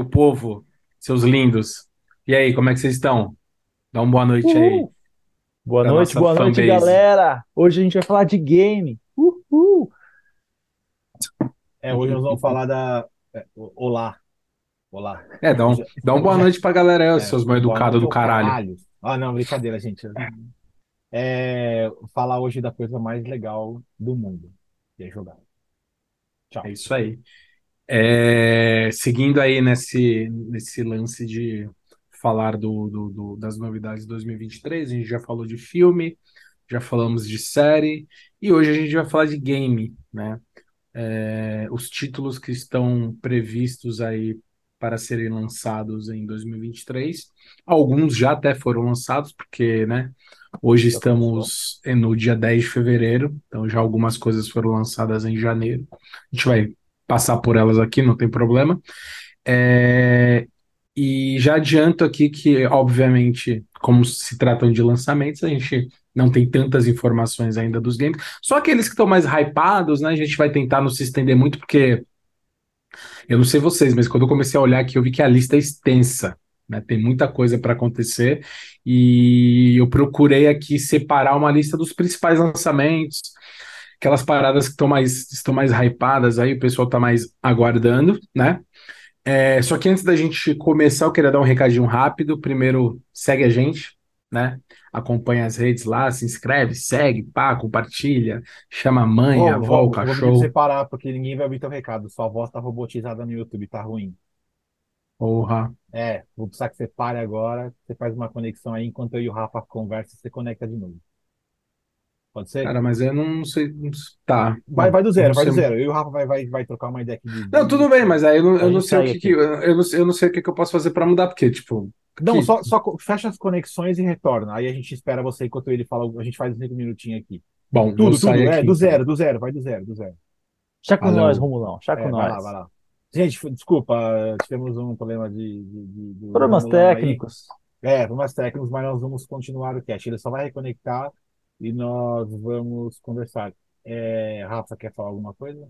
meu povo, seus lindos. E aí, como é que vocês estão? Dá uma boa noite aí Uhul! Boa pra noite, boa noite, fanbase. galera. Hoje a gente vai falar de game. Uhul! É, hoje nós vamos falar da. é, olá. Olá. É, dá, um, Já- dá uma boa já- noite pra galera aí, é, seus mal boa educados noite do ao caralho. Ah, não, brincadeira, gente. É, falar hoje da coisa mais legal do mundo, que é jogar. Tchau. É isso aí. É, seguindo aí nesse, nesse lance de falar do, do- do- das novidades de 2023, a gente já falou de filme, já falamos de série, e hoje a gente vai falar de game, né? É, os títulos que estão previstos aí para serem lançados em 2023. Alguns já até foram lançados, porque, né, hoje estamos no dia 10 de fevereiro, então já algumas coisas foram lançadas em janeiro. A gente vai passar por elas aqui, não tem problema. É, e já adianto aqui que, obviamente, como se tratam de lançamentos, a gente não tem tantas informações ainda dos games. Só aqueles que estão mais hypados, né? A gente vai tentar não se estender muito, porque eu não sei vocês, mas quando eu comecei a olhar aqui, eu vi que a lista é extensa, né? Tem muita coisa para acontecer. E eu procurei aqui separar uma lista dos principais lançamentos, aquelas paradas que estão mais, estão mais hypadas aí, o pessoal está mais aguardando, né? É, só que antes da gente começar, eu queria dar um recadinho rápido. Primeiro, segue a gente, né? Acompanha as redes lá, se inscreve, segue, pá, compartilha, chama a mãe, a Ô, avó, o vou, vou pra cachorro. você parar, porque ninguém vai ouvir teu recado. Sua voz tá robotizada no YouTube, tá ruim. Porra. É, vou precisar que você pare agora. Você faz uma conexão aí, enquanto eu e o Rafa conversam, você conecta de novo. Pode ser? Cara, mas eu não sei. não sei- Tá. Vai, vai do zero, vai do zero. Eu e o Rafa vai, vai, vai trocar uma ideia aqui de, Não, de- tudo bem, mas aí eu não, eu não sei o que, que eu não, eu não sei o que, que eu posso fazer para mudar, porque, tipo, Não, que- só, só fecha as conexões e retorna. Aí a gente espera você enquanto ele fala. A gente faz uns cinco minutinhos aqui. bom, Tudo, tudo. É, aqui, do então. zero, do zero, vai do zero, do zero. Chá com Valeu. nós, Romulão. Chá com É, vai lá, nós. vai lá. Gente, desculpa, tivemos um problema de, de, de- do Problemas Romulão aí. técnicos. É, problemas técnicos, mas nós vamos continuar o cast. Ele só vai reconectar e nós vamos conversar. É, Rafa, quer falar alguma coisa?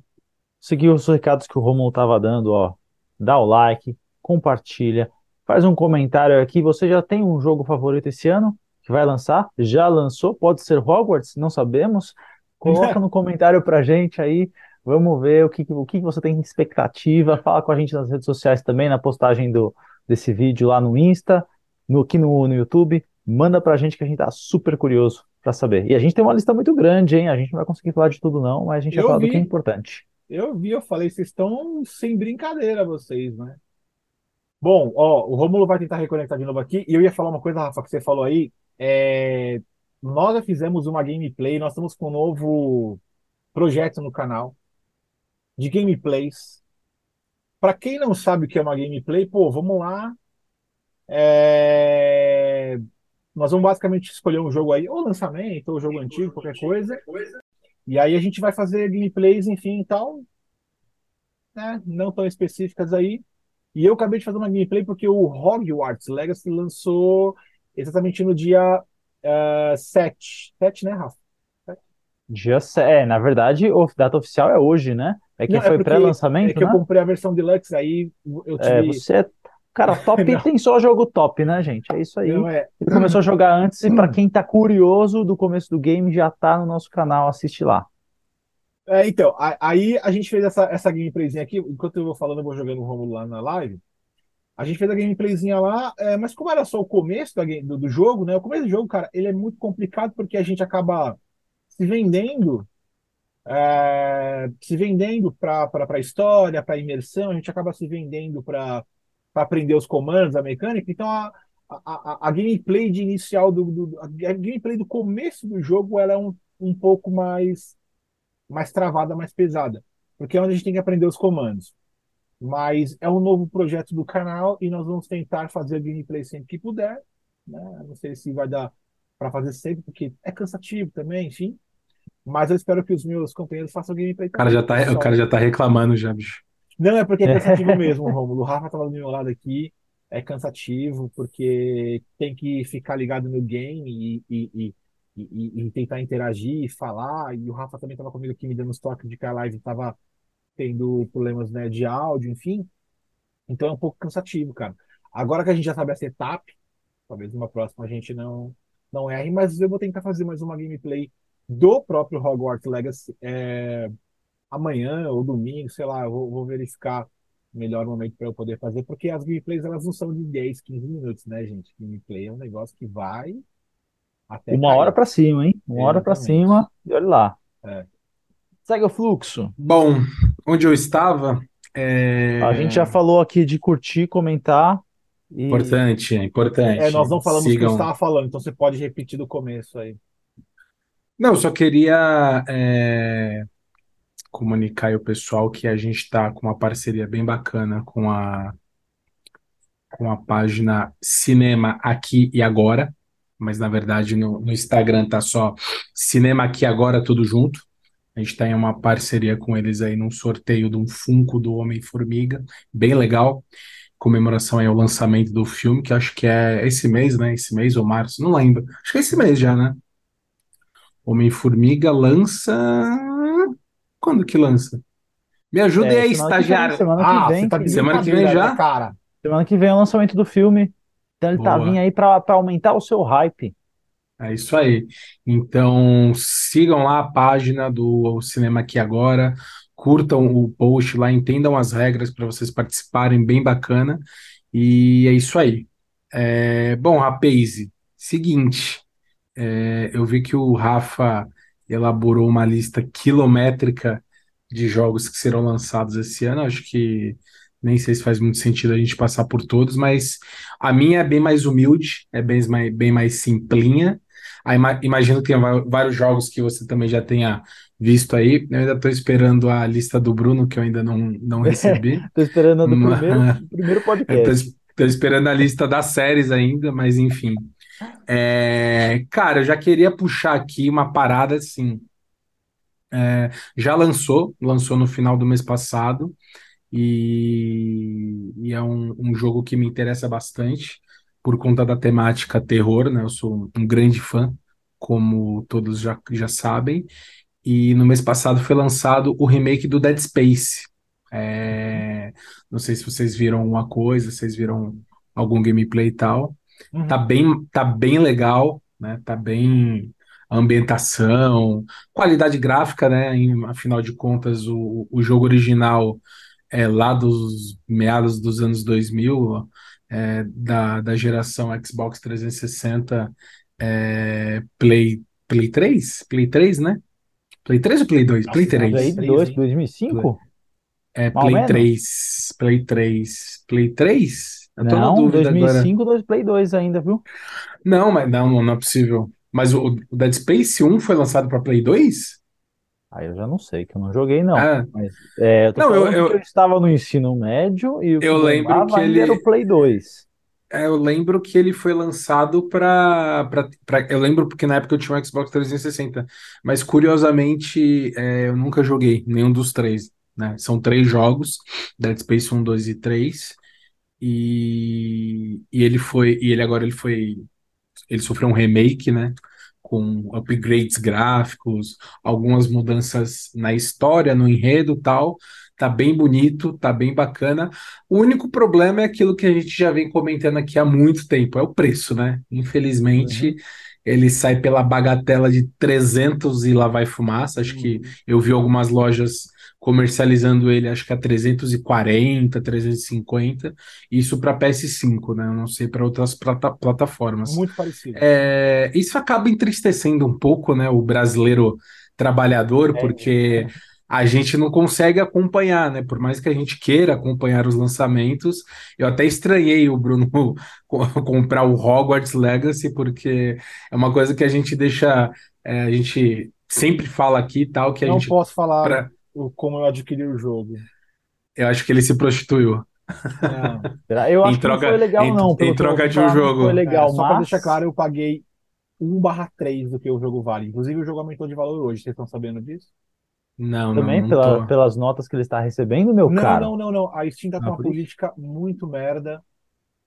Seguir os recados que o Romulo tava dando, ó. Dá o like, compartilha, faz um comentário aqui. Você já tem um jogo favorito esse ano que vai lançar? Já lançou? Pode ser Hogwarts? Não sabemos. Coloca no comentário pra gente aí. Vamos ver o que, o que você tem de expectativa. Fala com a gente nas redes sociais também, na postagem do, desse vídeo lá no Insta, no, aqui no, no YouTube. Manda pra gente que a gente tá super curioso pra saber. E a gente tem uma lista muito grande, hein? A gente não vai conseguir falar de tudo, não, mas a gente vai Eu falar do vi. que é importante. Eu vi, eu falei, vocês estão sem brincadeira, vocês, né? Bom, ó, o Rômulo vai tentar reconectar de novo aqui. E eu ia falar uma coisa, Rafa, que você falou aí. É, Nós já fizemos uma gameplay, nós estamos com um novo projeto no canal de gameplays. Para quem não sabe o que é uma gameplay, pô, vamos lá. É, Nós vamos basicamente escolher um jogo aí, ou lançamento, ou jogo antigo, qualquer coisa. E aí a gente vai fazer gameplays, enfim, e tal, né? Não tão específicas aí. E eu acabei de fazer uma gameplay porque o Hogwarts Legacy lançou exatamente no dia ah, 7. 7, né, Rafa? Dia se- É, na verdade, a data oficial é hoje, né? É que Não, é foi porque- pré-lançamento, É que eu né? comprei a versão Deluxe, aí eu É, tive. você é... Cara, top Não. tem só jogo top, né, gente? É isso aí. É, Ele começou a jogar antes e pra quem tá curioso do começo do game, já tá no nosso canal, assiste lá. É, então, aí a gente fez essa, essa gameplayzinha aqui, enquanto eu vou falando, eu vou jogando o Romulo lá na live. A gente fez a gameplayzinha lá, é, mas como era só o começo game- do, do jogo, né? O começo do jogo, cara, ele é muito complicado porque a gente acaba se vendendo, é, se vendendo para a história, para imersão, a gente acaba se vendendo para aprender os comandos, a mecânica. Então, a, a, a, a gameplay de inicial do, do- a gameplay do começo do jogo, ela é um, um pouco mais mais travada, mais pesada, porque é onde a gente tem que aprender os comandos. Mas é um novo projeto do canal e nós vamos tentar fazer a gameplay sempre que puder. Né? Não sei se vai dar para fazer sempre, porque é cansativo também, enfim. Mas eu espero que os meus companheiros façam gameplay O cara já tá, o cara já tá reclamando já, bicho. Não, é porque é cansativo mesmo, Romulo. O Rafa tava do meu lado aqui. É cansativo, porque tem que ficar ligado no game e, e, e, e- e tentar interagir e falar. E o Rafa também tava comigo aqui me dando os toques de que a live tava tendo problemas, né, de áudio, enfim. Então é um pouco cansativo, cara. Agora que a gente já sabe essa etapa, talvez numa próxima a gente não, não erre, mas eu vou tentar fazer mais uma gameplay do próprio Hogwarts Legacy é, amanhã ou domingo, sei lá, eu vou, vou verificar o melhor momento para eu poder fazer, porque as gameplays elas não são de 10, 15 minutos, né, gente? Gameplay é um negócio que vai até Uma cair. hora pra cima, hein? Uma hora pra Exatamente. cima e olha lá. É. Segue o fluxo. Bom, onde eu estava, é A gente já falou aqui de curtir, comentar e importante, é importante. É, nós não falamos o que eu Sigam. estava falando, então você pode repetir do começo aí. Não, eu só queria é, comunicar aí o pessoal que a gente está com uma parceria bem bacana com a, com a página Cinema Aqui e Agora, mas na verdade no, no Instagram tá só Cinema Aqui e Agora tudo junto. A gente tem uma parceria com eles aí num sorteio de um Funko do Homem-Formiga, bem legal. Comemoração aí ao lançamento do filme, que acho que é esse mês, né? Esse mês ou março, não lembro. Acho que é esse mês já, né? Homem-Formiga lança. Quando que lança? Me ajudem É, aí, semana que vem, estagiário. semana que Ah, vem, você tá semana que vem já? cara? semana que vem é o lançamento do filme. Então ele tá Boa. vindo aí pra pra aumentar o seu hype. É isso aí. Então, sigam lá a página do Cinema Aqui Agora, curtam o post lá, entendam as regras para vocês participarem, bem bacana. E é isso aí. É, bom, Rapaze, seguinte, é, eu vi que o Rafa elaborou uma lista quilométrica de jogos que serão lançados esse ano. Acho que nem sei se faz muito sentido a gente passar por todos, mas a minha é bem mais humilde, é bem mais, bem mais simplinha. Aí, ima- imagino que tem vários jogos que você também já tenha visto aí. Eu ainda estou esperando a lista do Bruno, que eu ainda não, não recebi. Tô esperando a do primeiro, primeiro podcast. es- tô esperando a lista das séries ainda, mas enfim. É, cara, eu já queria puxar aqui uma parada assim. É, já lançou, lançou no final do mês passado, e, e é um, um jogo que me interessa bastante por conta da temática terror, né? Eu sou um grande fã, como todos já, já sabem. E no mês passado foi lançado o remake do Dead Space. É, não sei se vocês viram alguma coisa, vocês viram algum gameplay e tal. Uhum. Tá bem, tá bem legal, né? Tá bem a ambientação, qualidade gráfica, né? Em- afinal de contas, o, o jogo original é lá dos meados dos anos 2000, é, da, da geração Xbox 360, é, Play, Play 3? Play 3, né? Play 3 ou Play 2? Play Nossa, Play 3. Três, 2, hein? 2005? É, Mais ou Play menos. 3. Play 3. Play 3? Eu tô na Não, dúvida agora. 2005, dois Play 2 ainda, viu? Não, mas não, não é possível. Mas o, o Dead Space 1 foi lançado para Play 2? Aí eu já não sei, que eu não joguei, não. Ah, Mas é, eu Não, eu- eu- eu estava no ensino médio e o Eu lembro que ele- era o Play 2. é, eu lembro que ele foi lançado para. Eu lembro porque na época eu tinha um Xbox 360. Mas curiosamente, é, eu nunca joguei nenhum dos três. Né? São três jogos: Dead Space 1, 2 e 3. E, e ele foi. E ele agora ele foi. Ele sofreu um remake, né? Com upgrades gráficos, algumas mudanças na história, no enredo e tal. Tá bem bonito, tá bem bacana. O único problema é aquilo que a gente já vem comentando aqui há muito tempo, é o preço, né? Infelizmente, ele sai pela bagatela de 300 e lá vai fumaça. Acho que eu vi algumas lojas comercializando ele, acho que a 340, 350. Isso para PS5, né? Eu não sei para outras plata- plataformas. Muito parecido. É, isso acaba entristecendo um pouco, né, o brasileiro trabalhador, É. porque a gente não consegue acompanhar, né? Por mais que a gente queira acompanhar os lançamentos, eu até estranhei o Bruno co- comprar o Hogwarts Legacy, porque é uma coisa que a gente deixa, é, a gente sempre fala aqui e tal, que a Não gente, posso falar pra- o- como eu adquiri o jogo. eu acho que ele se prostituiu. Será? Eu Em acho que não troca- foi legal, em- não. em eu troca de um não jogo. foi legal, É, só mas deixar claro, eu paguei 1/3 do que o jogo vale. Inclusive, o jogo aumentou de valor hoje. Vocês estão sabendo disso? Não, também não, não pela- pelas notas que ele está recebendo, meu Não, caro. não, não, não. A Steam tá com Ah, uma política muito merda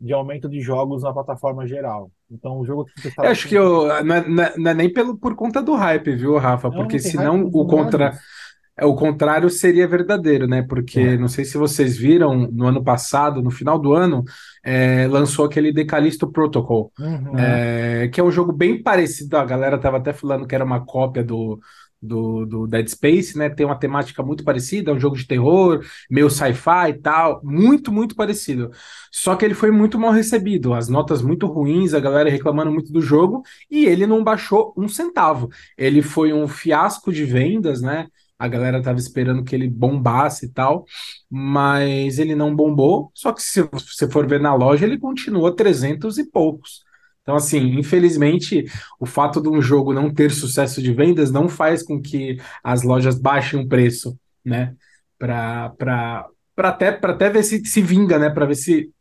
de aumento de jogos na plataforma geral. Então, o jogo que você Eu estava acho que eu, não é, não é- não é nem pelo, por conta do hype, viu, Rafa? Não, Porque senão o contra, nada. É, o contrário seria verdadeiro, né? Porque não sei se vocês viram, no ano passado, no final do ano, é, lançou aquele Decalisto Protocol, Uhum. é, que é um jogo bem parecido. A galera tava até falando que era uma cópia do, do, do Dead Space, né? Tem uma temática muito parecida, é um jogo de terror, meio sci-fi e tal, muito, muito parecido. Só que ele foi muito mal recebido, as notas muito ruins, a galera reclamando muito do jogo, e ele não baixou um centavo. Ele foi um fiasco de vendas, né? A galera tava esperando que ele bombasse e tal, mas ele não bombou. Só que se você for ver na loja, ele continua 300 e poucos. Então, assim, infelizmente, o fato de um jogo não ter sucesso de vendas não faz com que as lojas baixem o preço, né? Para até, até ver se se vinga, né? Para ver se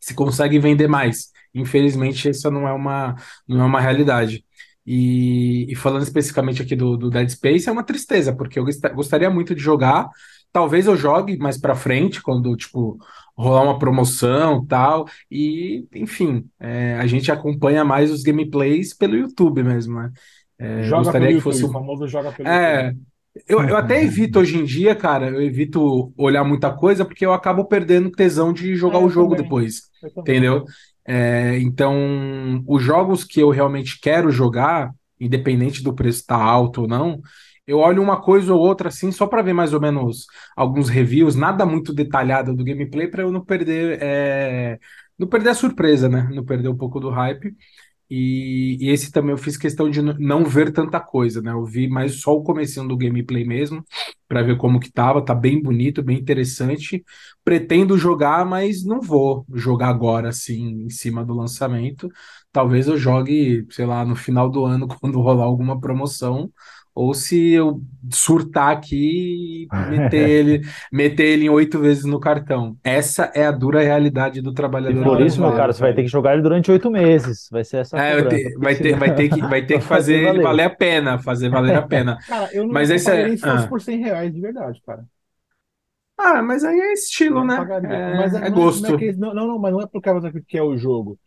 se consegue vender mais. Infelizmente, essa não é uma, não é uma realidade. E, e falando especificamente aqui do, do Dead Space, é uma tristeza, porque eu gosta- gostaria muito de jogar. Talvez eu jogue mais pra frente, quando, tipo, rolar uma promoção tal. E, enfim, é, a gente acompanha mais os gameplays pelo YouTube mesmo, né? É, Joga gostaria pelo que fosse YouTube, um o famoso joga pelo é, YouTube. eu, eu até evito hoje em dia, cara, eu evito olhar muita coisa porque eu acabo perdendo tesão de jogar É, o jogo também. depois, entendeu? É, então, os jogos que eu realmente quero jogar, independente do preço estar alto ou não, eu olho uma coisa ou outra assim só para ver mais ou menos alguns reviews, nada muito detalhado do gameplay para eu não perder, é, não perder a surpresa, né? Não perder um pouco do hype. E, e esse também eu fiz questão de não ver tanta coisa, né? Eu vi mais só o comecinho do gameplay mesmo, para ver como que tava, tá bem bonito, bem interessante. Pretendo jogar, mas não vou jogar agora assim em cima do lançamento. Talvez eu jogue, sei lá, no final do ano quando rolar alguma promoção, ou se eu surtar aqui e meter ele, meter ele em oito vezes no cartão. Essa é a dura realidade do E trabalhador por isso, meu cara, você vai ter que jogar ele durante oito meses. Vai ser essa É, te- vai ter, vai ter que, vai ter que fazer ele valer. valer a pena, fazer valer a pena. Cara, eu não Mas esse é. nem se fosse Ah, por 100 reais de verdade, cara. Ah, mas aí é estilo, não né? É, Mas é não é, não é gosto. que, não, não, mas não é por causa que é o jogo.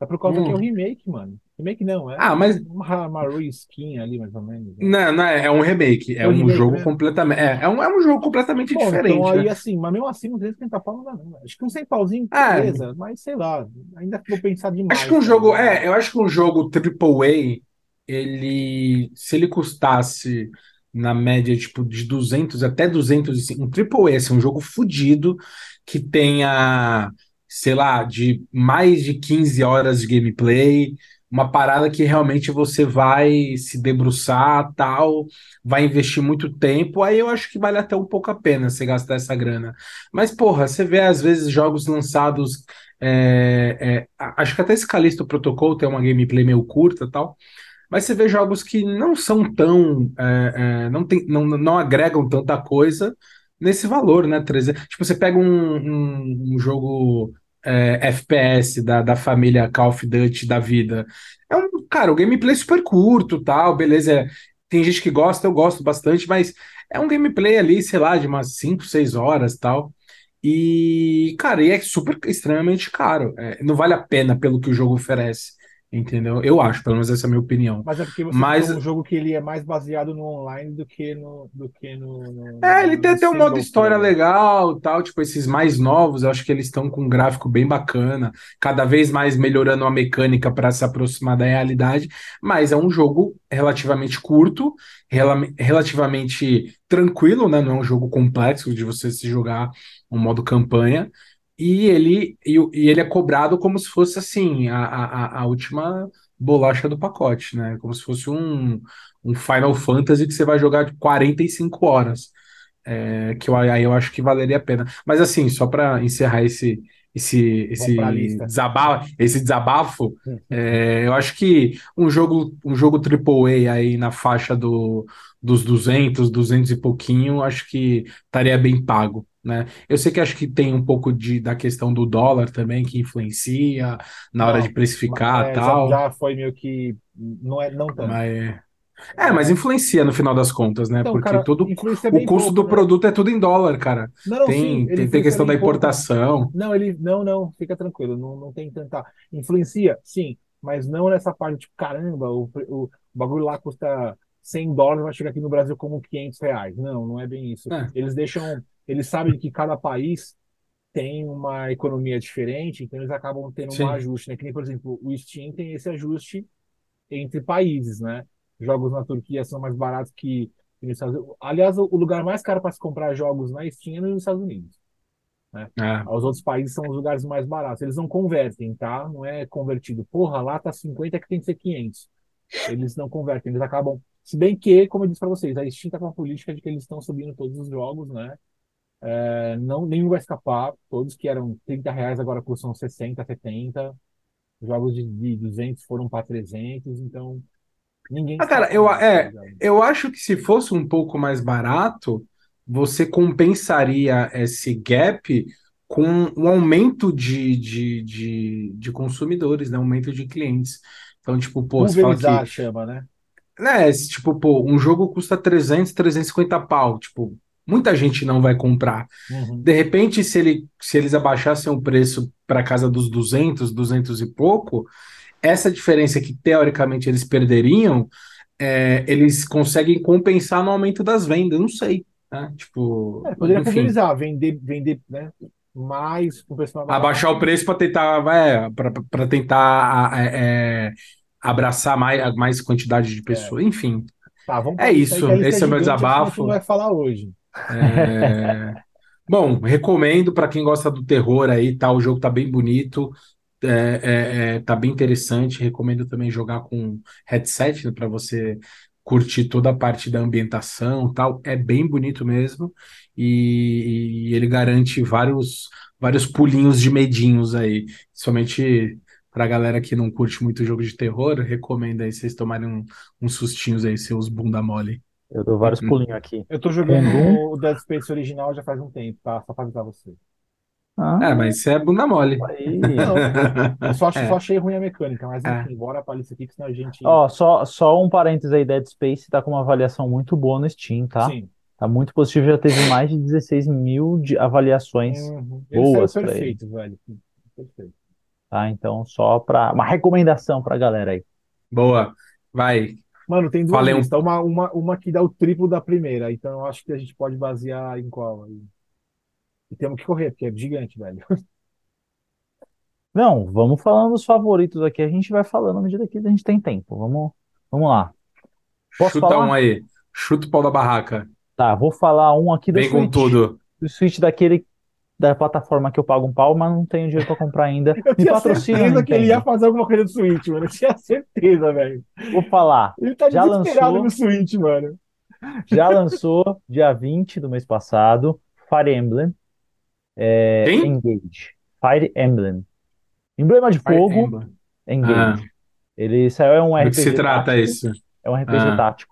É por causa que é o Hum. remake, mano. Remake não, é Ah, mas uma, uma reskin ali, mais ou menos. né? não, não é, é um remake, É é um remake jogo mesmo? completamente, é, é um, é um jogo completamente Bom, então diferente, aí né? assim, mas mesmo assim, não 350 pau não dá, não. Acho que um 100 pauzinho, É, beleza, mas sei lá, ainda vou pensar demais acho que um também, jogo, né? é, eu acho que um jogo AAA, ele, se ele custasse na média, tipo, de 200 até 205, um AAA, assim, um jogo fudido, que tenha, sei lá, de mais de 15 horas de gameplay, uma parada que realmente você vai se debruçar, tal, vai investir muito tempo, aí eu acho que vale até um pouco a pena você gastar essa grana. Mas, porra, você vê às vezes jogos lançados, é, é, acho que até esse Callisto Protocol tem uma gameplay meio curta, tal, mas você vê jogos que não são tão, é, é, não tem, não, não agregam tanta coisa nesse valor, né? 300 Tipo, você pega um, um, um jogo é, FPS da, da família Call of Duty da vida. É um, cara, o gameplay é super curto, tal, beleza. é- Tem gente que gosta, eu gosto bastante, mas é um gameplay ali, sei lá, de umas 5, 6 horas, tal. E, cara, e é super extremamente caro. É, não vale a pena pelo que o jogo oferece, entendeu? Eu acho, pelo menos essa é a minha opinião. Mas é porque você Mas um jogo que ele é mais baseado no online do que no, do que no, no, É, ele no- tem até um modo história player. legal, tal, tipo esses mais novos, eu acho que eles estão com um gráfico bem bacana, cada vez mais melhorando a mecânica para se aproximar da realidade, mas é um jogo relativamente curto, rela- relativamente tranquilo, né? Não é um jogo complexo de você se jogar um modo campanha, e ele, e, e ele é cobrado como se fosse assim, a, a, a última bolacha do pacote, né? Como se fosse um, um Final Fantasy que você vai jogar de 45 horas. É, que eu, aí eu acho que valeria a pena. Mas assim, só para encerrar esse esse esse desabafo, esse desabafo, é, eu acho que um jogo um jogo AAA aí na faixa do, dos 200, 200 e pouquinho, acho que estaria bem pago, né? Eu sei que acho que tem um pouco de, da questão do dólar também que influencia na hora de Não, precificar é, já, tal, já foi meio que. Não, é, não tanto. mas é, mas influencia no final das contas, né? então, Porque cara, todo o custo pouco, do né? produto é tudo em dólar, cara. Não, não, sim, Tem, tem, tem questão da bem pouco. importação. Não, ele. Não, não, fica tranquilo, não, não tem tanta. Influencia, sim, mas não nessa parte, tipo, caramba, o, o bagulho lá custa 100 dólares vai chegar aqui no Brasil como 500 reais. Não, não é bem isso. É. Eles deixam, eles sabem que cada país tem uma economia diferente, então eles acabam tendo Sim. um ajuste, né? Que nem, por exemplo, o Steam tem esse ajuste entre países, né? Jogos na Turquia são mais baratos que nos Estados Unidos. Aliás, o lugar mais caro para se comprar jogos na Steam é nos Estados Unidos. É. Os outros países são os lugares mais baratos. Eles não convertem, tá? Não é convertido. Porra, lá tá 50 que tem que ser 500. Eles não convertem, eles acabam. Se bem que, como eu disse para vocês, a Steam tá com a política de que eles estão subindo todos os jogos, né? É, não, nenhum vai escapar. Todos que eram 30 reais agora custam 60, 70. Jogos de, de 200 foram para 300, então ninguém Ah, cara, eu, é, eu acho que se fosse um pouco mais barato, você compensaria esse gap com um aumento de, de, de, de consumidores, né? Um aumento de clientes. Então, tipo, pô, você fala que, chama, né? né, esse, tipo, pô, um jogo custa 300, 350 pau, tipo, muita gente não vai comprar. Uhum. De repente, se, ele, se eles abaixassem o preço para casa dos 200, 200 e pouco, essa diferença que teoricamente eles perderiam, é, eles conseguem compensar no aumento das vendas. Não sei, né? Tipo, É, poderia pulverizar, vender, vender, né? Mais com preço barato. abaixar o preço para tentar, é, para tentar é, é, abraçar mais, mais quantidade de pessoas. Enfim, Tá, É isso, esse é o meu desabafo. vai falar hoje. É, Bom, recomendo para quem gosta do terror aí, tá? O jogo tá bem bonito, é, é, é, tá bem interessante. Recomendo também jogar com headset para você curtir toda a parte da ambientação, e tal. É bem bonito mesmo e, e ele garante vários vários pulinhos de medinhos aí, principalmente pra galera que não curte muito jogo de terror. Recomendo aí vocês tomarem um- uns sustinhos aí, seus bunda mole. Eu dou vários Uhum. pulinhos aqui. Eu tô jogando Uhum. o Dead Space original já faz um tempo, tá? Só pra avisar você. Ah, É, mas isso é bunda mole. aí. Não, só, É. só achei ruim a mecânica, mas É. enfim, bora pra lista aqui, que senão a gente. Ó, só, só um parênteses aí, Dead Space tá com uma avaliação muito boa no Steam, tá? Sim. Tá muito positivo, já teve mais de 16 mil de avaliações, Uhum. Ele boas pra perfeito, velho. Perfeito. tá? Então, só pra uma recomendação pra galera aí. Boa. Vai. Mano, tem duas Falei um- listas. Uma, uma, uma que dá o triplo da primeira, então eu acho que a gente pode basear em qual aí. E temos que correr, porque é gigante, velho. Não, vamos falando dos favoritos aqui, a gente vai falando à medida que a gente tem tempo. Vamos, vamos lá. Posso Chuta falar? um aí. Chuta o pau da barraca. Tá, vou falar um aqui do Vem com Switch. tudo. Do Switch daquele da plataforma que eu pago um pau, mas não tenho dinheiro pra comprar ainda. Eu Me tinha certeza que ele ia fazer alguma coisa do Switch, mano. Eu tinha certeza, velho. Vou falar. Ele tá Já desesperado lançou. no Switch, mano. Já lançou dia 20 do mês passado, Fire Emblem, é, Quem? Engage. Fire Emblem. Emblema de Fire fogo, Emblem. Engage. Ele saiu, é um Do que RPG se trata tático. isso? É um RPG Ah. tático.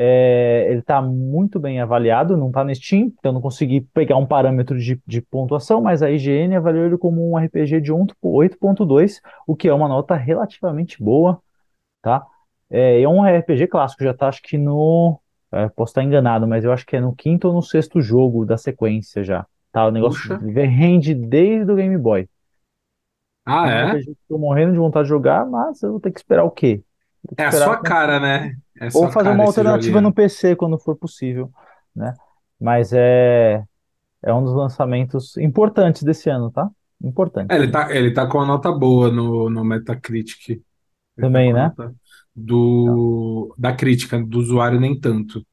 É, ele está muito bem avaliado, não está no Steam, então não consegui pegar um parâmetro de, de pontuação, mas a IGN avaliou ele como um RPG de 8.2, o que é uma nota relativamente boa, tá? É, é um RPG clássico, já tá acho que no... é, posso estar enganado, mas eu acho que é no quinto ou no sexto jogo da sequência já, tá? O negócio rende desde o Game Boy. Ah, É tô morrendo de vontade de jogar, mas eu vou ter que esperar o quê? É a sua cara, né? É ou fazer uma alternativa no PC quando for possível, né? Mas é, é um dos lançamentos importantes desse ano, tá? Importante. É, ele tá, ele tá com a nota boa no, no Metacritic. Ele tá Também, a né? do, da crítica, do usuário nem tanto.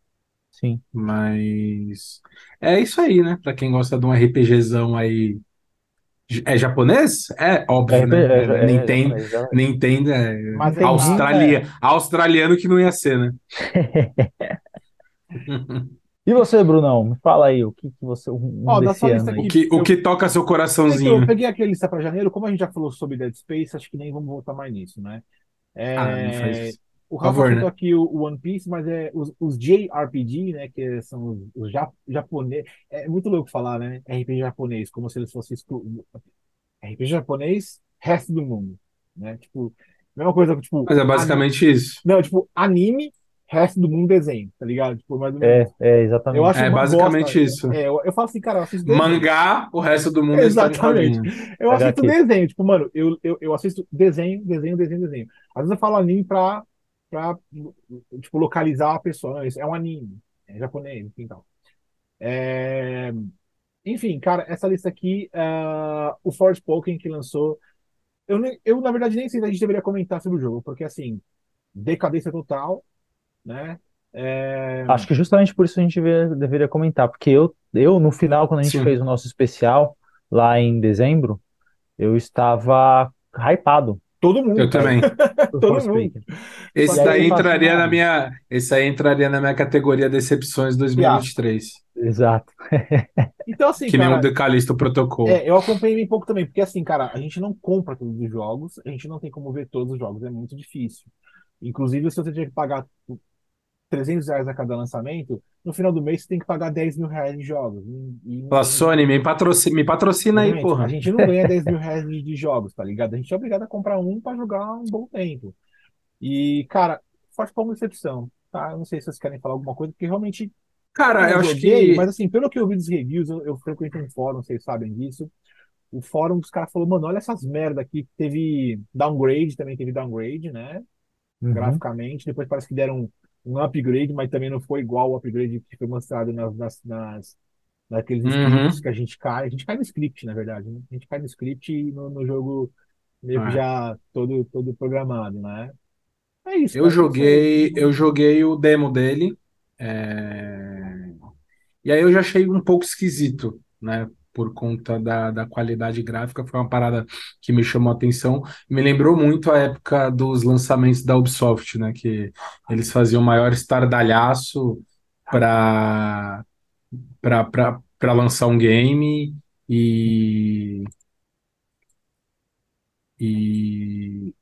Sim. Mas é isso aí, né? Pra quem gosta de um RPGzão aí. É japonês? É óbvio, É, né? é, é, é Nintendo, é- Nintendo é Mas Australia, australiano que não ia ser, né? E você, Brunão? Me fala aí, o que, que você. Um da desse ano aí. O aqui, que, o eu- que toca seu Então, eu coraçãozinho? peguei aquele lista pra janeiro, como a gente já falou sobre Dead Space, acho que nem vamos voltar mais nisso, né? É, Ah, não faz isso. O Rafa favor, citou né? aqui o, One Piece, mas é os, os JRPG, né? Que são os, os ja, japonês. É muito louco falar, né? RPG japonês, como se eles fossem exclu... RPG japonês, resto do mundo, né? Tipo, mesma coisa, tipo, Mas é basicamente isso. não, tipo, anime, resto do mundo desenho, tá ligado? Tipo, mais ou menos. É, é, exatamente. Eu acho É basicamente bosta. isso. É, eu, eu falo assim, cara, eu assisto desenho. Mangá, o resto do mundo é Exatamente. Eu assisto HQ. desenho, tipo, mano, eu, eu, eu assisto desenho, desenho, desenho, desenho. Às vezes eu falo anime pra, para tipo, localizar a pessoa. Não, isso é um anime, é japonês, enfim, tal. É... Enfim, cara, essa lista aqui, uh, o Forspoken que lançou. Eu, eu, na verdade, nem sei se a gente deveria comentar sobre o jogo, porque, assim, decadência total, né? É... Acho que justamente por isso a gente deveria, deveria comentar, porque eu, eu, no final, quando a gente Sim. fez o nosso especial, lá em dezembro, eu estava hypado. Todo mundo. Eu também. Todo mundo. Esse daí entraria na minha, esse aí entraria na minha categoria decepções 2023. Exato. Então assim, que cara, nem o Decalisto Protocolo. É, eu acompanhei um pouco também, porque assim, cara, a gente não compra todos os jogos, a gente não tem como ver todos os jogos, é muito difícil. Inclusive, se você tiver que pagar 300 reais a cada lançamento, no final do mês você tem que pagar 10 mil reais de jogos. E, e Sony, me patrocina, me patrocina aí, porra. A gente não ganha 10 mil reais de, de, jogos, tá ligado? A gente é obrigado a comprar um para jogar um bom tempo. E, cara, forte como exceção, tá? Eu não sei se vocês querem falar alguma coisa, porque realmente. Cara, eu, eu acho que. Mas assim, pelo que eu vi dos reviews, eu, eu frequento um fórum, vocês sabem disso. O fórum dos caras falou, mano, olha essas merda aqui. Teve downgrade, também teve downgrade, né? Uhum. Graficamente. Depois parece que deram um upgrade, mas também não foi igual o upgrade que foi mostrado nas, nas, nas naqueles uhum. scripts que a gente cai. A gente cai no script, na verdade. Né? A gente cai no script e no, no jogo meio que ah. já todo, todo programado, né? É isso. Eu joguei, eu joguei o demo dele. É... E aí eu já achei um pouco esquisito, né? Por conta da, da qualidade gráfica, foi uma parada que me chamou a atenção. Me lembrou muito a época dos lançamentos da Ubisoft, né? Que eles faziam o maior estardalhaço para para lançar um game e e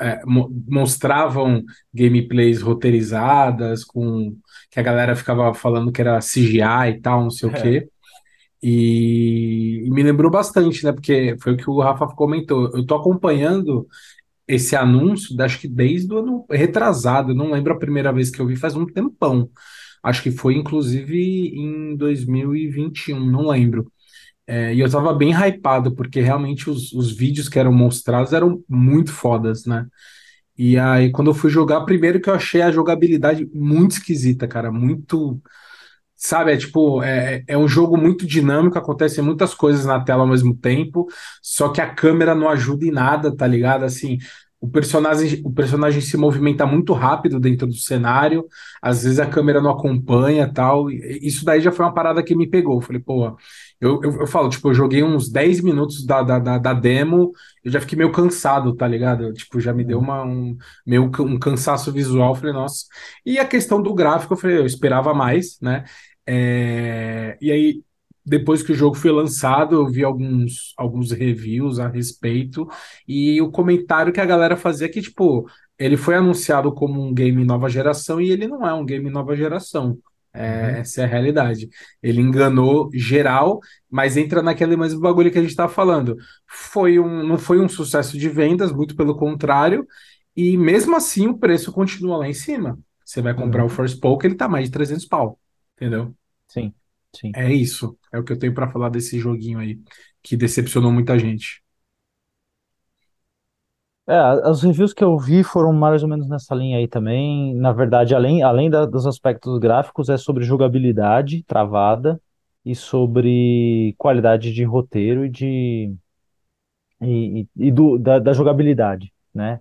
é, mo mostravam gameplays roteirizadas com que a galera ficava falando que era CGI e tal, não sei é. o quê. E, e, me lembrou bastante, né? Porque foi o que o Rafa comentou. Eu tô acompanhando esse anúncio, acho que desde o ano retrasado. Não lembro a primeira vez que eu vi, faz um tempão. Acho que foi inclusive em 2021, não lembro. É, e eu tava bem hypado, porque realmente os, os vídeos que eram mostrados eram muito fodas, né? E aí, quando eu fui jogar, primeiro que eu achei a jogabilidade muito esquisita, cara, muito Sabe, é tipo, é, é um jogo muito dinâmico, acontecem muitas coisas na tela ao mesmo tempo, só que a câmera não ajuda em nada, tá ligado? Assim, o personagem, o personagem se movimenta muito rápido dentro do cenário, às vezes a câmera não acompanha tal. Isso daí já foi uma parada que me pegou. Falei, pô, eu, eu, eu, falo, tipo, eu joguei uns 10 minutos da, da, da, da, demo, eu já fiquei meio cansado, tá ligado? Eu, tipo, já me deu uhum. uma, um, meio um cansaço visual. Falei, nossa. E a questão do gráfico, eu falei, eu esperava mais, né? É, e aí, depois que o jogo foi lançado, eu vi alguns, alguns reviews a respeito, e o comentário que a galera fazia é que, tipo, ele foi anunciado como um game nova geração e ele não é um game nova geração. É, uhum. Essa é a realidade. Ele enganou geral, mas entra naquele mesmo bagulho que a gente está falando. Foi um, não foi um sucesso de vendas, muito pelo contrário, e mesmo assim o preço continua lá em cima. Você vai comprar uhum. o First Poke, ele tá mais de 300 pau. Entendeu? Sim, sim. É isso. É o que eu tenho para falar desse joguinho aí, que decepcionou muita gente. É, os reviews que eu vi foram mais ou menos nessa linha aí também. Na verdade, além, além da, dos aspectos gráficos, é sobre jogabilidade travada e sobre qualidade de roteiro e de e, e, e do, da, da jogabilidade, né?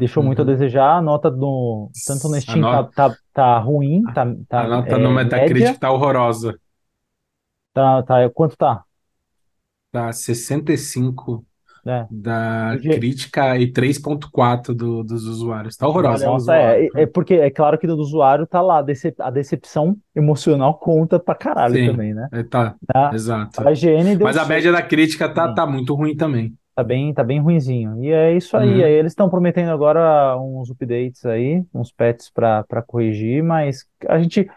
Deixou muito a uhum. desejar. A nota do, tanto no Steam tá, nota, tá, tá, ruim. Tá, tá, a nota é, no Metacritic média. tá horrorosa. Tá, tá, quanto tá? Tá 65 é. da crítica e 3.4 do, dos usuários. Tá horrorosa. Nossa, é, é porque é claro que do usuário tá lá, a decepção emocional conta pra caralho Sim, também, né? É, tá, tá, exato. A IGN Mas a média da crítica tá, tá muito ruim também. Tá bem, tá bem ruinzinho. E é isso aí. Uhum. aí eles estão prometendo agora uns updates aí, uns patches para corrigir, mas a gente,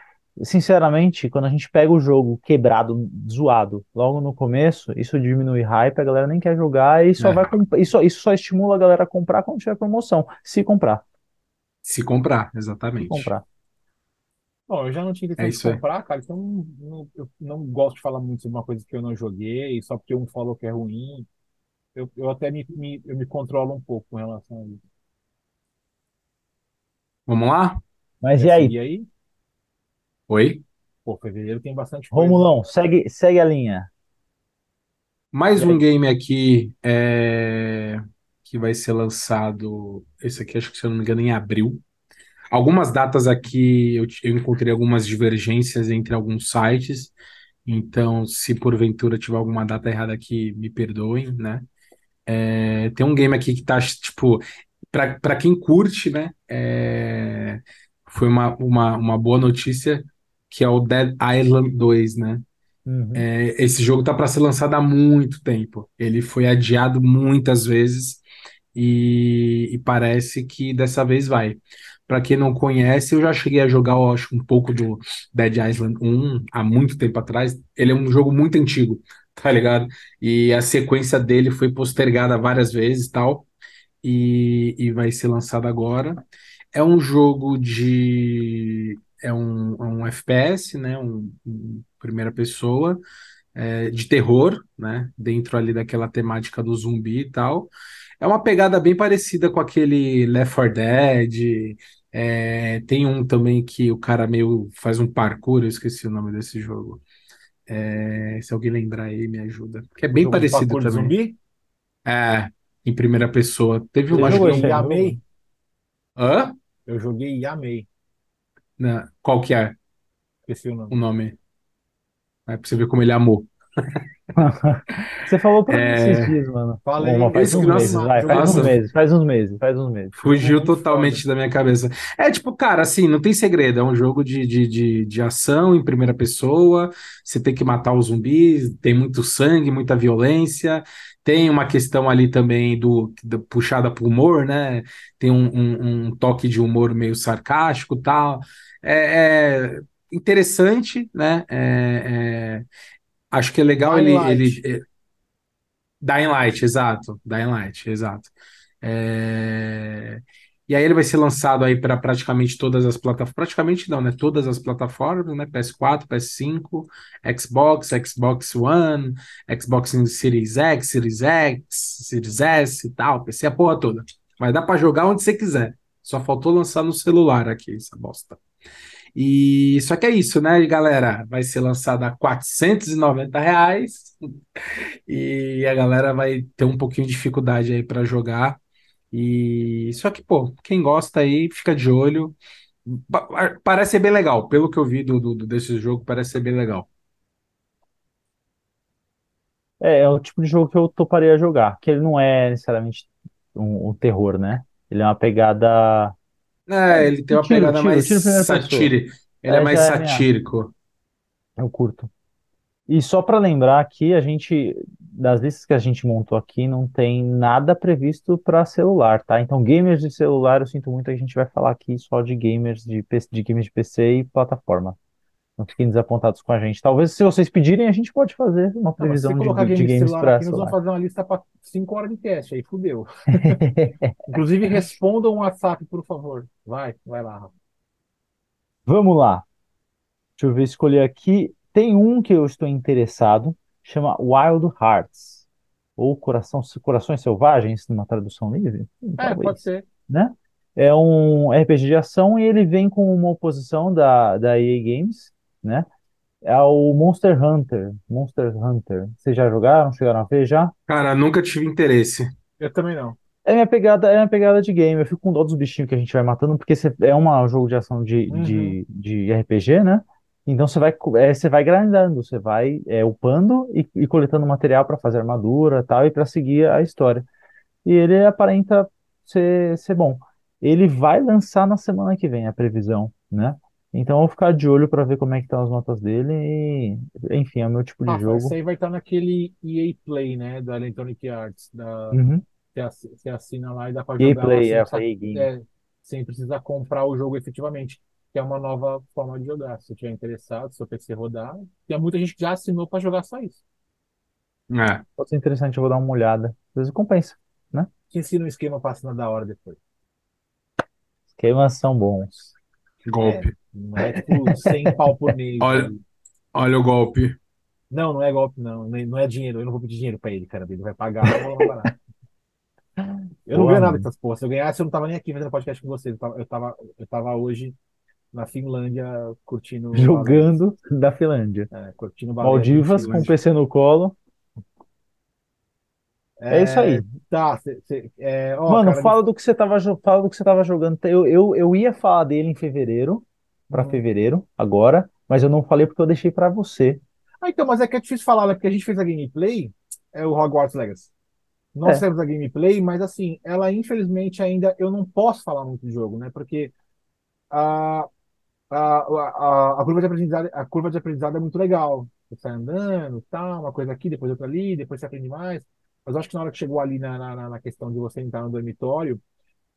sinceramente, quando a gente pega o jogo quebrado, zoado, logo no começo, isso diminui hype, a galera nem quer jogar e só é. vai isso, isso só estimula a galera a comprar quando tiver promoção, se comprar. Se comprar, exatamente. Se comprar. Bom, eu já não tive tempo é de comprar, cara, então não, eu não gosto de falar muito sobre uma coisa que eu não joguei, só porque um falou que é ruim eu, eu até me, me, eu me controlo um pouco com relação a isso. Vamos lá? Mas e Quer aí, seguir aí? Oi? Pô, fevereiro tem bastante coisa. Romulão, segue, segue a linha. Mais E um aí? game aqui é, que vai ser lançado. Esse aqui, acho que se eu não me engano, em abril. Algumas datas aqui eu, eu encontrei algumas divergências entre alguns sites. Então, se porventura tiver alguma data errada aqui, me perdoem, né? É, tem um game aqui que tá, tipo, pra, pra quem curte, né? é, foi uma, uma, uma boa notícia, que é o Dead Island 2, né? Uhum. É, esse jogo tá para ser lançado há muito tempo. Ele foi adiado muitas vezes e, e parece que dessa vez vai. Para quem não conhece, eu já cheguei a jogar, eu acho, um pouco do Dead Island 1 há muito tempo atrás. Ele é um jogo muito antigo, tá ligado? E a sequência dele foi postergada várias vezes, tal, e, e vai ser lançado agora. É um jogo de. É um, é um FPS, né? Um, um primeira pessoa, é, de terror, né? Dentro ali daquela temática do zumbi e tal. É uma pegada bem parecida com aquele Left 4 Dead. é, tem um também que o cara meio faz um parkour, eu esqueci o nome desse jogo. É, se alguém lembrar aí, me ajuda. Que é O bem parecido também. zumbi? É, em primeira pessoa. Teve Você acho jogou que esse E um. jogo? amei. Hã? Eu joguei e amei. Não, qual que é Esqueci o o nome. nome? É pra você ver como ele amou. Você falou pra mim esses É, dias, mano. Falei, Uma, faz esse uns meses, nossa, vai. Faz uns meses, faz uns meses, faz uns meses. Fugiu foda. totalmente da minha cabeça. É tipo, cara, assim, não tem segredo. É um jogo de, de, de, de ação em primeira pessoa. Você tem que matar os zumbis, tem muito sangue, muita violência. Tem uma questão ali também do, do puxada pro humor, né? Tem um, um, um toque de humor meio sarcástico, e tal. É, é interessante, né? É, é, acho que é legal ele, Light. ele Dying Light, exato. Dying Light, exato. É, E aí ele vai ser lançado aí para praticamente todas as plataformas, praticamente não, né? Todas as plataformas, né? PS4, PS5, Xbox, Xbox One, Xbox Series X, Series X, Series S e tal, PC a porra toda. Vai dar para jogar onde você quiser. Só faltou lançar no celular aqui, essa bosta. E só que é isso, né, galera? Vai ser lançado a 490 reais e a galera vai ter um pouquinho de dificuldade aí para jogar. E só que, pô, quem gosta aí, fica de olho. Pa- Parece ser bem legal. Pelo que eu vi do, do- desse jogo, parece ser bem legal. É, é o tipo de jogo que eu toparia jogar, que ele não é necessariamente um, um terror, né? Ele é uma pegada. É, ele tem Um uma tiro, pegada tiro, mais tiro. Ele é É, mais é satírico. Eu curto. E só para lembrar aqui, a gente, das listas que a gente montou aqui, não tem nada previsto para celular, tá? Então, gamers de celular, eu sinto muito, a gente vai falar aqui só de gamers de, PC de games de PC e plataforma. Não fiquem desapontados com a gente. Talvez, se vocês pedirem, a gente pode fazer uma Não, mas se previsão de, colocar de de games para nós vamos fazer uma lista para 5 horas de teste. Aí fudeu. Inclusive, respondam o WhatsApp, por favor. Vai, vai lá, Rafa. Vamos lá. Deixa eu ver, escolher aqui. Tem um que eu estou interessado, chama Wild Hearts, ou Coração, Corações Selvagens, numa tradução livre? Hum, É, pode ser. né? É um RPG de ação e ele vem com uma oposição da, da EA Games, né? É o Monster Hunter. Monster Hunter. Vocês já jogaram? Chegaram a ver já? Cara, nunca tive interesse. Eu também não. É minha pegada, é minha pegada de game. Eu fico com dó dos bichinhos que a gente vai matando, porque é um jogo de ação de, Uhum. de, de RPG, né? Então você vai, é, você vai grindando, você vai é, upando e, e coletando material para fazer armadura e tal, e para seguir a história. E ele aparenta ser, ser bom. Ele vai lançar na semana que vem, a previsão, né? Então eu vou ficar de olho para ver como é que estão as notas dele e, enfim, é o meu tipo de Rafa, esse jogo. aí vai estar naquele EA Play, né? Da Electronic Arts. Da... Uhum. Você ass- você assina lá e dá para EA jogar lá Play, sem é, precisar, EA Game. é, sem precisar comprar o jogo efetivamente. Que é uma nova forma de jogar. Se você estiver interessado, se o PC rodar. Tem muita gente que já assinou para jogar só isso. É. Pode ser interessante, eu vou dar uma olhada. Às vezes compensa, né? Te ensina um esquema para assinar da hora depois. Esquemas são bons. Golpe. Não é tipo 100 pau por mês. Olha, ali. olha o golpe. Não, não é golpe, não. Não é- é dinheiro. Eu não vou pedir dinheiro para ele, cara. Ele vai pagar. eu vou lá. Eu não ganho nada dessas porra. Se eu ganhasse, eu não tava nem aqui fazendo podcast com vocês. Eu tava, eu tava, eu tava hoje na Finlândia curtindo. Jogando da Finlândia. É, curtindo Maldivas com o. PC no colo. É isso aí. Tá, cê- cê- é, ó, Mano, cara, fala do que você tava, fala do que você tava jogando. Eu, eu, eu ia falar dele em fevereiro, pra Uhum. fevereiro, agora, mas eu não falei porque eu deixei pra você. Ah, então, mas é que é difícil falar, né? Porque a gente fez a gameplay, é o Hogwarts Legacy. Nós É. a gameplay, mas assim, ela infelizmente ainda eu não posso falar muito do jogo, né? Porque a, a, a, a curva de aprendizado, a curva de aprendizado é muito legal. Você sai andando, tal, uma coisa aqui, depois outra ali, depois você aprende mais. Mas acho que na hora que chegou ali na, na, na questão de você entrar no dormitório,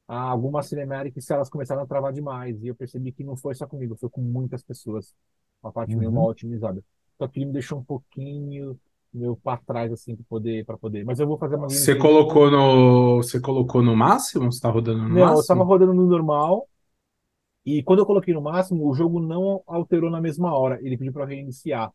algumas cinemáticas elas começaram a travar demais. E eu percebi que não foi só comigo, foi com muitas pessoas. Uma parte meio Uhum. mal otimizada. Então aquilo me deixou um pouquinho meu para trás, assim, para poder, para poder. Mas eu vou fazer uma Você colocou no, você colocou no máximo? Você tá rodando no Não, eu estava máximo? rodando no normal. E quando eu coloquei no máximo, o jogo não alterou na mesma hora. Ele pediu para reiniciar,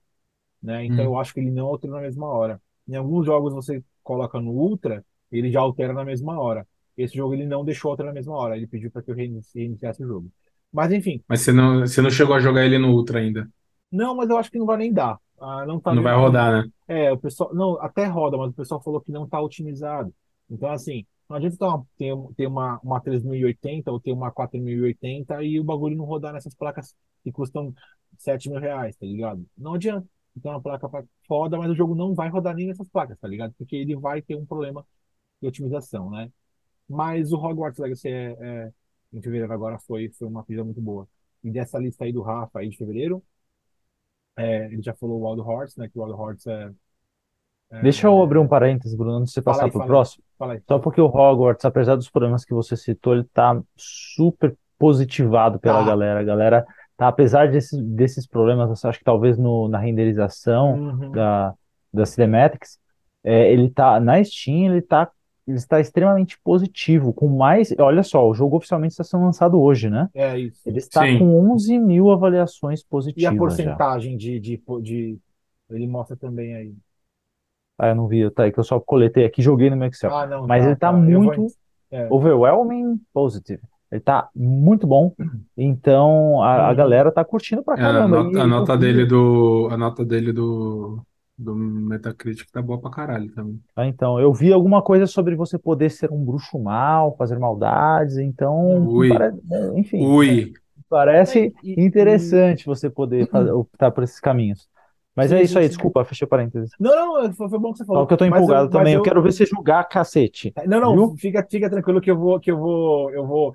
né? Então Hum. eu acho que ele não alterou na mesma hora. Em alguns jogos você coloca no Ultra, ele já altera na mesma hora. Esse jogo ele não deixou alterar na mesma hora. Ele pediu para que eu reinici- reiniciasse o jogo. Mas enfim, Mas você não, você não chegou a jogar ele no Ultra ainda. não, mas eu acho que não vai nem dar. Ah, não tá Não vai rodar, né? É, o pessoal, não, até roda, mas o pessoal falou que não está otimizado. Então, assim, não adianta ter uma, ter uma, uma 3080 ou ter uma 4080 e o bagulho não rodar nessas placas que custam 7 mil reais, tá ligado? Não adianta. Então, uma placa pra- foda, mas o jogo não vai rodar nem nessas placas, tá ligado? Porque ele vai ter um problema de otimização, né? Mas o Hogwarts Legacy é, é- em fevereiro agora foi, foi uma coisa muito boa. E dessa lista aí do Rafa aí de fevereiro, é, ele já falou o Wild Hearts, né? Que o Wild Hearts é, é- Deixa eu abrir um parênteses, Bruno, antes de você passar fala aí. próximo. Fala aí. Só porque o Hogwarts, apesar dos problemas que você citou, ele tá super positivado pela Tá. galera. A galera tá, apesar desses, desses problemas, você acha que talvez no, na renderização Uhum. da, das cinematics, é, ele tá na Steam, ele tá, ele está extremamente positivo, com mais, olha só, o jogo oficialmente está sendo lançado hoje, né? É isso. Ele está Sim. com 11 mil avaliações E a positivas porcentagem de, de, de- Ele mostra também aí. Ah, eu não vi, tá aí que eu só coletei aqui, joguei no meu Excel. Ah, não, Mas tá, ele tá tá. Eu vou- muito é. overwhelming positive. Ele tá muito bom. Então a, a Uhum. galera tá curtindo pra É, a caramba. nota, E a eu nota dele do, a nota dele do, do Metacritic tá boa pra caralho também. Ah, então, eu vi alguma coisa sobre você poder ser um bruxo mau, fazer maldades. Então, Ui. pare- é, enfim, Ui, parece E- e- interessante você poder fazer, optar por esses caminhos. Mas Sim, é isso aí, sim. desculpa, fechei parênteses. Não, não, foi, foi bom que você falou. Só que eu tô empolgado mas também. Eu eu- quero ver você jogar cacete. Não, não, Viu? fica, fica tranquilo que eu vou, que eu vou, eu vou,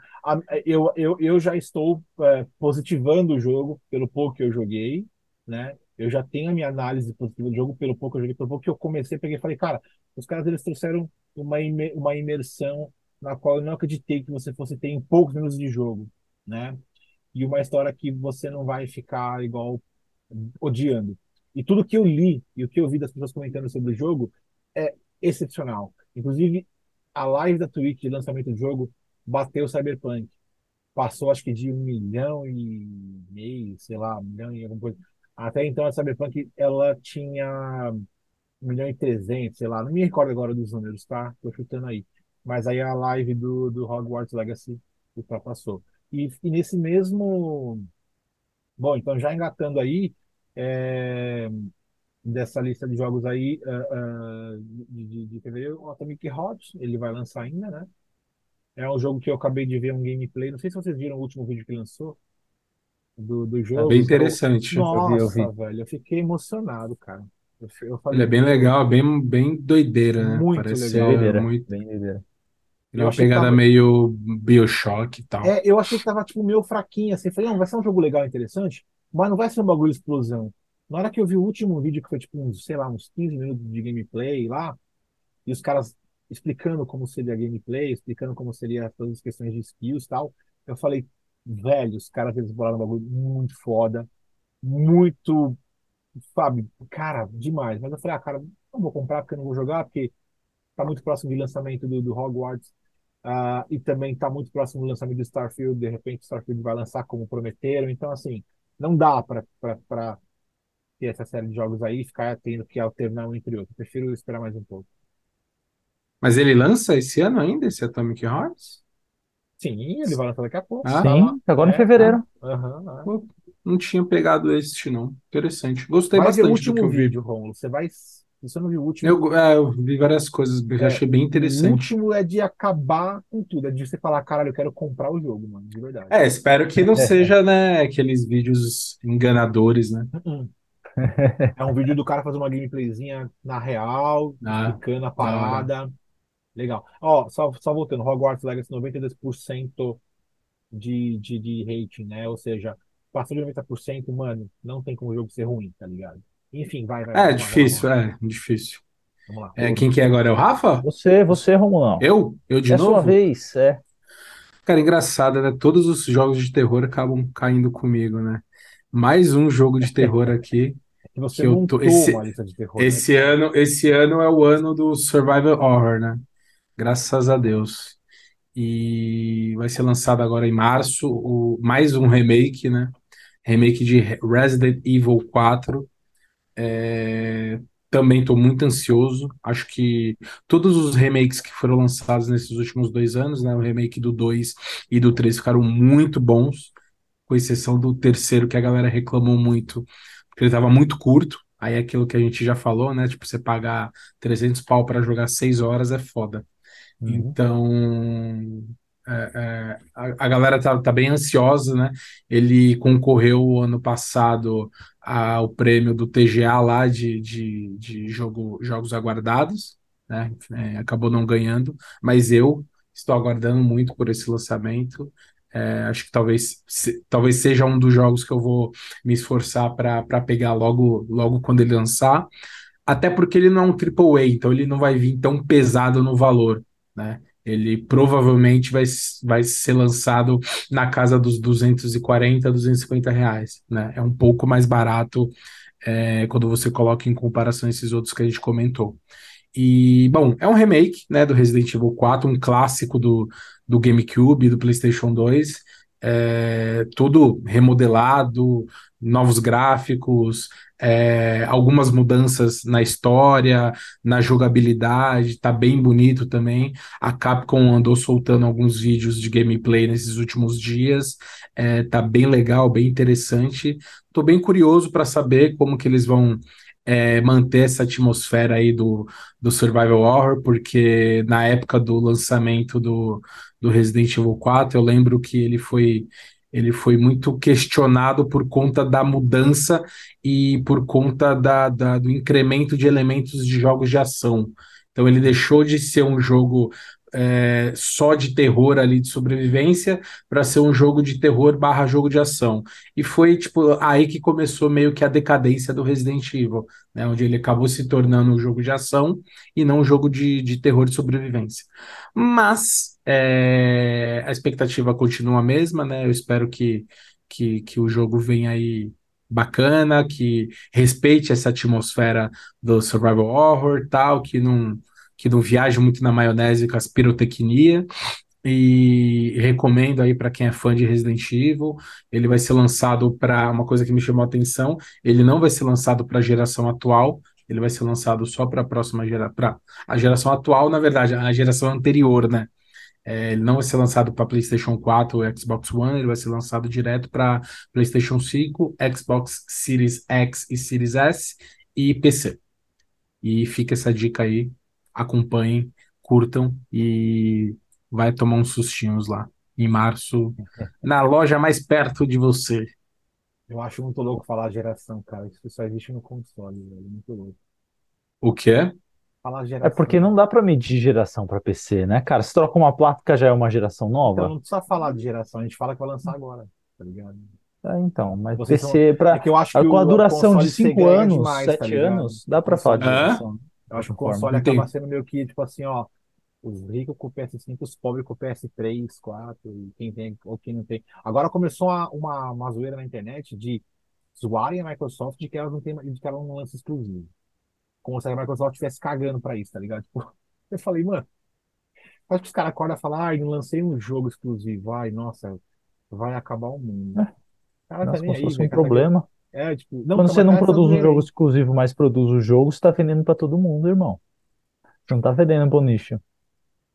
eu, eu, eu já estou é, positivando o jogo pelo pouco que eu joguei, né? Eu já tenho a minha análise positiva do jogo pelo pouco que eu joguei, pelo pouco que eu comecei, peguei e falei, cara, os caras eles trouxeram uma, ime- uma imersão na qual eu não acreditei que você fosse ter em poucos minutos de jogo, né? E uma história que você não vai ficar igual odiando. E tudo que eu li e o que eu vi das pessoas comentando sobre o jogo é excepcional. Inclusive, a live da Twitch de lançamento do jogo bateu o Cyberpunk. Passou, acho que de um milhão e meio, sei lá, um milhão e alguma coisa. Até então, a Cyberpunk, ela tinha um milhão e trezentos, sei lá. Não me recordo agora dos números, tá? Tô chutando aí. Mas aí a live do, do Hogwarts Legacy ultrapassou. E, e nesse mesmo... Bom, então já engatando aí, é, dessa lista de jogos aí ah, ah, de, de, de fevereiro, o Atomic Heart, ele vai lançar ainda, né? É um jogo que eu acabei de ver um gameplay. Não sei se vocês viram o último vídeo que lançou do, do é jogo. bem interessante. Nossa, Eu vi, eu velho, eu fiquei emocionado, cara. Eu, eu falei, Ele é bem legal, bem, bem doideira, né? Muito Parece legal. doideira, muito. bem doideira. Ele é uma pegada tava- meio Bioshock e tal. É, eu achei que tava tipo meio fraquinho assim. Falei, não, vai ser um jogo legal, interessante, mas não vai ser um bagulho de explosão. Na hora que eu vi o último vídeo, que foi tipo uns, sei lá, uns 15 minutos de gameplay lá, e os caras explicando como seria a gameplay, explicando como seria todas as questões de skills e tal, eu falei, velho, os caras eles bolaram um bagulho muito foda, muito, sabe, cara, demais. Mas eu falei, ah, cara, não vou comprar porque eu não vou jogar, porque tá muito próximo do lançamento do, do Hogwarts. ah, e também tá muito próximo do lançamento do Starfield. De repente, Starfield vai lançar como prometeram. Então, assim, não dá para ter essa série de jogos aí e ficar tendo que alternar um entre outro. Prefiro esperar mais um pouco. Mas ele lança esse ano ainda, esse Atomic Hearts? Sim, ele vai lançar daqui a pouco. Ah, Tá. Sim, agora em É, fevereiro. Aham, é. Pô, não tinha pegado esse, não. Interessante. Gostei Vai ver o bastante do que último eu vi. vídeo, Romulo. Você vai. Se você não viu o último, Eu, é, eu vi várias coisas, eu É, achei bem o interessante. último é de acabar com tudo. É de você falar, caralho, eu quero comprar o jogo, mano, de verdade. É, espero que não seja, né, aqueles vídeos enganadores, né? Uhum. É um vídeo do cara fazer uma gameplayzinha na real, Ah, explicando a parada. Legal. Ó, só, só voltando, Hogwarts Legacy 92% de, de, de rating, né? Ou seja, passou de 90%, mano, não tem como o jogo ser ruim, tá ligado? Enfim, vai, vai, É vamos lá, vamos difícil, lá. é difícil. Vamos lá. É, quem que é agora? É o Rafa? Você, você, Romulão. Eu? Eu de É a sua novo? vez, é. Cara, engraçado, né? Todos os jogos de terror acabam caindo comigo, né? Mais um jogo de terror aqui Que você que eu tô. Esse, uma lista de terror, né? esse ano, esse ano é o ano do Survival Horror, né? Graças a Deus. E vai ser lançado agora em março o, mais um remake, né? Remake de Resident Evil 4. É, também estou muito ansioso. Acho que todos os remakes que foram lançados nesses últimos dois anos, né? O remake do 2 e do 3 ficaram muito bons, com exceção do terceiro, que a galera reclamou muito, porque ele estava muito curto. Aí é aquilo que a gente já falou, né? Tipo, você pagar 300 pau para jogar 6 horas é foda. Uhum. Então, é, é, a, a galera tá, tá bem ansiosa, né? Ele concorreu ano passado ao prêmio do TGA lá de, de, de jogo, jogos aguardados, né? É, acabou não ganhando, mas eu estou aguardando muito por esse lançamento. É, acho que talvez, se- talvez seja um dos jogos que eu vou me esforçar para pegar logo, logo quando ele lançar. Até porque ele não é um AAA, então ele não vai vir tão pesado no valor, né? Ele provavelmente vai, vai ser lançado na casa dos 240, 250 reais, né? É um pouco mais barato é, quando você coloca em comparação esses outros que a gente comentou. E, bom, é um remake, né, do Resident Evil 4, um clássico do, do GameCube, do PlayStation 2, é, tudo remodelado, novos gráficos, é, algumas mudanças na história, na jogabilidade, tá bem bonito também. A Capcom andou soltando alguns vídeos de gameplay nesses últimos dias, é, tá bem legal, bem interessante. Tô bem curioso para saber como que eles vão é, manter essa atmosfera aí do, do Survival Horror, porque na época do lançamento do, do Resident Evil 4, eu lembro que ele foi, ele foi muito questionado por conta da mudança e por conta da, da- do incremento de elementos de jogos de ação. Então ele deixou de ser um jogo é, só de terror ali de sobrevivência para ser um jogo de terror barra jogo de ação. E foi tipo aí que começou meio que a decadência do Resident Evil, né? Onde ele acabou se tornando um jogo de ação e não um jogo de, de terror de sobrevivência. Mas é, a expectativa continua a mesma, né? Eu espero que, que, que o jogo venha aí bacana, que respeite essa atmosfera do survival horror, tal, que não, que não viaje muito na maionese com as pirotecnia. E recomendo aí para quem é fã de Resident Evil. Ele vai ser lançado para uma coisa que me chamou a atenção. Ele não vai ser lançado para a geração atual. Ele vai ser lançado só para a próxima geração, para a geração atual, na verdade, a geração anterior, né? É, ele não vai ser lançado para PlayStation 4 ou Xbox One, ele vai ser lançado direto para PlayStation 5, Xbox Series X e Series S e PC. E fica essa dica aí, acompanhem, curtam e vai tomar uns sustinhos lá em março, na loja mais perto de você. Eu acho muito louco falar geração, cara. Isso só existe no console, velho. Muito louco. O quê? Falar É geração. porque não dá pra medir geração pra PC, né, cara? Se troca uma placa já é uma geração Então nova? não precisa falar de geração, a gente fala que vai lançar agora, tá ligado? É, então, mas Vocês PC pra É que eu acho que com a duração de console 5 segrega anos, demais, tá 7 ligado? anos, dá pra falar de geração. Eu acho que o console Entendi. acaba sendo meio que, tipo assim, ó, os ricos com o PS5, os pobres com o PS3, 4, e quem tem ou quem não tem. Agora começou uma, uma, uma zoeira na internet de zoarem a Microsoft de que ela não tem, de que ela não lança exclusivo. Como se a Microsoft estivesse cagando pra isso, tá ligado? Tipo, eu falei, mano, acho que os caras acordam e falam, ai, não lancei um jogo exclusivo, ai, nossa, vai acabar o mundo. É. O cara tá Nossa, nem como se aí, fosse velho, um cara, tá problema. É, tipo, não, Quando tá, você não tá produz um jogo aí. exclusivo, mas produz o jogo, você tá vendendo pra todo mundo, irmão. Não tá fedendo pro nicho.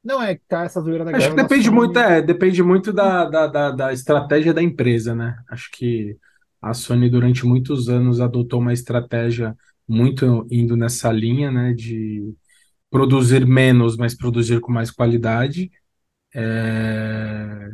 Não, é que tá essa zoeira da Acho guerra que depende muito, é, depende muito da, da, da, da estratégia da empresa, né? Acho que a Sony durante muitos anos adotou uma estratégia muito indo nessa linha, né? De produzir menos, mas produzir com mais qualidade. É,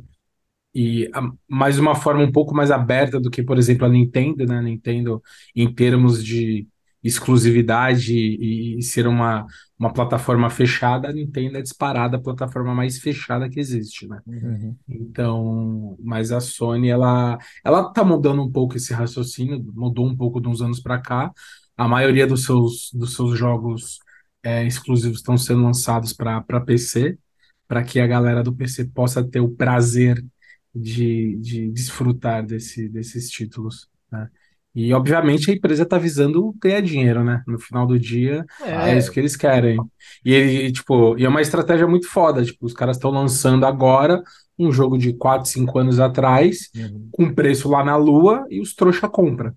E a- mais uma forma um pouco mais aberta do que, por exemplo, a Nintendo, né? A Nintendo, em termos de exclusividade e, e ser uma, uma plataforma fechada, a Nintendo é disparada a plataforma mais fechada que existe, né? Uhum. Então, mas a Sony, ela, ela tá mudando um pouco esse raciocínio, mudou um pouco de uns anos para cá. A maioria dos seus, dos seus jogos é, exclusivos estão sendo lançados para PC, para que a galera do PC possa ter o prazer de, de desfrutar desse, desses títulos, né? E, obviamente, a empresa está visando ganhar dinheiro, né? No final do dia, é É, isso que eles querem. E, ele, tipo, e é uma estratégia muito foda. Tipo, os caras estão lançando agora um jogo de 4, 5 anos atrás, Uhum. com preço lá na lua, e os trouxa compram.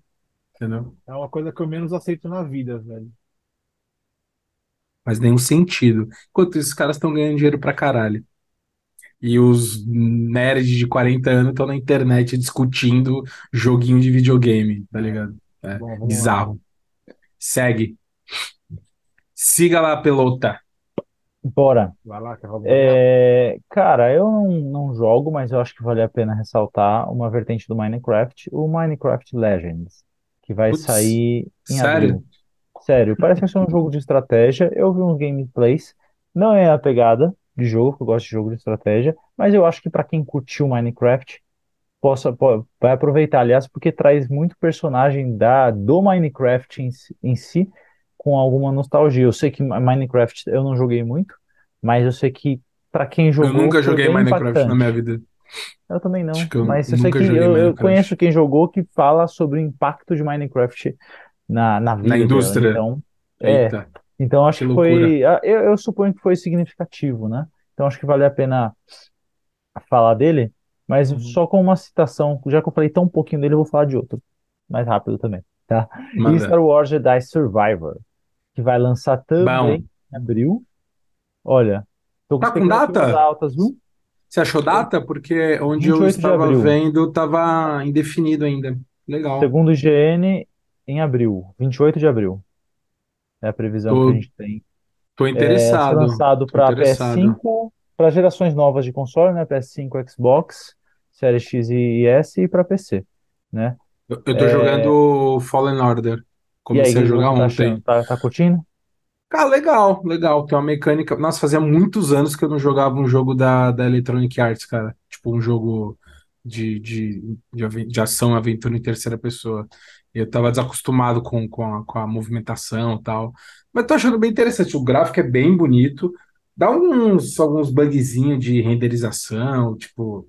Entendeu? é uma coisa que eu menos aceito na vida, velho. Faz nenhum sentido. Enquanto isso, os caras estão ganhando dinheiro pra caralho. E os nerds de 40 anos estão na internet discutindo joguinho de videogame, tá ligado? É Bom, vamos lá. bizarro. Segue. Siga lá, pelota. Bora. Vai lá, que eu vou É, cara, eu não, não jogo, mas eu acho que vale a pena ressaltar uma vertente do Minecraft, o Minecraft Legends, que vai Putz, sair em sério? abril. Sério, parece ser um jogo de estratégia. Eu vi uns gameplays, não é a pegada de jogo, que eu gosto de jogo de estratégia, mas eu acho que para quem curtiu Minecraft, possa, po- vai aproveitar, aliás, porque traz muito personagem da, do Minecraft em, si- em si, com alguma nostalgia. Eu sei que Minecraft eu não joguei muito, mas eu sei que para quem Eu jogou nunca foi joguei Minecraft na impactante. minha vida. Eu também não, eu mas eu sei que eu, eu conheço quem jogou que fala sobre o impacto de Minecraft na, na Na vida dela. indústria. Então, é, então acho que que foi, eu, eu suponho que foi significativo, né? Então acho que vale a pena falar dele, mas Uhum. só com uma citação, já que eu falei tão pouquinho dele, eu vou falar de outro, mais rápido também, tá? E. Star Wars Jedi Survivor, que vai lançar Bom. também em abril. Olha, tô com Tá com data? altas, viu? Você achou data? Porque onde eu 28 de estava vendo estava indefinido ainda. Legal. Segundo o IGN, em abril, 28 de abril. É a previsão que a Tô, gente tem. tô É, ser interessado. lançado Tô para interessado. PS5, para gerações novas de console, né? PS5, Xbox, Série X e S e para PC, né? Eu, tô É, jogando Fallen Order. aí, Comecei que a jogar tá achando? ontem. Tá, tá curtindo? Cara, legal, legal. Tem uma mecânica. Nossa, fazia muitos anos que eu não jogava um jogo da, da Electronic Arts, cara. Tipo, um jogo de, de, de, de ação, aventura em terceira pessoa. Eu tava desacostumado com, com a, com a movimentação e tal. Mas tô achando bem interessante. O gráfico é bem bonito. Dá uns, alguns bugzinhos de renderização, tipo.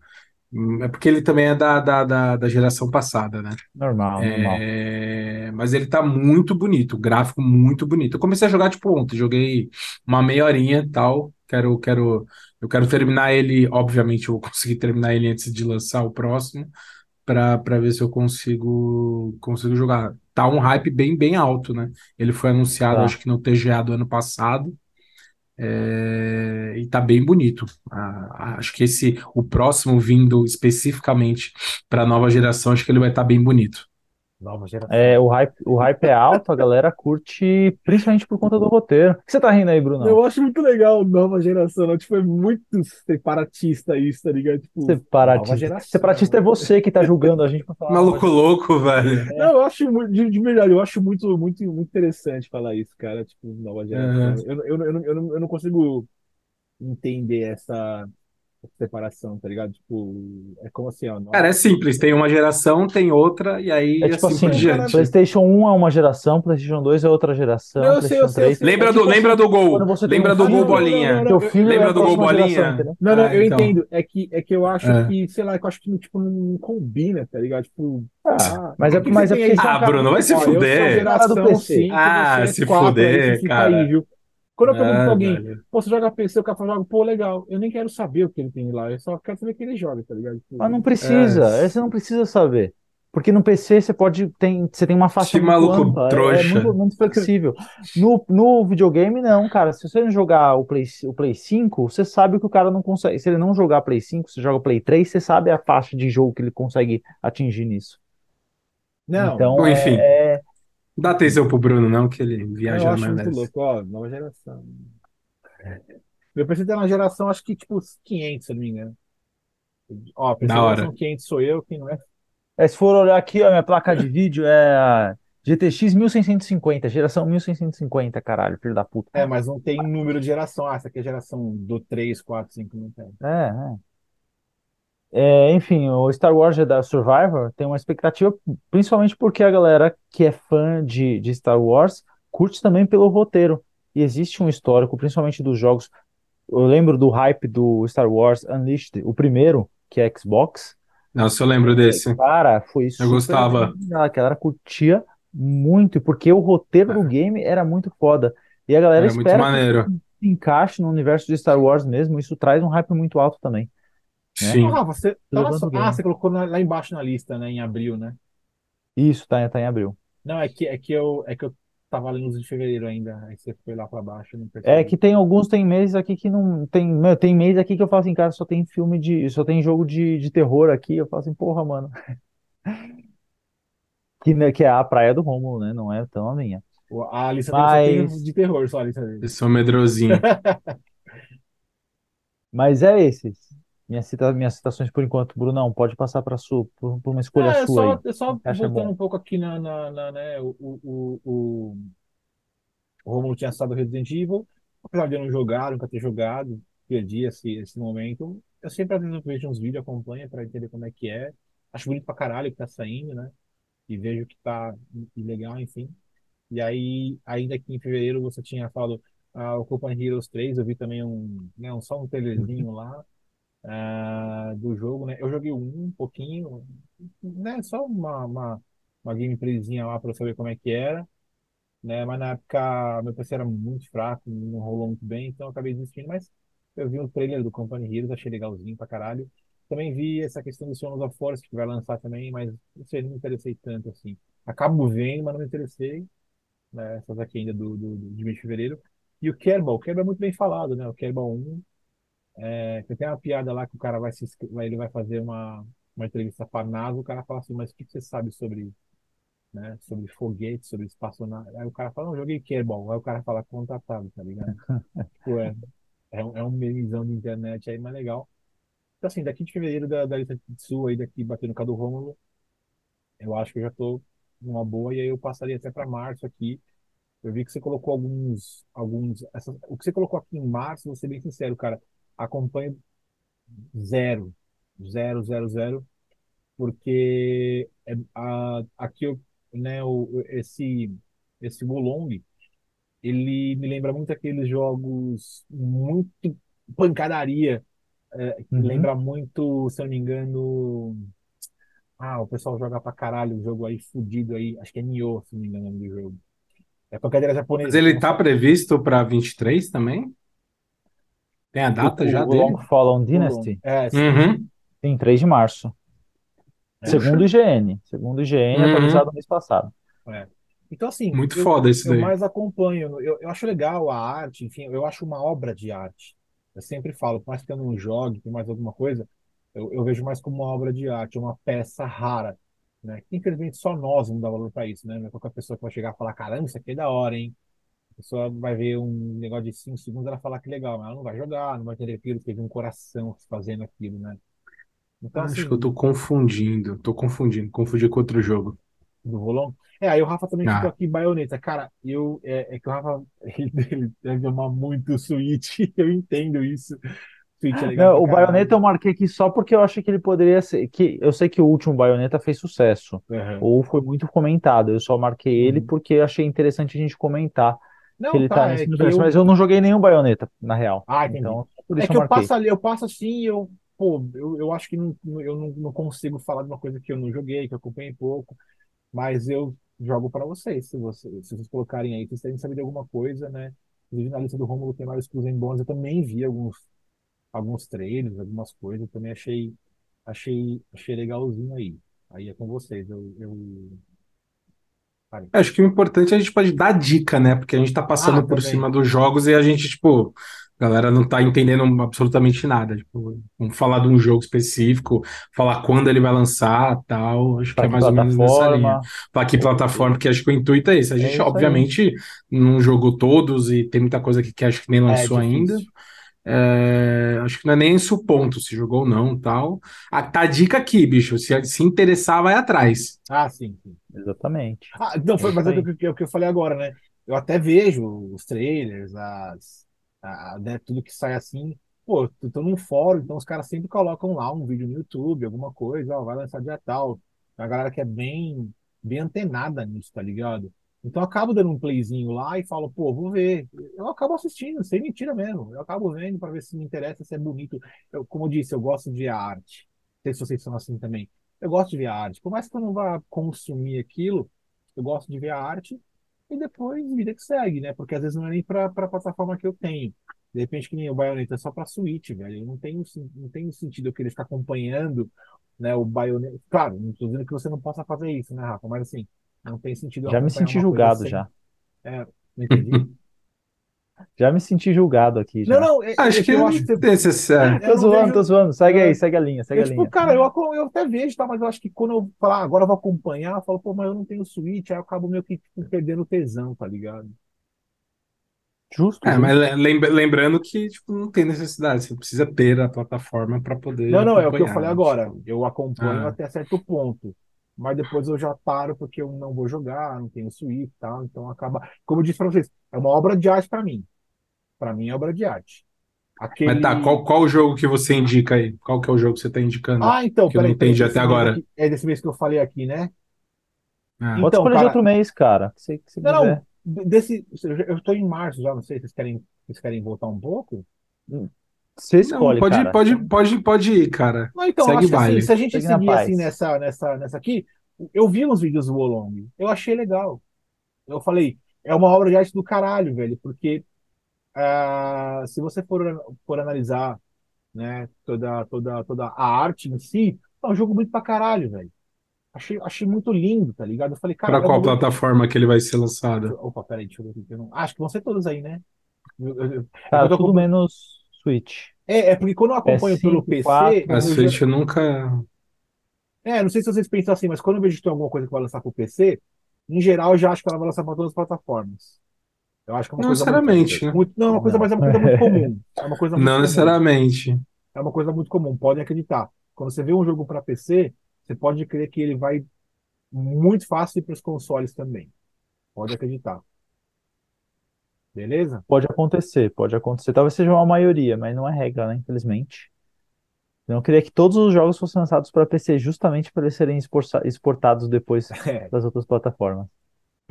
Hum, É porque ele também é da, da, da, da geração passada, né? Normal, normal. É, mas ele tá muito bonito, o gráfico muito bonito. Eu comecei a jogar tipo ontem, joguei uma meia horinha e tal. Quero, quero, eu quero terminar ele, obviamente eu vou conseguir terminar ele antes de lançar o próximo, para para ver se eu consigo consigo jogar. Tá um hype bem bem alto, né? Ele foi anunciado, Tá. acho que no TGA do ano passado. É, e tá bem bonito. Ah, acho que esse, o próximo vindo especificamente para a nova geração, acho que ele vai estar bem bonito. Nova geração. É, o hype, o hype é alto, a galera curte, principalmente por conta do roteiro. O que você tá rindo aí, Bruno? Eu acho muito legal nova geração, né? Tipo, é muito separatista isso, tá ligado? Tipo, nova Separatista. geração. Separatista é você que tá julgando a gente pra falar. Maluco louco, velho. Não, eu acho muito, de, de verdade, eu acho muito, muito, muito interessante falar isso, cara. Tipo, nova geração. Uhum. Eu, eu, eu, eu, não, eu não consigo entender essa separação, tá ligado? Tipo, é como assim, ó. Cara, é simples. Tem uma geração, tem outra, e aí É tipo assim por assim, diante. PlayStation 1 é uma geração, PlayStation 2 é outra geração, eu sei, eu PlayStation sei, eu 3. sei. Lembra É do, tipo lembra assim, do gol? Lembra um do filho, gol não, não, bolinha? não, Teu filho Lembra é do gol geração, bolinha? entendeu? Não, não, Ah, eu então. entendo. É que, é que eu acho É. que, sei lá, que eu acho que tipo, não combina, tá ligado? Tipo, Ah, ah, mas é, por que mas é porque Ah, Bruno, vai se fuder. Cara do geração PC. 5, Ah, é se 4, fuder, cara. Quando eu pergunto Ah, pra alguém, velho. pô, você joga PC, o cara fala, joga, pô, legal. Eu nem quero saber o que ele tem lá, eu só quero saber o que ele joga, tá ligado? Tipo, Mas não precisa, É. você não precisa saber. Porque no PC você pode tem, você tem uma faixa muito maluco ampla, é, é trouxa. muito, muito flexível. No, no videogame, não, cara. Se você não jogar o Play, o Play 5, você sabe que o cara não consegue. Se ele não jogar Play 5, você joga Play 3, você sabe a faixa de jogo que ele consegue atingir nisso. Não, Então, Bom, é, enfim. é- Dá atenção pro Bruno, não, que ele eu viaja na acho muito maionese. louco, ó, nova geração. Meu PC tá na geração, acho que tipo 500, se eu não me engano. Ó, PC Da hora. geração 500 sou eu, quem não é? é, se for olhar aqui, ó, minha placa de vídeo é a GTX 1650, geração 1650, caralho, filho da puta. É, mas não tem número de geração. Ah, essa aqui é geração do 3, 4, 5, não tem. É, é. É, enfim, o Star Wars Jedi Survivor tem uma expectativa, principalmente porque a galera que é fã de, de Star Wars curte também pelo roteiro. E existe um histórico, principalmente dos jogos. Eu lembro do hype do Star Wars Unleashed, o primeiro, que é Xbox. Nossa, eu lembro desse. Cara, foi super gostava. bem, A galera curtia muito, porque o roteiro do game era muito foda. E a galera Era espera que se encaixe no universo de Star Wars mesmo. Isso traz um hype muito alto também. Né? Sim. Ah, você, tá na ah, você colocou na- lá embaixo na lista, né? Em abril, né? Isso, tá, tá em abril. Não, é que, é que eu, é que eu tava lendo os de fevereiro ainda. Aí você foi lá pra baixo, não É que tem alguns, tem meses aqui que não tem, meu, tem mês aqui que eu falo assim, cara, só tem filme de, só tem jogo de, de terror aqui, eu falo assim, porra, mano. Que, né, que é a praia do Rômulo, né? Não é tão a minha. A lista dele só tem Mas, de terror, só a lista dele. Eu sou medrosinho. mas é esses. Minhas, cita, minhas citações por enquanto, Brunão, pode passar para sua, por, por uma escolha É, sua só, aí. é só acha voltando um pouco aqui na, na, na, né, o, o, o, o Romulo tinha citado Resident Evil, apesar de eu não jogar, nunca ter jogado, perdi esse, esse momento. Eu sempre às vezes vejo uns vídeos, acompanho para entender como é que é. Acho bonito pra caralho que tá saindo, né? E vejo que tá legal, enfim. E aí, ainda aqui em fevereiro, você tinha falado ah, o Company Heroes 3, eu vi também um, né, um, só um trailerzinho lá ah, do jogo, né? Eu joguei um, um pouquinho, né? Só uma, uma, uma gameplayzinha lá para eu saber como é que era, né? Mas na época meu PC era muito fraco, não rolou muito bem, então eu acabei desistindo. Mas eu vi o trailer do Company Heroes, achei legalzinho pra caralho. Também vi essa questão do Sons of Force que vai lançar também, mas não sei, não me interessei tanto assim. Acabo vendo, mas não me interessei, né? Essas aqui ainda do, do, do- de mês de fevereiro. E o Kerbal, o Kerbal é muito bem falado, né? O Kerbal 1, é, tem uma piada lá que o cara vai se, vai- ele vai fazer uma, uma entrevista para a NASA, o cara fala assim, mas o que você sabe sobre, né, sobre foguete, sobre espaçonave? Aí o cara fala, não, joguei Kerbal. Aí o cara fala, contratado, tá ligado? Tipo, é, é, um, é um memezão de internet aí, mas legal. Então, assim, daqui de fevereiro da, da lista sua aí, daqui batendo com a do Rômulo, eu acho que eu já tô numa boa, e aí eu passaria até para março aqui. Eu vi que você colocou alguns, alguns, o que você colocou aqui em março, vou ser bem sincero, cara, acompanho zero, zero, zero, zero, porque é, a, aqui eu, né, o, esse, esse Wolong, ele me lembra muito aqueles jogos muito pancadaria, é, que Uhum. lembra muito, se eu não me engano, ah, o pessoal joga pra caralho o jogo aí fudido aí, acho que é Nioh, se não me engano o nome do jogo. É pancadeira Mas japonesa. ele não tá previsto para 23 também? Tem a data O, já o dele? Long Fallen. Dynasty É, sim. Uhum. tem 3 de março. É. Segundo o IGN. Segundo o IGN, Uhum. atualizado mês passado. É. Então, assim, Muito eu, foda isso eu daí. mais acompanho. Eu, eu acho legal a arte, enfim, eu acho uma obra de arte. Eu sempre falo, por mais que eu não jogue, por mais alguma coisa, eu, eu vejo mais como uma obra de arte, uma peça rara, né? Que, infelizmente só nós vamos dar valor para isso, né? Não é Qualquer pessoa que vai chegar e falar, caramba, isso aqui é da hora, hein? A pessoa vai ver um negócio de 5 segundos, ela falar que legal, mas ela não vai jogar, não vai entender aquilo, teve um coração fazendo aquilo, né? Então, Acho assim, que eu tô confundindo. Tô confundindo. Confundi com outro jogo. do Rolão. É, aí o Rafa também Ah. ficou aqui baioneta. Cara, eu é, é que o Rafa ele, ele deve amar muito o Switch, eu entendo isso. Switch é legal Não, o pra. Bayonetta eu marquei aqui só porque eu achei que ele poderia ser. Que, eu sei que o último Bayonetta fez sucesso, Aham. ou foi muito comentado. Eu só marquei ele Uhum. porque eu achei interessante a gente comentar Não, ele tá, tá é que universo. eu. Mas eu não joguei nenhum Bayonetta, na real. Ah, entendi. Então, por É isso que eu eu passo ali, eu passo assim, eu, pô, eu, eu acho que não, eu não, não consigo falar de uma coisa que eu não joguei, que eu acompanhei pouco, mas eu jogo pra vocês. Se, você, se vocês colocarem aí, se vocês querem saber de alguma coisa, né? Inclusive na lista do Romulo tem vários exclusivos bons, eu também vi alguns, alguns trailers, algumas coisas, eu também achei, achei, achei legalzinho aí. Aí é com vocês. Eu, eu... Parei. Acho que o importante é a gente pode dar dica, né? Porque a gente tá passando Ah, por também. cima dos jogos e a gente, tipo, a galera não tá entendendo absolutamente nada. Tipo, vamos falar de um jogo específico, falar quando ele vai lançar, tal. Acho que Pra é que mais ou menos nessa linha. plataforma? Falar que plataforma, porque acho que o intuito é esse. A É gente, isso aí. obviamente, não jogou todos e tem muita coisa aqui que acho que nem É lançou ainda. difícil. É, acho que não é nem esse o ponto, se jogou ou não, tal. Ah, tá a dica aqui, bicho. Se, se interessar, vai atrás. Ah, sim, sim. Exatamente. Ah, não, foi, mas isso é o que, é o que eu falei agora, né? Eu até vejo os trailers, as, a- né, tudo que sai assim. Pô, eu tô num fórum, então os caras sempre colocam lá um vídeo no YouTube, alguma coisa, ó, vai lançar dia tal. A galera que é bem, bem antenada nisso, tá ligado? Então eu acabo dando um playzinho lá e falo, pô, vou ver. Eu acabo assistindo, sem mentira mesmo. Eu acabo vendo para ver se me interessa, se é bonito. Eu, como eu disse, eu gosto de arte. Não sei se vocês são assim também. Eu gosto de ver a arte. Por mais que eu não vá consumir aquilo, eu gosto de ver a arte e depois vida que segue, né? Porque às vezes não é nem para a plataforma que eu tenho. De repente, que nem o Bayonetta é só para Switch, velho. Eu Não tem, não tem sentido eu querer ficar acompanhando, né, o Bayonetta. Claro, não estou dizendo que você não possa fazer isso, né, Rafa? Mas assim, não tem sentido Já me senti julgado sem- já. É, não entendi. Já me senti julgado aqui já. Não, não, é, Acho é que eu acho que você. necessário. Tô zoando, vejo- tô zoando. Segue É. aí, segue a linha, segue Eu, a tipo, linha. cara, eu, eu até vejo, tá? Mas eu acho que quando eu falar, "Ah, agora eu vou acompanhar, eu falo, pô, mas eu não tenho Switch, aí eu acabo meio que tipo, perdendo o tesão, tá ligado? Justo, É, justo. mas lem- lembrando que tipo, não tem necessidade, você precisa ter a plataforma para poder Não, não, é o que eu falei agora. Tipo, Eu acompanho Ah. até certo ponto. Mas depois eu já paro porque eu não vou jogar, não tenho Switch e tal. Então acaba. Como eu disse pra vocês, é uma obra de arte pra mim. Pra mim é obra de arte. Aquele... Mas tá, qual, qual o jogo que você indica aí? Qual que é o jogo que você tá indicando? Ah, então, que eu não peraí, entendi até agora. aqui- é desse mês que eu falei aqui, né? Ah. Pode então, escolher de outro mês, cara. Se se Não, quiser. não. de- Desse, eu estou em março já, não sei, vocês querem, vocês querem voltar um pouco? Você Não, escolhe, pode, cara. pode, pode, pode ir, cara. Não, então, Segue acho que assim, se a gente Segue seguir assim nessa, nessa, nessa aqui, eu vi uns vídeos do Wolong, eu achei legal. Eu falei, é uma obra de arte do caralho, velho, porque ah, se você for, for analisar, né, toda, toda, toda a arte em si, é um jogo muito pra caralho, velho. Achei, achei muito lindo, tá ligado? Eu falei, cara, Para é um qual bagulho- plataforma que ele vai ser lançado? Opa, peraí, deixa eu ver aqui. eu não- Acho que vão ser todos aí, né? Eu- eu- eu- Cara, eu tô tudo acompanhando- menos Switch. É, é porque quando eu acompanho PS5, pelo PC, 4, eu A já- Switch eu nunca. É, não sei se vocês pensam assim, mas quando eu vejo que tem alguma coisa que vai lançar pro PC, em geral eu já acho que ela vai lançar para todas as plataformas. Eu acho que é uma Não coisa necessariamente, muito, muito- não, é uma coisa, Não. mas é uma coisa muito comum. É uma coisa muito Não comum. necessariamente. É uma coisa muito comum, podem acreditar. Quando você vê um jogo para PC, você pode crer que ele vai muito fácil para os consoles também. Pode acreditar. Beleza? Pode acontecer, pode acontecer. Talvez seja uma maioria, mas não é regra, né? Infelizmente. Eu não queria que todos os jogos fossem lançados para PC justamente para eles serem exporta- exportados depois É. das outras plataformas.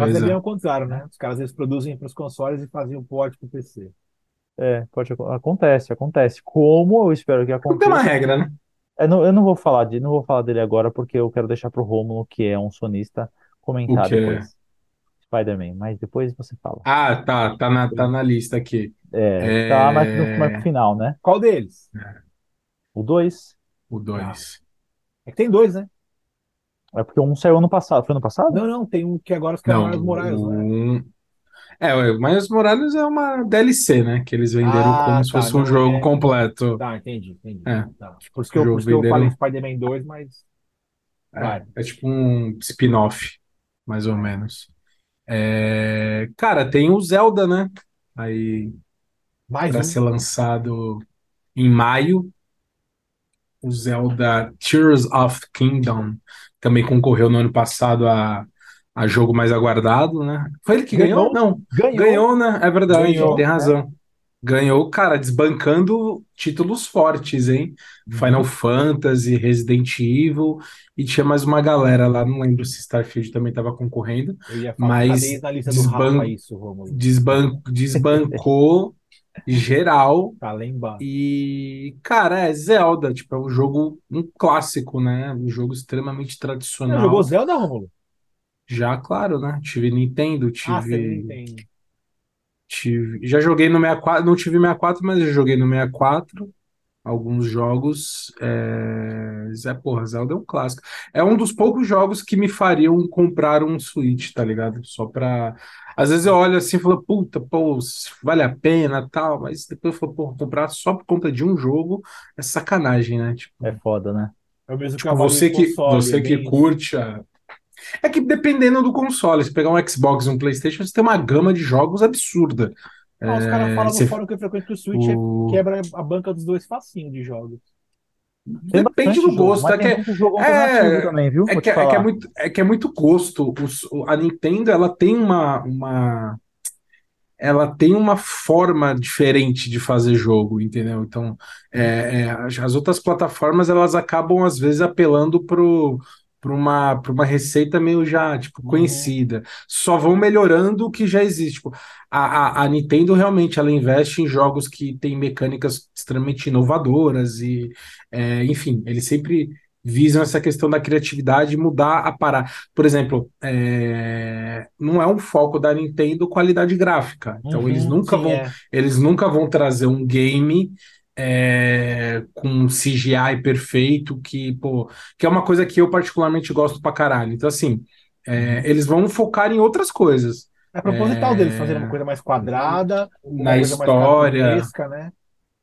Mas Pois é bem é. ao contrário, né? Os caras eles produzem para os consoles e fazem o port para o PC. É, pode acon- acontece, acontece. Como eu espero que Não tem uma aconteça. regra, né? Eu não, eu não vou falar de, não vou falar dele agora porque eu quero deixar pro Rômulo, que é um sonista, comentar O quê? depois. Spider-Man, mas depois você fala. Ah, tá, tá na, tá na lista aqui. É, É. tá mais no, mais pro final, né? Qual deles? O 2 O 2. É que tem dois, né? É porque um saiu ano passado. Foi ano passado? Não, não, tem um que agora caras Não, Miles Morales, né? um... É, o Miles Morales é uma DLC, né? Que eles venderam Ah, como se tá, fosse um jogo é- completo. Tá, entendi, entendi. É. Tá. Por isso que eu, por isso que eu venderam- falei Spider-Man 2, mas. É, é tipo um spin-off, mais ou menos. É, Cara, tem o Zelda, né? Aí Mais para um. ser lançado em maio. O Zelda Tears of Kingdom também concorreu no ano passado a, a jogo mais aguardado, né? Foi ele que ganhou? Ganhou. Não, Ganhou. ganhou, né? É verdade, Ganhou, tem né? razão. Ganhou, cara, desbancando títulos fortes, hein? Final Fantasy, Resident Evil e tinha mais uma galera lá, não lembro se Starfield também estava concorrendo. Mas desban- isso? Desban desbancou geral. Tá lá embaixo. E, cara, é Zelda, tipo, é um jogo, um clássico, né? Um jogo extremamente Você tradicional. jogou Zelda, Romulo? Já, claro, né? Tive Nintendo, Ah, você tive, entende. tive. Já joguei no 64, não tive 64, mas já joguei no 64. alguns jogos. É... Porra, Zelda é um clássico. É um dos poucos jogos que me fariam comprar um Switch, tá ligado? Só pra. Às vezes eu olho assim e falo, puta, pô, vale a pena tal, mas depois eu falo, pô, comprar só por conta de um jogo é sacanagem, né? Tipo, É foda, né? É o mesmo tipo, você que, console, você é que bem isso. curte a. É que dependendo do console, se pegar um Xbox e um PlayStation, você tem uma gama de jogos absurda. Ah, os caras É, falam no você- fórum que eu frequento que o Switch o- quebra a banca dos dois facinho de jogos. Tem Depende do gosto, é que- é- alternativo também, viu? É Vou que, é, que é muito, é que é muito gosto. Os- a Nintendo, ela tem uma, uma, ela tem uma forma diferente de fazer jogo, entendeu? Então, é, é, as as outras plataformas, elas acabam, às vezes, apelando pro, para uma, pra uma receita meio já, tipo, Uhum. conhecida. Só vão melhorando o que já existe. Tipo, a, a, a Nintendo, realmente, ela investe em jogos que têm mecânicas extremamente inovadoras e, é, enfim, eles sempre visam essa questão da criatividade mudar a parada. Por exemplo, é, não é um foco da Nintendo qualidade gráfica. Então, Uhum, eles nunca Sim, vão é. eles nunca vão trazer um game é, com CGI perfeito, que, pô, que é uma coisa que eu particularmente gosto pra caralho. Então, assim, é, eles vão focar em outras coisas. É proposital É. deles fazerem uma coisa mais quadrada, Na história. né?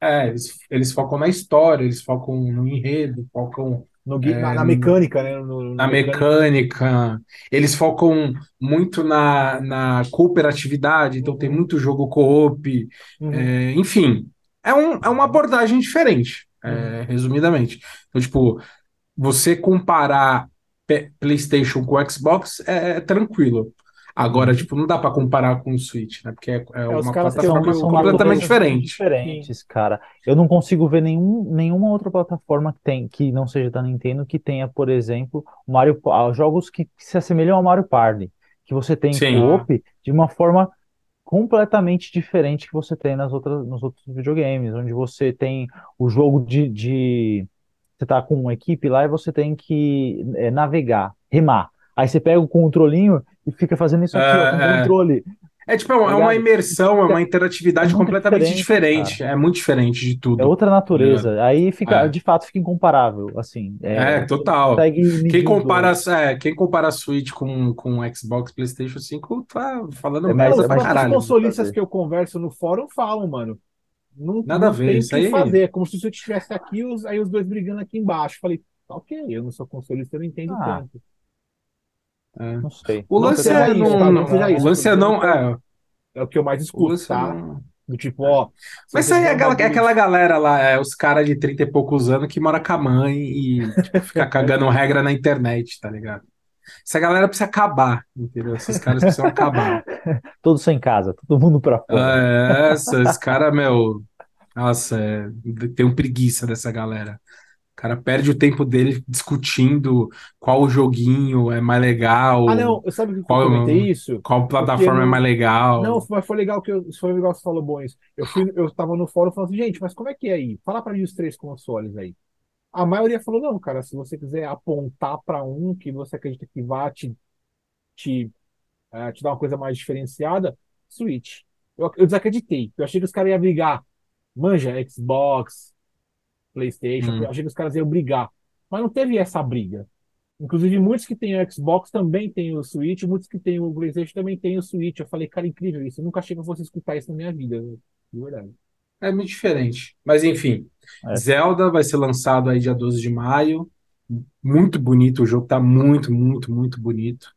É, eles, eles focam na história, eles focam no enredo, focam No, gui- na, É, na mecânica, né? No, no na mecânica, eles focam muito na, na cooperatividade, então tem Uhum. muito jogo co-op, Uhum. é, enfim, é, um, é uma abordagem diferente, é, resumidamente. Então, tipo, você comparar P- PlayStation com Xbox é, é tranquilo. Agora, tipo, não dá pra comparar com o Switch, né? Porque é, é os uma plataforma são completamente diferente. diferentes, cara. Eu não consigo ver nenhum, nenhuma outra plataforma que tem, que não seja da Nintendo, que tenha, por exemplo, Mario, jogos que, que se assemelham ao Mario Party, que você tem Sim. co-op de uma forma completamente diferente que você tem nas outras, nos outros videogames, onde você tem o jogo de, de você tá com uma equipe lá e você tem que é, navegar, remar. Aí você pega o controlinho e fica fazendo isso aqui, ó, com o É, é. controle. É tipo, é uma- é uma imersão, é uma interatividade É completamente diferente, diferente. É muito diferente de É tudo. outra natureza. Aí fica, É. de fato, fica incomparável, assim. É, total. consegue medir Quem os compara, é, quem compara a Switch com, com Xbox, PlayStation 5 tá falando É mais- merda os é pra caralho. consolistas fazer. que eu converso no fórum falam, mano. Não, Nada a não ver, tem o isso que aí- fazer. É como se o Switch estivesse aqui, os, aí os dois brigando aqui embaixo. Falei, tá ok, eu não sou consolista, eu não entendo Ah. tanto. É. Não sei. O lance é isso, não, tá? O lance é não, é, É o que eu mais escuto, é tá? não. Do tipo, ó. Mas isso aí é aquela, é um aquela galera lá, é os caras de 30 e poucos anos que mora com a mãe e tipo, fica cagando regra na internet, tá ligado? Essa galera precisa acabar, entendeu? Esses caras precisam acabar. Todos sem casa, todo mundo pra fora. É, essa, esse cara, meu. Nossa, é, tenho preguiça dessa galera. O cara perde o tempo dele discutindo qual joguinho é mais legal, Ah, não, eu sabe que eu Qual- comentei isso? qual plataforma é mais legal. Não, mas foi legal que eu, foi legal que você falou bom isso. Eu fui, eu tava no fórum falando assim, gente, mas como é que é aí? Fala pra mim os três consoles aí. A maioria falou, não, cara, se você quiser apontar pra um que você acredita que vá te, te, eh, te dar uma coisa mais diferenciada, Switch. Eu, eu desacreditei. Eu achei que os caras iam brigar. Manja, Xbox, PlayStation. Hum. Eu achei que os caras iam brigar. Mas não teve essa briga. Inclusive, muitos que têm o Xbox também têm o Switch, muitos que têm o PlayStation também têm o Switch. Eu falei, cara, incrível isso. Eu nunca achei que eu fosse escutar isso na minha vida, de verdade. É muito diferente. Mas enfim, É. Zelda vai ser lançado aí dia 12 de maio. Muito bonito, o jogo tá muito, muito, muito bonito.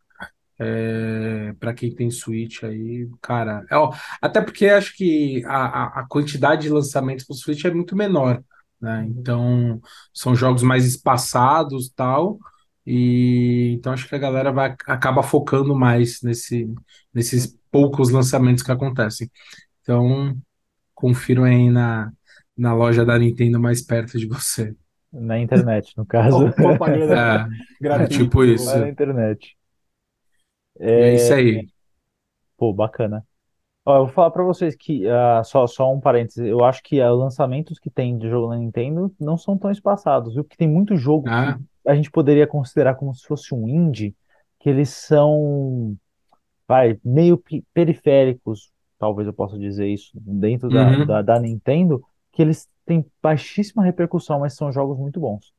É, para quem tem Switch aí, cara, é, ó, até porque acho que a, a, a quantidade de lançamentos pro Switch é muito menor, né? Então são jogos mais espaçados tal, e então acho que a galera vai acaba focando mais nesse, nesses poucos lançamentos que acontecem. Então confiram aí na, na loja da Nintendo mais perto de você. Na internet, no caso. É, gratuita. tipo isso. Vai na internet. é isso aí. Pô, bacana. Ó, eu vou falar pra vocês que, ah, só, só um parênteses, eu acho que ah, os lançamentos que tem de jogo na Nintendo não são tão espaçados, viu? Porque tem muito jogo Ah. que a gente poderia considerar como se fosse um indie, que eles são, vai, meio pe- periféricos, talvez eu possa dizer isso, dentro da, Uhum. da, da Nintendo, que eles tem baixíssima repercussão, mas são jogos muito bons.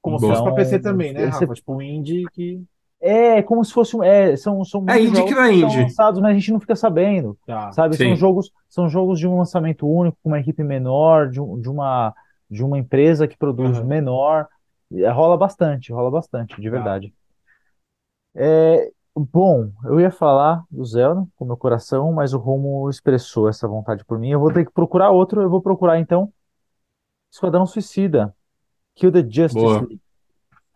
Como se fosse pra Então, PC também, né, esse- Rafa? Tipo um indie que. É como se fosse um. É, são, são É muitos indie que não é são indie. lançados, mas a gente não fica sabendo. Tá. Sabe? São jogos, são jogos de um lançamento único, com uma equipe menor, de, um- de uma, de uma empresa que produz Aham. menor. É, Rola bastante, rola bastante, de Tá. verdade. É, bom, eu ia falar do Zelda com meu coração, mas o Romo expressou essa vontade por mim. Eu vou ter que procurar outro, eu vou procurar então Esquadrão Suicida, Kill the Justice Boa. League.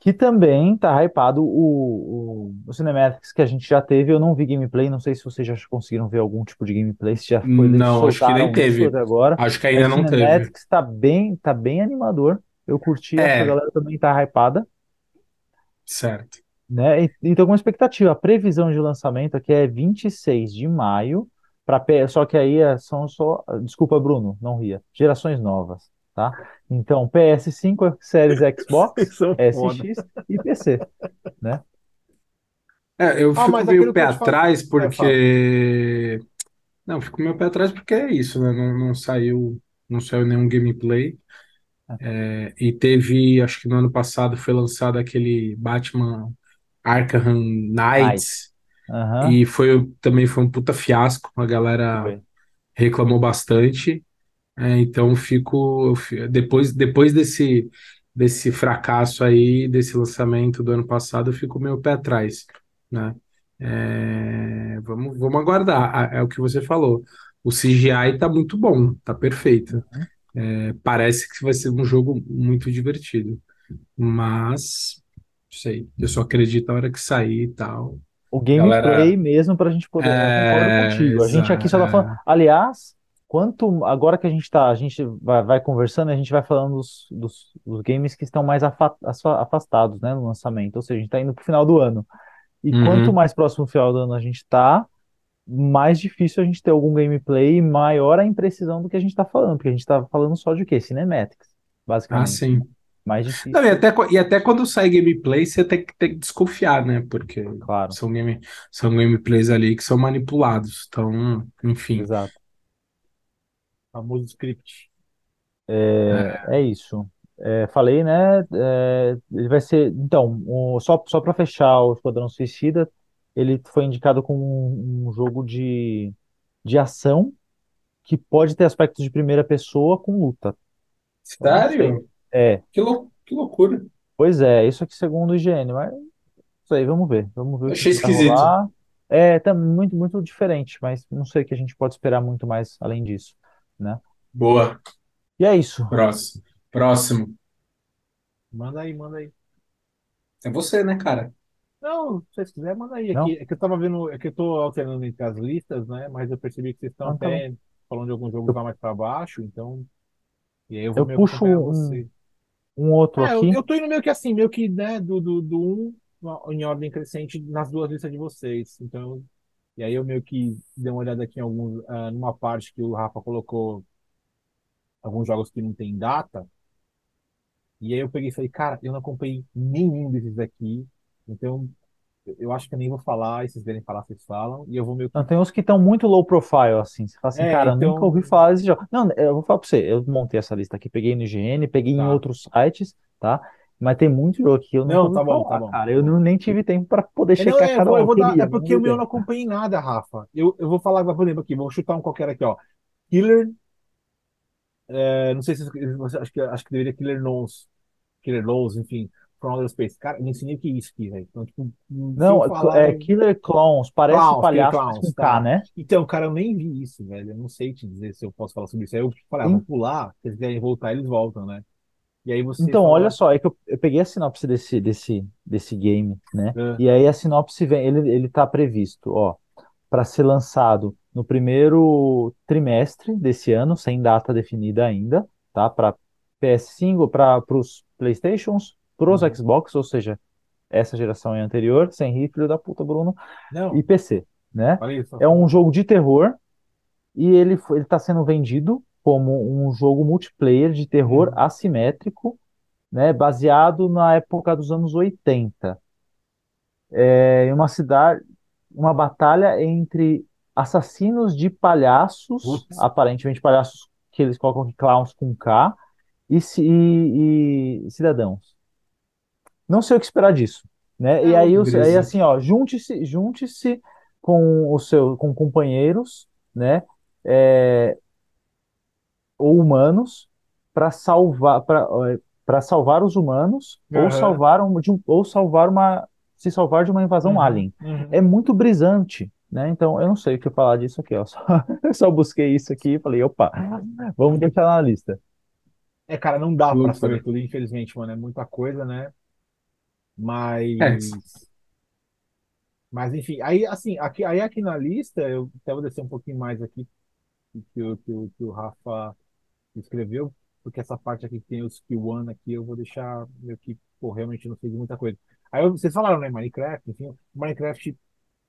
Que também tá hypado o, o, o Cinematics que a gente já teve. Eu não vi gameplay, não sei se vocês já conseguiram ver algum tipo de gameplay, se já foi, Não, acho que nem teve. agora. Acho que ainda Mas não teve. Cinematics tá bem, tá bem animador. Eu curti, É. a galera também tá hypada, Certo. né? Então, com expectativa, a previsão de lançamento aqui é 26 de maio, para só que aí é- são só, desculpa, Bruno, não ria, gerações novas, tá? Então, PS5, Series Xbox. SX e PC, né? É, eu Ah, fico meio pé atrás É, porque. Não, fico meio pé atrás porque é isso, né? Não, não saiu, não saiu nenhum gameplay. É, e teve, acho que no ano passado foi lançado aquele Batman Arkham Knights. Aham. E foi, também foi um puta fiasco. A galera reclamou bastante. É, então fico depois depois desse desse fracasso aí desse lançamento do ano passado eu fico meio pé atrás, né? É, vamos vamos aguardar. É o que você falou. O CGI tá muito bom, tá perfeito. É, parece que vai ser um jogo muito divertido, mas não sei. Eu só acredito na hora que sair e tal. O gameplay Galera- mesmo para a gente poder. É, contigo. A gente aqui só tá falando. Aliás, quanto agora que a gente tá, a gente vai, vai conversando, a gente vai falando dos, dos, dos games que estão mais afa- afa- afastados, né, no lançamento. Ou seja, a gente tá indo pro final do ano. E Uhum. quanto mais próximo do final do ano a gente tá, mais difícil a gente ter algum gameplay, maior a imprecisão do que a gente tá falando, porque a gente tá falando só de quê? Cinematics, Ah, basicamente. sim. Mais difícil, Não, e até, e até quando sai gameplay, você tem que, tem que desconfiar, né? Porque claro. são, game, são gameplays ali que são manipulados. Então, enfim. Exato. Famoso script. É, é isso. É, falei, né? é, ele vai ser. Então, o- só, só para fechar o Esquadrão Suicida, ele foi indicado como um, um jogo de, de ação que pode ter aspectos de primeira pessoa com luta. Sério? É, Que, lou que loucura. pois é, isso aqui segundo o IGN, mas não sei, vamos ver. Vamos ver o que Achei esquisito. rolar. É, tá muito, muito diferente, mas não sei que a gente pode esperar muito mais além disso, né? Boa. E é isso. Próximo. Próximo. Manda aí, manda aí. É você, né, cara? Não, se vocês quiserem, manda aí. Não? Aqui, é que eu tava vendo, é que eu tô alternando entre as listas, né? Mas eu percebi que vocês estão Ah, tá até falando de alguns jogos lá mais pra baixo, então. E aí eu vou Eu meio puxo acompanhar um- você. Um outro É, eu, aqui. eu tô indo meio que assim, meio que, né, do, do, do um em ordem crescente nas duas listas de vocês. Então, e aí eu meio que dei uma olhada aqui em alguns, ah, numa parte que o Rafa colocou alguns jogos que não tem data. E aí eu peguei e falei, cara, eu não acompanhei nenhum desses aqui. Então, eu- acho que eu nem vou falar, e se vocês verem falar, vocês falam. E eu vou meio que. Não, tem uns que estão muito low profile, assim. Você fala assim, É, cara, então- nunca ouvi falar desse jogo. Não, eu vou falar pra você, eu montei essa lista aqui, peguei no IGN, peguei em Tá. outros sites, tá? Mas tem muito jogo aqui que eu Não, ouvi tá bom, falar, tá bom, cara. Eu não, nem tive tempo pra poder É, não, checar é, cada um. vou dar- é porque o meu não acompanhei nada, Rafa. Eu, eu vou falar, por exemplo, aqui, vou chutar um qualquer aqui, ó. Killer. é, não sei se você acho que acho que deveria Killer Knows. Killer Knows, enfim. From Outer Space. Cara, eu não ensinei o que é isso aqui, velho. Então, tipo, Não, eu falar, é Killer Clowns, parece Clowns, palhaço, Clowns, K, tá. né? Então, cara, eu nem vi isso, velho. Eu não sei te dizer se eu posso falar sobre isso. Aí eu falei, ah, vou pular. Se eles quiserem voltar, eles voltam, né? E aí você Então, falou- olha só, é que eu, eu peguei a sinopse desse, desse, desse game, né? É. E aí a sinopse vem, ele, ele tá previsto, ó, para ser lançado no primeiro trimestre desse ano, sem data definida ainda, tá? Para PS5, para os PlayStations, pros Uhum. Xbox, ou seja, essa geração é anterior, sem rir, filho da puta, Bruno, Não, e PC, né? É um jogo de terror e ele ele está sendo vendido como um jogo multiplayer de terror Uhum. assimétrico, né, baseado na época dos anos 80. É, em uma cidade, uma batalha entre assassinos de palhaços, Putz. aparentemente palhaços que eles colocam aqui clowns com K, e, e, e cidadãos. Não sei o que esperar disso, né? E aí, aí assim, ó, junte-se, junte-se com o seu, com companheiros, né? É, ou humanos para salvar, para salvar os humanos uhum. ou salvar um, de, ou salvar uma se salvar de uma invasão uhum. alien. Uhum. É muito brisante, né? Então eu não sei o que falar disso aqui, ó. Só, só busquei isso aqui e falei, opa, vamos deixar na lista. É, cara, não dá para saber tudo, infelizmente, mano. É muita coisa, né? Mas. É. Mas, enfim, aí, assim, aqui, aí aqui na lista, eu até vou descer um pouquinho mais aqui que, o, que, o, que o Rafa escreveu, porque essa parte aqui que tem os skill one aqui, eu vou deixar meio que, pô, realmente não sei de muita coisa. Aí vocês falaram, né, Minecraft, enfim, Minecraft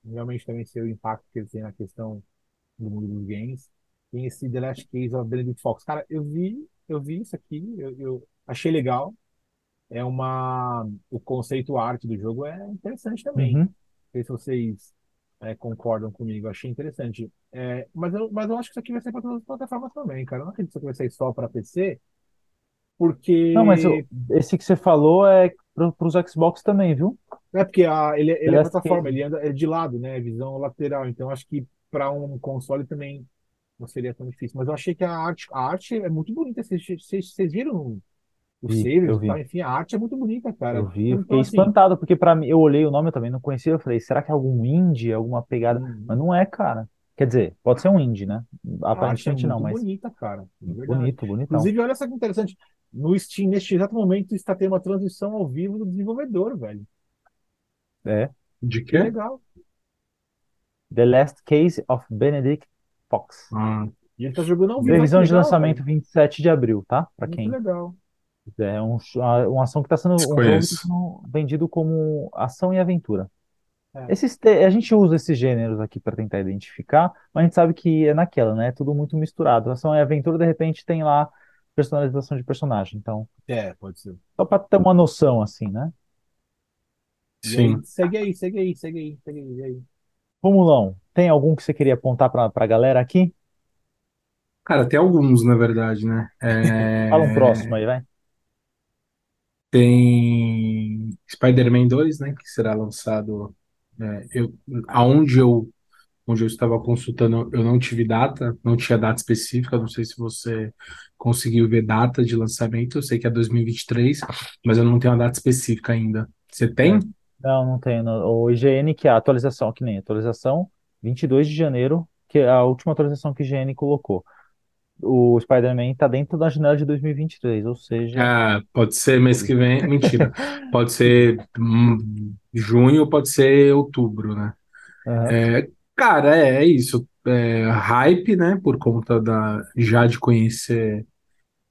realmente também sei o impacto que ele tem na questão do mundo dos games. Tem esse The Last Case of Benedict Fox. Cara, eu vi, eu vi isso aqui, eu, eu achei legal. É uma. O conceito arte do jogo é interessante também. Uhum. Não sei se vocês é, concordam comigo, achei interessante. É, mas, eu, mas eu acho que isso aqui vai ser para todas as plataformas também, cara. Eu não acredito que isso aqui vai sair só para PC, porque. Não, mas eu, esse que você falou é para os Xbox também, viu? É porque a, ele, ele é plataforma, ele anda é de lado, né? Visão lateral. Então acho que para um console também não seria tão difícil. Mas eu achei que a arte, a arte é muito bonita. Vocês, vocês, vocês viram o vi, Enfim, a arte é muito bonita, cara. Eu vi, eu fiquei então, assim, espantado, porque para mim, eu olhei o nome, eu também não conhecia. Eu falei, será que é algum indie, alguma pegada? Hum. Mas não é, cara. Quer dizer, pode ser um indie, né? Aparentemente é não, mas. bonita, cara. Bonito, bonito. Inclusive, olha só que interessante. No Steam, neste exato momento, está tendo uma transição ao vivo do desenvolvedor, velho. É. De quê? Que legal. The Last Case of Benedict Fox. Ah. E ele tá jogando ao vivo. Previsão de lançamento velho. 27 de abril, tá? Pra Muito quem. legal. É um, uma ação que está sendo, um jogo tá sendo vendido como ação e aventura. É. Esses te- a gente usa esses gêneros aqui para tentar identificar, mas a gente sabe que é naquela, né? É tudo muito misturado. Ação e aventura, de repente, tem lá personalização de personagem. Então, É, pode ser. só para ter uma noção, assim, né? Sim. aí, segue aí, segue aí, segue aí, segue aí. e aí. Romulão, tem algum que você queria apontar para a galera aqui? Cara, tem alguns, na verdade, né? É, Fala um próximo aí, vai. Tem Spider-Man 2, né? Que será lançado. é, eu, aonde eu, onde eu estava consultando, eu não tive data, não tinha data específica. Não sei se você conseguiu ver data de lançamento. Eu sei que é 2023, mas eu não tenho a data específica ainda. Você tem? Não, não tem. no- O IGN, que é a atualização, que nem atualização, 22 de janeiro, que é a última atualização que o IGN colocou. O Spider-Man está dentro da janela de 2023, ou seja, Ah, pode ser mês que vem. Mentira. Pode ser hum, junho, pode ser outubro, né? aham. É, cara, é, é isso. É, hype, né? Por conta da já de conhecer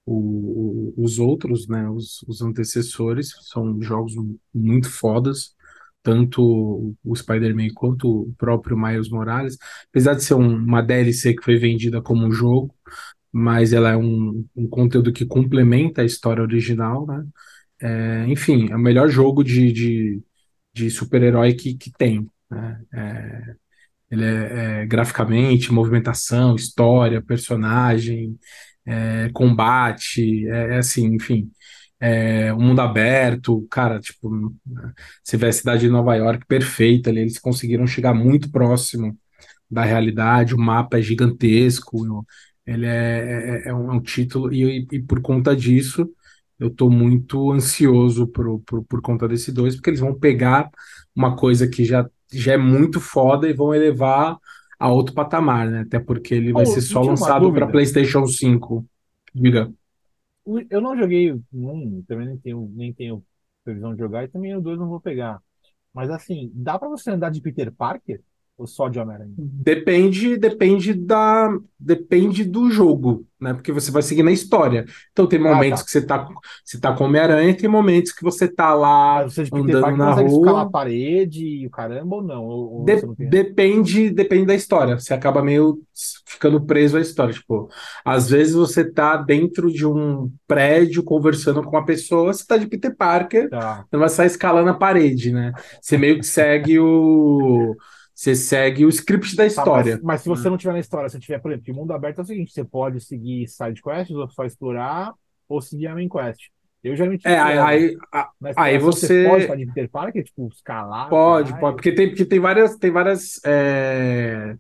o- o- os outros, né? Os, os antecessores são jogos muito fodas, tanto o Spider-Man quanto o próprio Miles Morales. Apesar de ser um- uma DLC que foi vendida como um jogo, mas ela é um, um conteúdo que complementa a história original, né? É, enfim, é o melhor jogo de, de, de super-herói que, que tem, né? É, ele é, é, graficamente, movimentação, história, personagem, é, combate, é, é assim, enfim, é, um mundo aberto, cara, tipo, você vê a cidade de Nova York perfeita ali, eles conseguiram chegar muito próximo da realidade, o mapa é gigantesco, ele é, é, é um, é um título, e, e por conta disso, eu tô muito ansioso por, por, por conta desse dois, porque eles vão pegar uma coisa que já, já é muito foda e vão elevar a outro patamar, né? Até porque ele vai Oh, ser só lançado para. PlayStation 5. Diga. Eu não joguei um, também nem tenho, nem tenho previsão de jogar, e também o dois não vou pegar. Mas assim, dá pra você andar de Peter Parker ou só de Homem-Aranha? Depende, depende da, depende do jogo, né? Porque você vai seguir na história. Então tem Ah, momentos tá. que você tá, você tá com Homem-Aranha, tem momentos que você tá lá você Peter andando na consegue escalar a rua. parede e o caramba ou não? Ou, ou De- não depende, depende da história. Você acaba meio ficando preso à história. Tipo, às vezes você tá dentro de um prédio conversando com uma pessoa, você tá de Peter Parker, Tá. você não vai sair escalando a parede, né? Você meio que segue o. Você segue o script da Tá, história. mas, mas se você não tiver na história, se tiver, por exemplo, que mundo aberto é o seguinte, você pode seguir side quests, ou só explorar, ou seguir a main quest. Eu geralmente É, aí, exploro. aí, a- Na aí exploração você- pode fazer Parker, tipo, escalar, pode, pode, porque tem, porque tem várias, tem várias, é,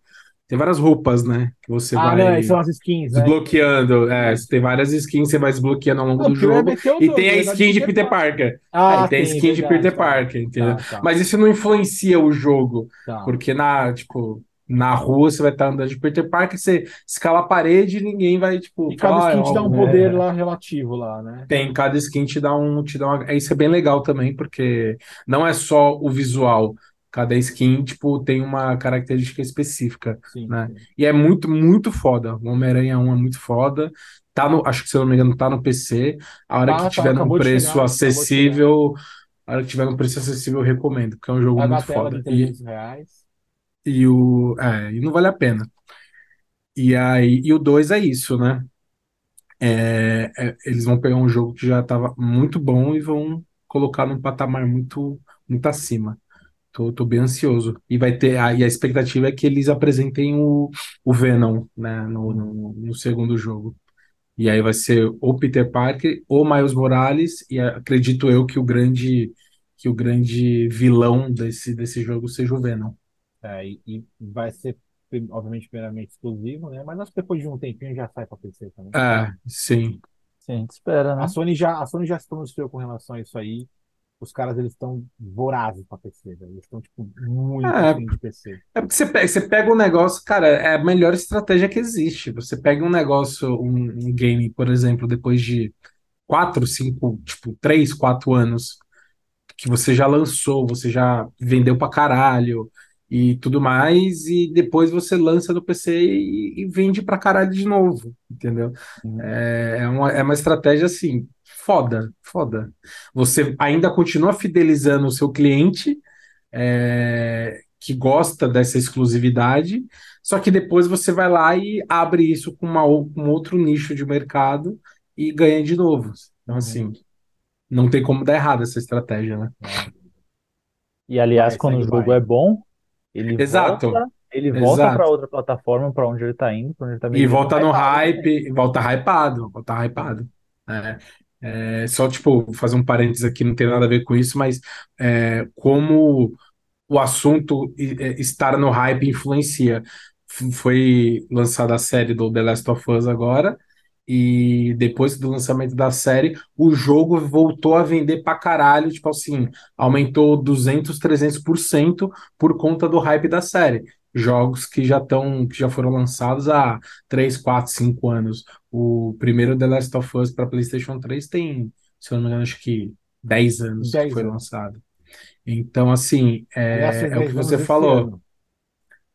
tem várias roupas, né? Que você Ah, vai não, são as skins, né? desbloqueando. É, você tem várias skins, você vai desbloqueando ao longo Não, do ia jogo. E tem a na verdade, skin de Peter Parker. Ah, tem a skin de Peter. Parker, entendeu? Tá, tá, Mas isso não influencia o jogo, tá. porque na, tipo, na rua você vai estar andando de Peter Parker, você escala a parede e ninguém vai, tipo, E cada falar, skin "Ah, te dá um é, poder lá relativo lá, né? Tem, cada skin te dá um, te dá uma... Isso é bem legal também, porque não é só o visual. Cada skin, tipo, tem uma característica específica. Sim, né? sim. E é muito, muito foda. O Homem-Aranha 1 é muito foda. Tá no, acho que, se eu não me engano, tá no PC. A hora Tá, que tá, tiver num preço chegar, acessível, a hora que tiver num preço acessível, eu recomendo, porque é um jogo Vai muito foda. E, 300 reais. e o, é, e não vale a pena. E aí, e o 2 é isso, né? É, é, eles vão pegar um jogo que já estava muito bom e vão colocar num patamar muito, muito acima. Tô, tô bem ansioso. E vai ter, a, e a expectativa é que eles apresentem o, o Venom, né, no, no, no segundo jogo. E aí vai ser ou Peter Parker ou Miles Morales, e acredito eu que o grande, que o grande vilão desse, desse jogo seja o Venom. É, e, e vai ser, obviamente, primeiramente exclusivo, né? Mas acho que depois de um tempinho já sai pra PC também. É, sim. Sim, a gente espera, né? A Sony já, a Sony já se pronunciou com relação a isso aí. Os caras, eles estão vorazes pra PC, velho. Eles estão, tipo, muito É. de PC. É porque você pega, você pega um negócio, cara, é a melhor estratégia que existe. Você pega um negócio, um, um game, por exemplo, depois de quatro, cinco, tipo, três, quatro anos, que você já lançou, você já vendeu pra caralho e tudo mais, e depois você lança no PC e, e vende pra caralho de novo, entendeu? Uhum. É, é uma, é uma estratégia assim, foda, foda. Você ainda continua fidelizando o seu cliente é, que gosta dessa exclusividade, só que depois você vai lá e abre isso com uma, com outro nicho de mercado e ganha de novo. Então, Uhum. assim, não tem como dar errado essa estratégia, né? E aliás, Vai, quando o jogo vai. é bom, ele Exato. volta, ele volta para outra plataforma, para onde ele tá indo, para onde ele tá E volta no também. hype, volta hypado, volta hypado. É, é, só, tipo, fazer um parênteses aqui, não tem nada a ver com isso, mas é, como o assunto é, estar no hype influencia. Foi lançada a série do The Last of Us agora, e depois do lançamento da série, o jogo voltou a vender pra caralho, tipo assim, aumentou 200, 300% por conta do hype da série. Jogos que já estão, que já foram lançados há 3, 4, 5 anos. O primeiro The Last of Us para PlayStation 3 tem, se eu não me engano, acho que 10 anos que 10 foi anos. lançado. Então, assim, é, é o 10 que você falou.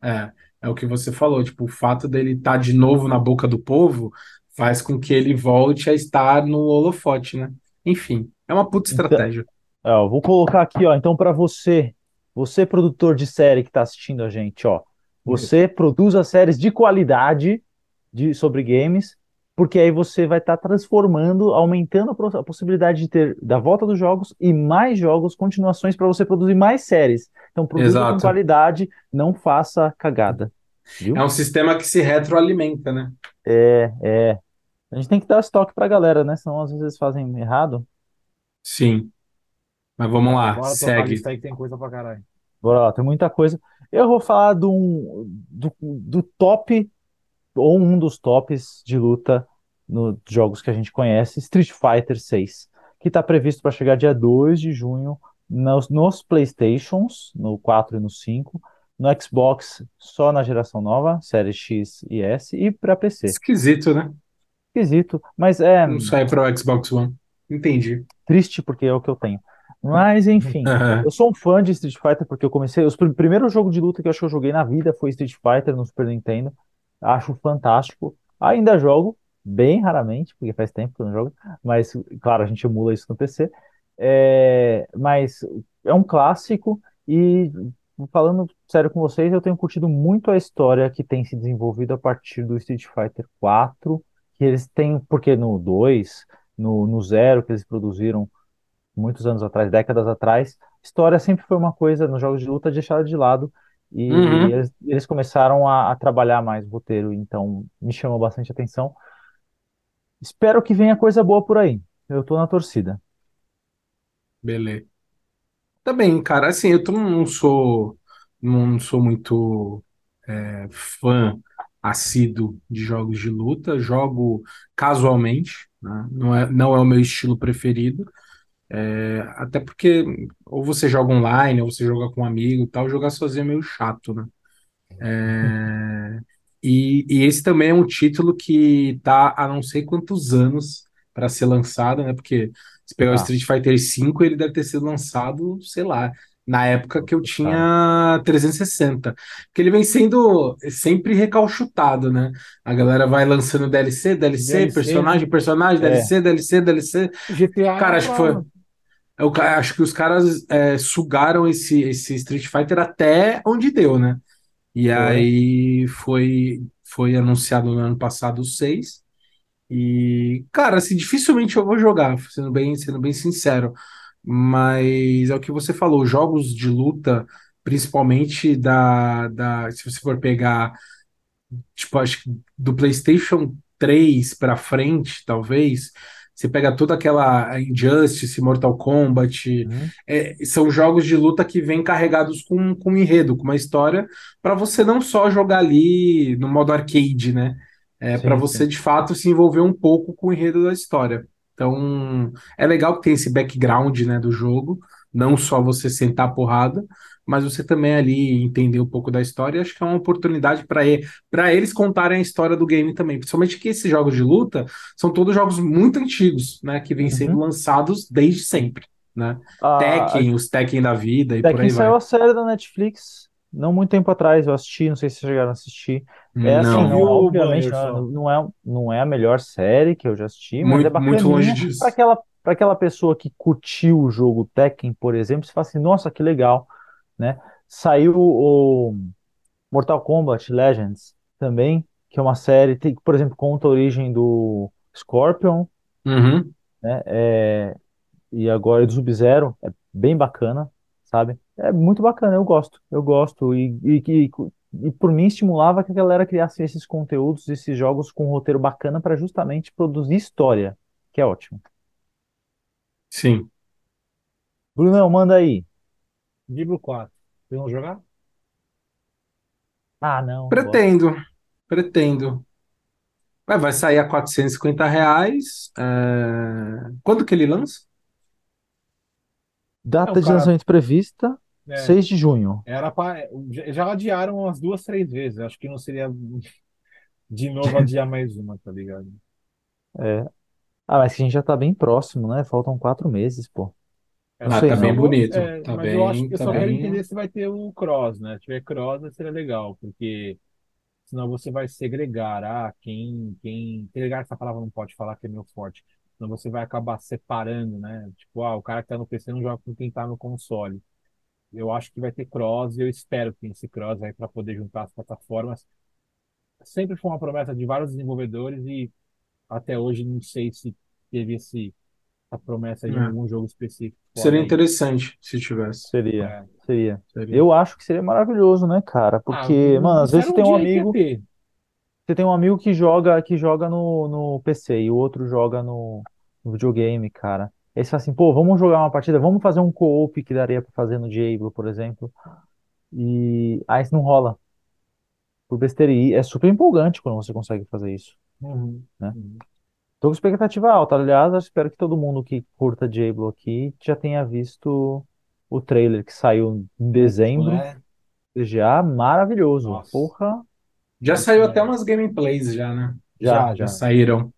É, é o que você falou. Tipo, o fato dele estar de novo na boca do povo faz com que ele volte a estar no holofote, né? Enfim, é uma puta Então- estratégia. É, ó, vou colocar aqui, ó. Então, para você, você produtor de série que está assistindo a gente, ó, você produza séries de qualidade de, sobre games, porque aí você vai estar transformando, aumentando a a possibilidade de ter da volta dos jogos e mais jogos, continuações para você produzir mais séries. Então, produza com Exato. qualidade, não faça cagada. Viu? É um sistema que se retroalimenta, né? É, é. A gente tem que dar estoque pra galera, né? Senão às vezes fazem errado. Sim. Mas vamos lá, Bora tocar a segue. lista aí que tem coisa pra caralho. Bora lá, tem muita coisa. Eu vou falar de um- do, do top, ou um dos tops de luta nos jogos que a gente conhece, Street Fighter 6, que está previsto para chegar dia 2 de junho nos, nos PlayStations, no 4 e no 5, no Xbox só na geração nova, série X e S, e para PC. Esquisito, né? Esquisito, mas é Não sai para o Xbox One. Entendi. triste porque é o que eu tenho. Mas enfim. Eu sou um fã de Street Fighter porque eu comecei. O pr- primeiro jogo de luta que eu acho que eu joguei na vida foi Street Fighter no Super Nintendo. Acho fantástico. Ainda jogo, bem raramente, porque faz tempo que eu não jogo. Mas, claro, a gente emula isso no PC. É, mas é um clássico. E falando sério com vocês, eu tenho curtido muito a história que tem se desenvolvido a partir do Street Fighter 4. Que eles têm, porque no 2, no, no 0 que eles produziram muitos anos atrás, décadas atrás, história sempre foi uma coisa nos jogos de luta deixada de lado. E Uhum, eles, eles começaram a, a trabalhar mais o roteiro, então me chamou bastante atenção. Espero que venha coisa boa por aí. Eu tô na torcida. beleza. Também, cara, assim, eu não sou, não sou muito é, fã assíduo de jogos de luta, jogo casualmente, né? Não é, não é o meu estilo preferido, É, até porque ou você joga online, ou você joga com um amigo e tal, jogar sozinho é meio chato, né? É, e, e esse também é um título que tá há não sei quantos anos para ser lançado, né? Porque se pegar o Ah, Street Fighter V, ele deve ter sido lançado, sei lá, na época que eu tinha 360. Porque ele vem sendo sempre recalchutado, né? A galera vai lançando DLC, DLC, DLC, né? personagem, personagem, É, DLC, DLC, DLC. GTA é Cara, acho que foi. Eu ca- acho que os caras é, sugaram esse, esse Street Fighter até onde deu, né? E foi. aí foi, foi anunciado no ano passado o 6. E, cara, assim, dificilmente eu vou jogar, sendo bem, sendo bem sincero. Mas é o que você falou, jogos de luta, principalmente da, da, se você for pegar tipo, acho que do PlayStation 3 para frente, talvez, você pega toda aquela Injustice, Mortal Kombat, Uhum. é, são jogos de luta que vêm carregados com, com um enredo, com uma história, para você não só jogar ali no modo arcade, né? É, para você de fato se envolver um pouco com o enredo da história. Então, é legal que tem esse background, né, do jogo, não só você sentar a porrada, mas você também ali entender um pouco da história. E acho que é uma oportunidade para para eles contarem a história do game também. Principalmente que esses jogos de luta são todos jogos muito antigos, né? Que vêm sendo Uhum. lançados desde sempre, né? A, Tekken, os Tekken da vida e por Tekken aí saiu vai. a série da Netflix não muito tempo atrás, eu assisti, não sei se vocês chegaram a assistir. É assim, Não, não, vi o obviamente não, é- não é, não é a melhor série que eu já assisti, mas é muito, muito longe bacaninha para disso. aquela, para aquela pessoa que curtiu o jogo Tekken, por exemplo, você fala assim, nossa, que legal, né? Saiu o Mortal Kombat Legends também, que é uma série, tem, por exemplo, conta a origem do Scorpion, Uhum. né? É, e agora do Sub-Zero, é bem bacana, sabe? É muito bacana, eu gosto, eu gosto. E, e, e, e por mim estimulava que a galera criasse esses conteúdos, esses jogos com um roteiro bacana para justamente produzir história, que é ótimo. Sim. Brunão, manda aí. Diablo 4. Vocês vão jogar? Ah, não. Pretendo, pretendo. Vai, vai sair a 450 reais. é, Quando que ele lança? É, Data de cara. lançamento prevista, É, 6 de junho. era pra, já adiaram umas duas, três vezes. Acho que não seria de novo adiar mais uma, tá ligado? É. Ah, mas que a gente já tá bem próximo, né? Faltam quatro meses, pô. É, Não Ah, mas, sei tá bem não. eu, bonito. é, Tá mas eu acho bem, que eu tá só quero bem. entender se vai ter o cross, né? Se tiver cross, seria legal, porque senão você vai segregar, ah, quem, quem, segregar essa palavra não pode falar que é meu forte. Senão você vai acabar separando, né? Tipo, ah, o cara que tá no PC não joga com quem tá no console. Eu acho que vai ter cross e eu espero que tenha esse cross aí para poder juntar as plataformas. Sempre foi uma promessa de vários desenvolvedores e até hoje não sei se teve esse, a promessa de É. algum jogo específico Seria aí. interessante se tivesse. Seria, É. seria. Seria. Eu acho que seria maravilhoso, né, cara? Ah, Porque, mano, às vezes um tem um amigo, você tem um amigo que joga, que joga no, no PC e o outro joga no, no videogame, cara. Aí você fala assim, pô, vamos jogar uma partida, vamos fazer um co-op que daria pra fazer no Diablo, por exemplo. E aí isso não rola. Por besteira. E é super empolgante quando você consegue fazer isso, Uhum. né? Uhum. Tô com expectativa alta. Aliás, eu espero que todo mundo que curta Diablo aqui já tenha visto o trailer que saiu em dezembro. né? Já maravilhoso. Nossa. Porra, Já Isso saiu é- até umas gameplays já, né? já, Já, Já já. saíram.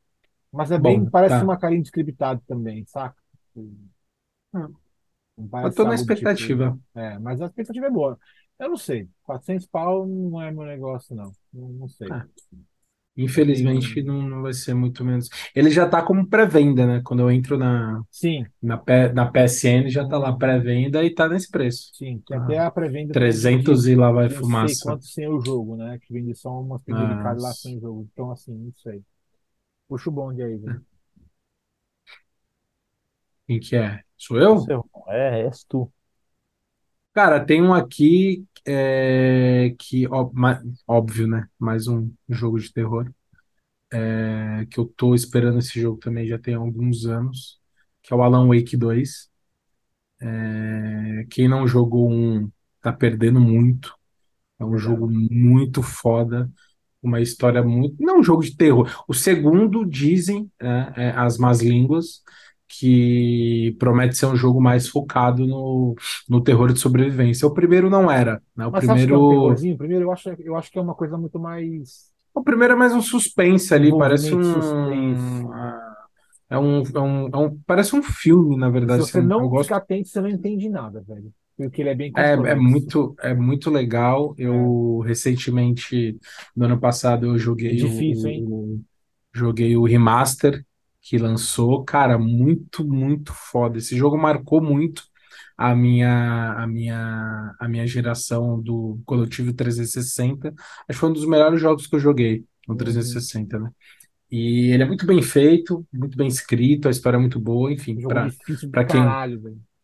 Mas é Bom, bem, parece tá. uma carinha de scriptado também, saca? Não Eu parece tô na algo do tipo. expectativa. É, mas a expectativa é boa. Eu não sei. 400 pau não é meu negócio, não. Não, não sei. Ah, Infelizmente Tem- não, não vai ser muito menos. Ele já tá como pré-venda, né? Quando eu entro na, Sim, na, P- na PSN, já tá lá pré-venda e tá nesse preço. sim. Tem Ah, até a pré-venda 300 de, e lá vai não sei fumaça. quanto sem o jogo, né? Que vende só umas penduricadas lá sem o jogo. Então, assim, não sei. Puxa o bonde aí, velho. Quem que é? Sou eu? seu, é, és tu. Cara, tem um aqui é, que, ó, ma- óbvio, né? Mais um jogo de terror. é, que eu tô esperando esse jogo também já tem alguns anos, que é o Alan Wake 2. É, quem não jogou um tá perdendo muito. É um jogo muito foda, uma história muito. Não um jogo de terror. O segundo dizem, né, é, as más línguas, que promete ser um jogo mais focado no, no terror de sobrevivência. O primeiro não era, né? O Mas você acha que é um primeiro, terrorzinho? Primeiro, eu acho, eu acho que é uma coisa muito mais o primeiro é mais um suspense ali, parece um, suspense. ah, é um, é um, é um- parece um filme, na E se verdade. você assim, não gosto ficar atento, você não entende nada, velho. Porque ele é bem É, é muito, é muito legal. É, Eu recentemente, no ano passado, eu é joguei difícil, hein? o, o- joguei o remaster que lançou. Cara, muito, muito foda. Esse jogo marcou muito a minha, a minha, a minha geração do quando eu tive o 360. Acho que foi um dos melhores jogos que eu joguei no Uhum. 360, né? E ele é muito bem feito, muito bem escrito, a história é muito boa, enfim, para quem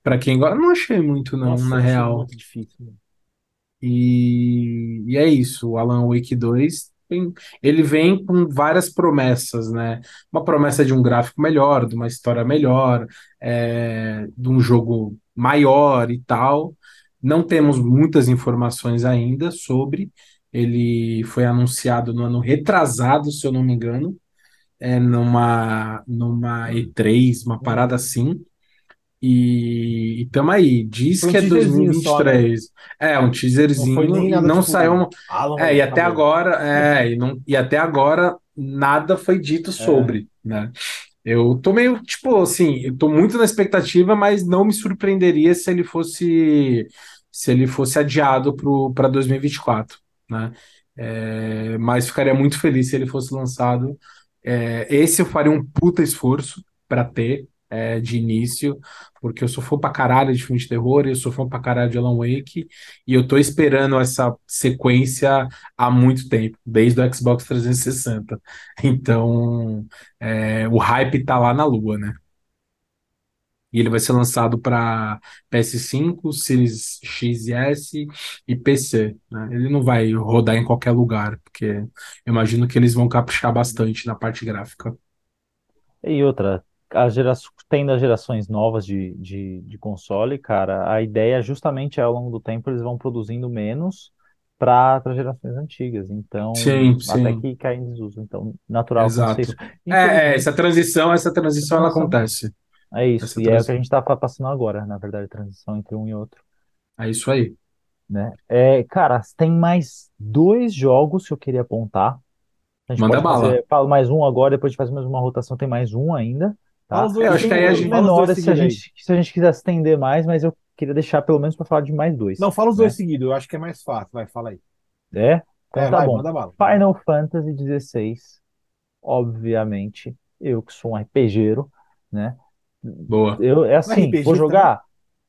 para quem gosta, não achei muito não, Nossa, na real. muito difícil, mano. E, e é isso, o Alan Wake 2 tem- ele vem com várias promessas, né? Uma promessa de um gráfico melhor, de uma história melhor, é, de um jogo maior e tal. Não temos muitas informações ainda sobre. Ele foi anunciado no ano retrasado, se eu não me engano, é, numa, numa E3, uma parada assim. E, e tamo aí, diz um que é teaserzinho só, né? 2023. É, um Não teaserzinho e nada não tipo saiu. uma- Alan É, e até agora, é, e, não, e até agora nada foi dito É, sobre, né? Eu tô meio, tipo, assim, eu tô muito na expectativa, mas não me surpreenderia se ele fosse, se ele fosse adiado para 2024, né? É, mas ficaria muito feliz se ele fosse lançado. É, esse eu faria um puta esforço para ter é, de início, porque eu sou fã pra caralho de filme de terror, eu sou fã pra caralho de Alan Wake, e eu tô esperando essa sequência há muito tempo, desde o Xbox 360. Então, é, o hype tá lá na lua, né? E ele vai ser lançado para PS5, Series X e S e PC, né? Ele não vai rodar em qualquer lugar, porque eu imagino que eles vão caprichar bastante na parte gráfica. E outra, a gera... tendo as gerações novas de, de, de console, cara, a ideia justamente é ao longo do tempo eles vão produzindo menos para as gerações antigas. Então, Sim, até sim, que cai em desuso. Então, natural acontecer isso. exato. É, é, essa transição, essa transição ela transição acontece. é isso. Essa E é o que a transição. gente está passando agora, na verdade, a transição entre um e outro. É isso aí. Né? É, cara, tem mais dois jogos que eu queria apontar. A gente Manda pode bala. fazer, mais um agora, depois a gente faz mais uma rotação, tem mais um ainda, tá? É, eu dois acho que aí a gente. dois Menores se a seguidos aí. gente, se a gente quiser estender mais, mas eu queria deixar pelo menos para falar de mais dois, Não, fala os dois né? seguidos, eu acho que é mais fácil. Vai, fala aí. É? Então É, tá vai, bom. manda bala. Final Fantasy XVI, obviamente, eu que sou um RPGero, né? Boa. Eu, é Não é assim, vou RPGista, não? jogar?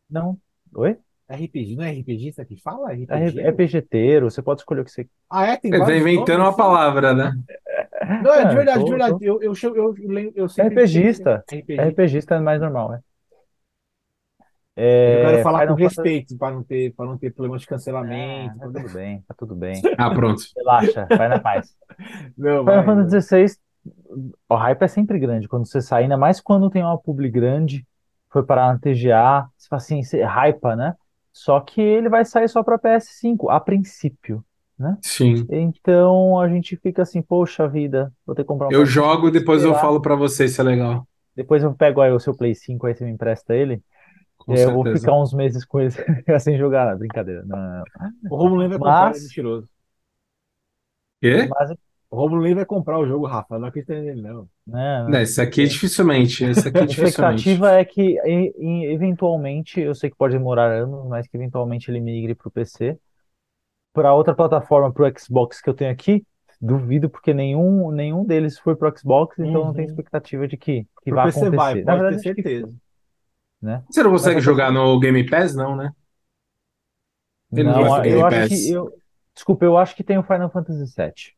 Não. Oi? RPG, não é RPGista que fala? É RPGero? PGteiro, você pode escolher o que você Ah, é? Tem tá vários inventando nomes uma assim? palavra, né? Não, é de É, verdade, de tô, verdade. tô. Eu, eu, eu, lembro- eu sempre RPGista. RPG. RPGista é mais normal, né? É que eu quero É, falar com Final Fantasy. respeito, para não ter, para não ter problema de Ah, cancelamento. tá tudo bem, tá tudo bem. Ah, pronto. Relaxa, vai na paz. Não, Final vai, Fantasy. XVI, o hype é sempre grande quando você sai, ainda mais quando tem uma publi grande, foi parar na TGA, você fala assim, você hypa, né? Só que ele vai sair só para PS5, a princípio, né? Sim. Então a gente fica assim, poxa vida, vou ter que comprar um Eu PS5, jogo, depois eu falo pra você se é legal. Depois eu pego aí o seu Play 5, aí você me empresta ele. Com É, eu vou ficar uns meses com ele sem jogar, brincadeira. Não, não, não. O Romulo nem vai comprar, ele é Mas, mentiroso. Quê? mas, O Romulo nem vai comprar o jogo, Rafa. Não acredito nele, não. né, Não, não, esse aqui bem. dificilmente. Esse aqui A dificilmente. expectativa é que, e- e- eventualmente, eu sei que pode demorar anos, mas que eventualmente ele migre para o PC. Para outra plataforma, para o Xbox que eu tenho aqui, duvido, porque nenhum, nenhum deles foi para o Xbox, então eu não tenho Uhum. expectativa de que, que Pro vá PC vai, acontecer. Na pode ter verdade, que certeza. né? Você não Mas consegue a jogar no Game Pass, não, né? Ele não Não, eu acho que. Eu, desculpa, eu acho que tem o Final Fantasy VII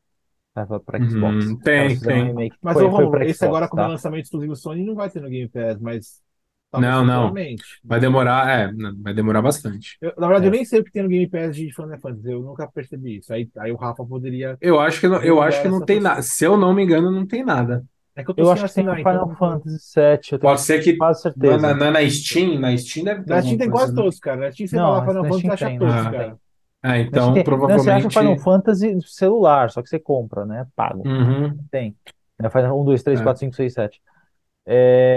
para Xbox. Uhum, caras tem, um tem. remake. Mas, Foi, foi Romulo, para esse agora, Xbox, como tá? lançamento exclusivo Sony, não vai ter no Game Pass, mas talvez Não, não. Vai demorar, é, vai demorar bastante. Eu- na verdade, É. eu nem sei o que tem no Game Pass de Final Fantasy, eu nunca percebi isso. Aí, aí o Rafa poderia. Eu acho que não, eu acho que não tem nada. Se eu não me engano, não tem nada. É que eu tô Eu acho que tem no assinar, Final então- Fantasy VII, eu tenho Pode ser que quase não é certeza. na, não é na Steam, na Steam deve ter Na Steam tem quase né? todos, cara. Na Steam você Não, vai lá Final na Fantasy, você acha tem, todos, na Steam cara. Ah, Na então tem- Não, você acha provavelmente. Final Fantasy no celular, só que você compra, né? Pago. Uhum. Tem. É, Final 1, 2, 3, É. 4, 5, 6, 7.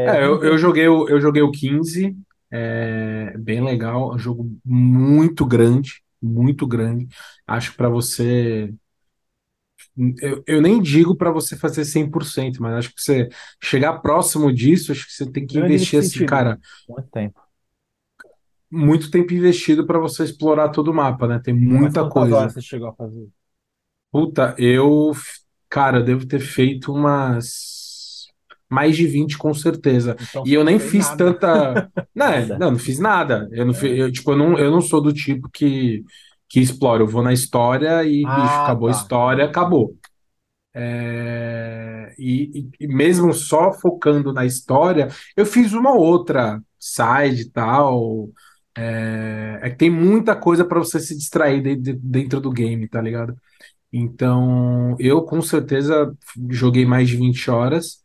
É, É, eu, eu joguei o, eu joguei o 15, é bem legal, é um jogo muito grande, muito grande. Acho que para você. Eu, eu nem digo para você fazer 100%, mas acho que você chegar próximo disso, acho que você tem que Grande investir assim, sentido. cara, muito tempo. muito tempo investido para você explorar todo o mapa, né? Tem muita coisa. você chegou a fazer? Puta, eu, cara, eu devo ter feito umas mais de 20 com certeza. Então, E eu nem não fiz nada. tanta. Não, é, Nada. não, não fiz nada. Eu não, fi- eu, tipo, eu não, eu não sou do tipo que, que explora. Eu vou na história e, Ah, bicho, acabou a tá. história, acabou. É, e, e- e mesmo só focando na história, eu fiz uma outra side e tal. É, é que tem muita coisa para você se distrair de- de- dentro do game, tá ligado? Então, eu com certeza joguei mais de 20 horas.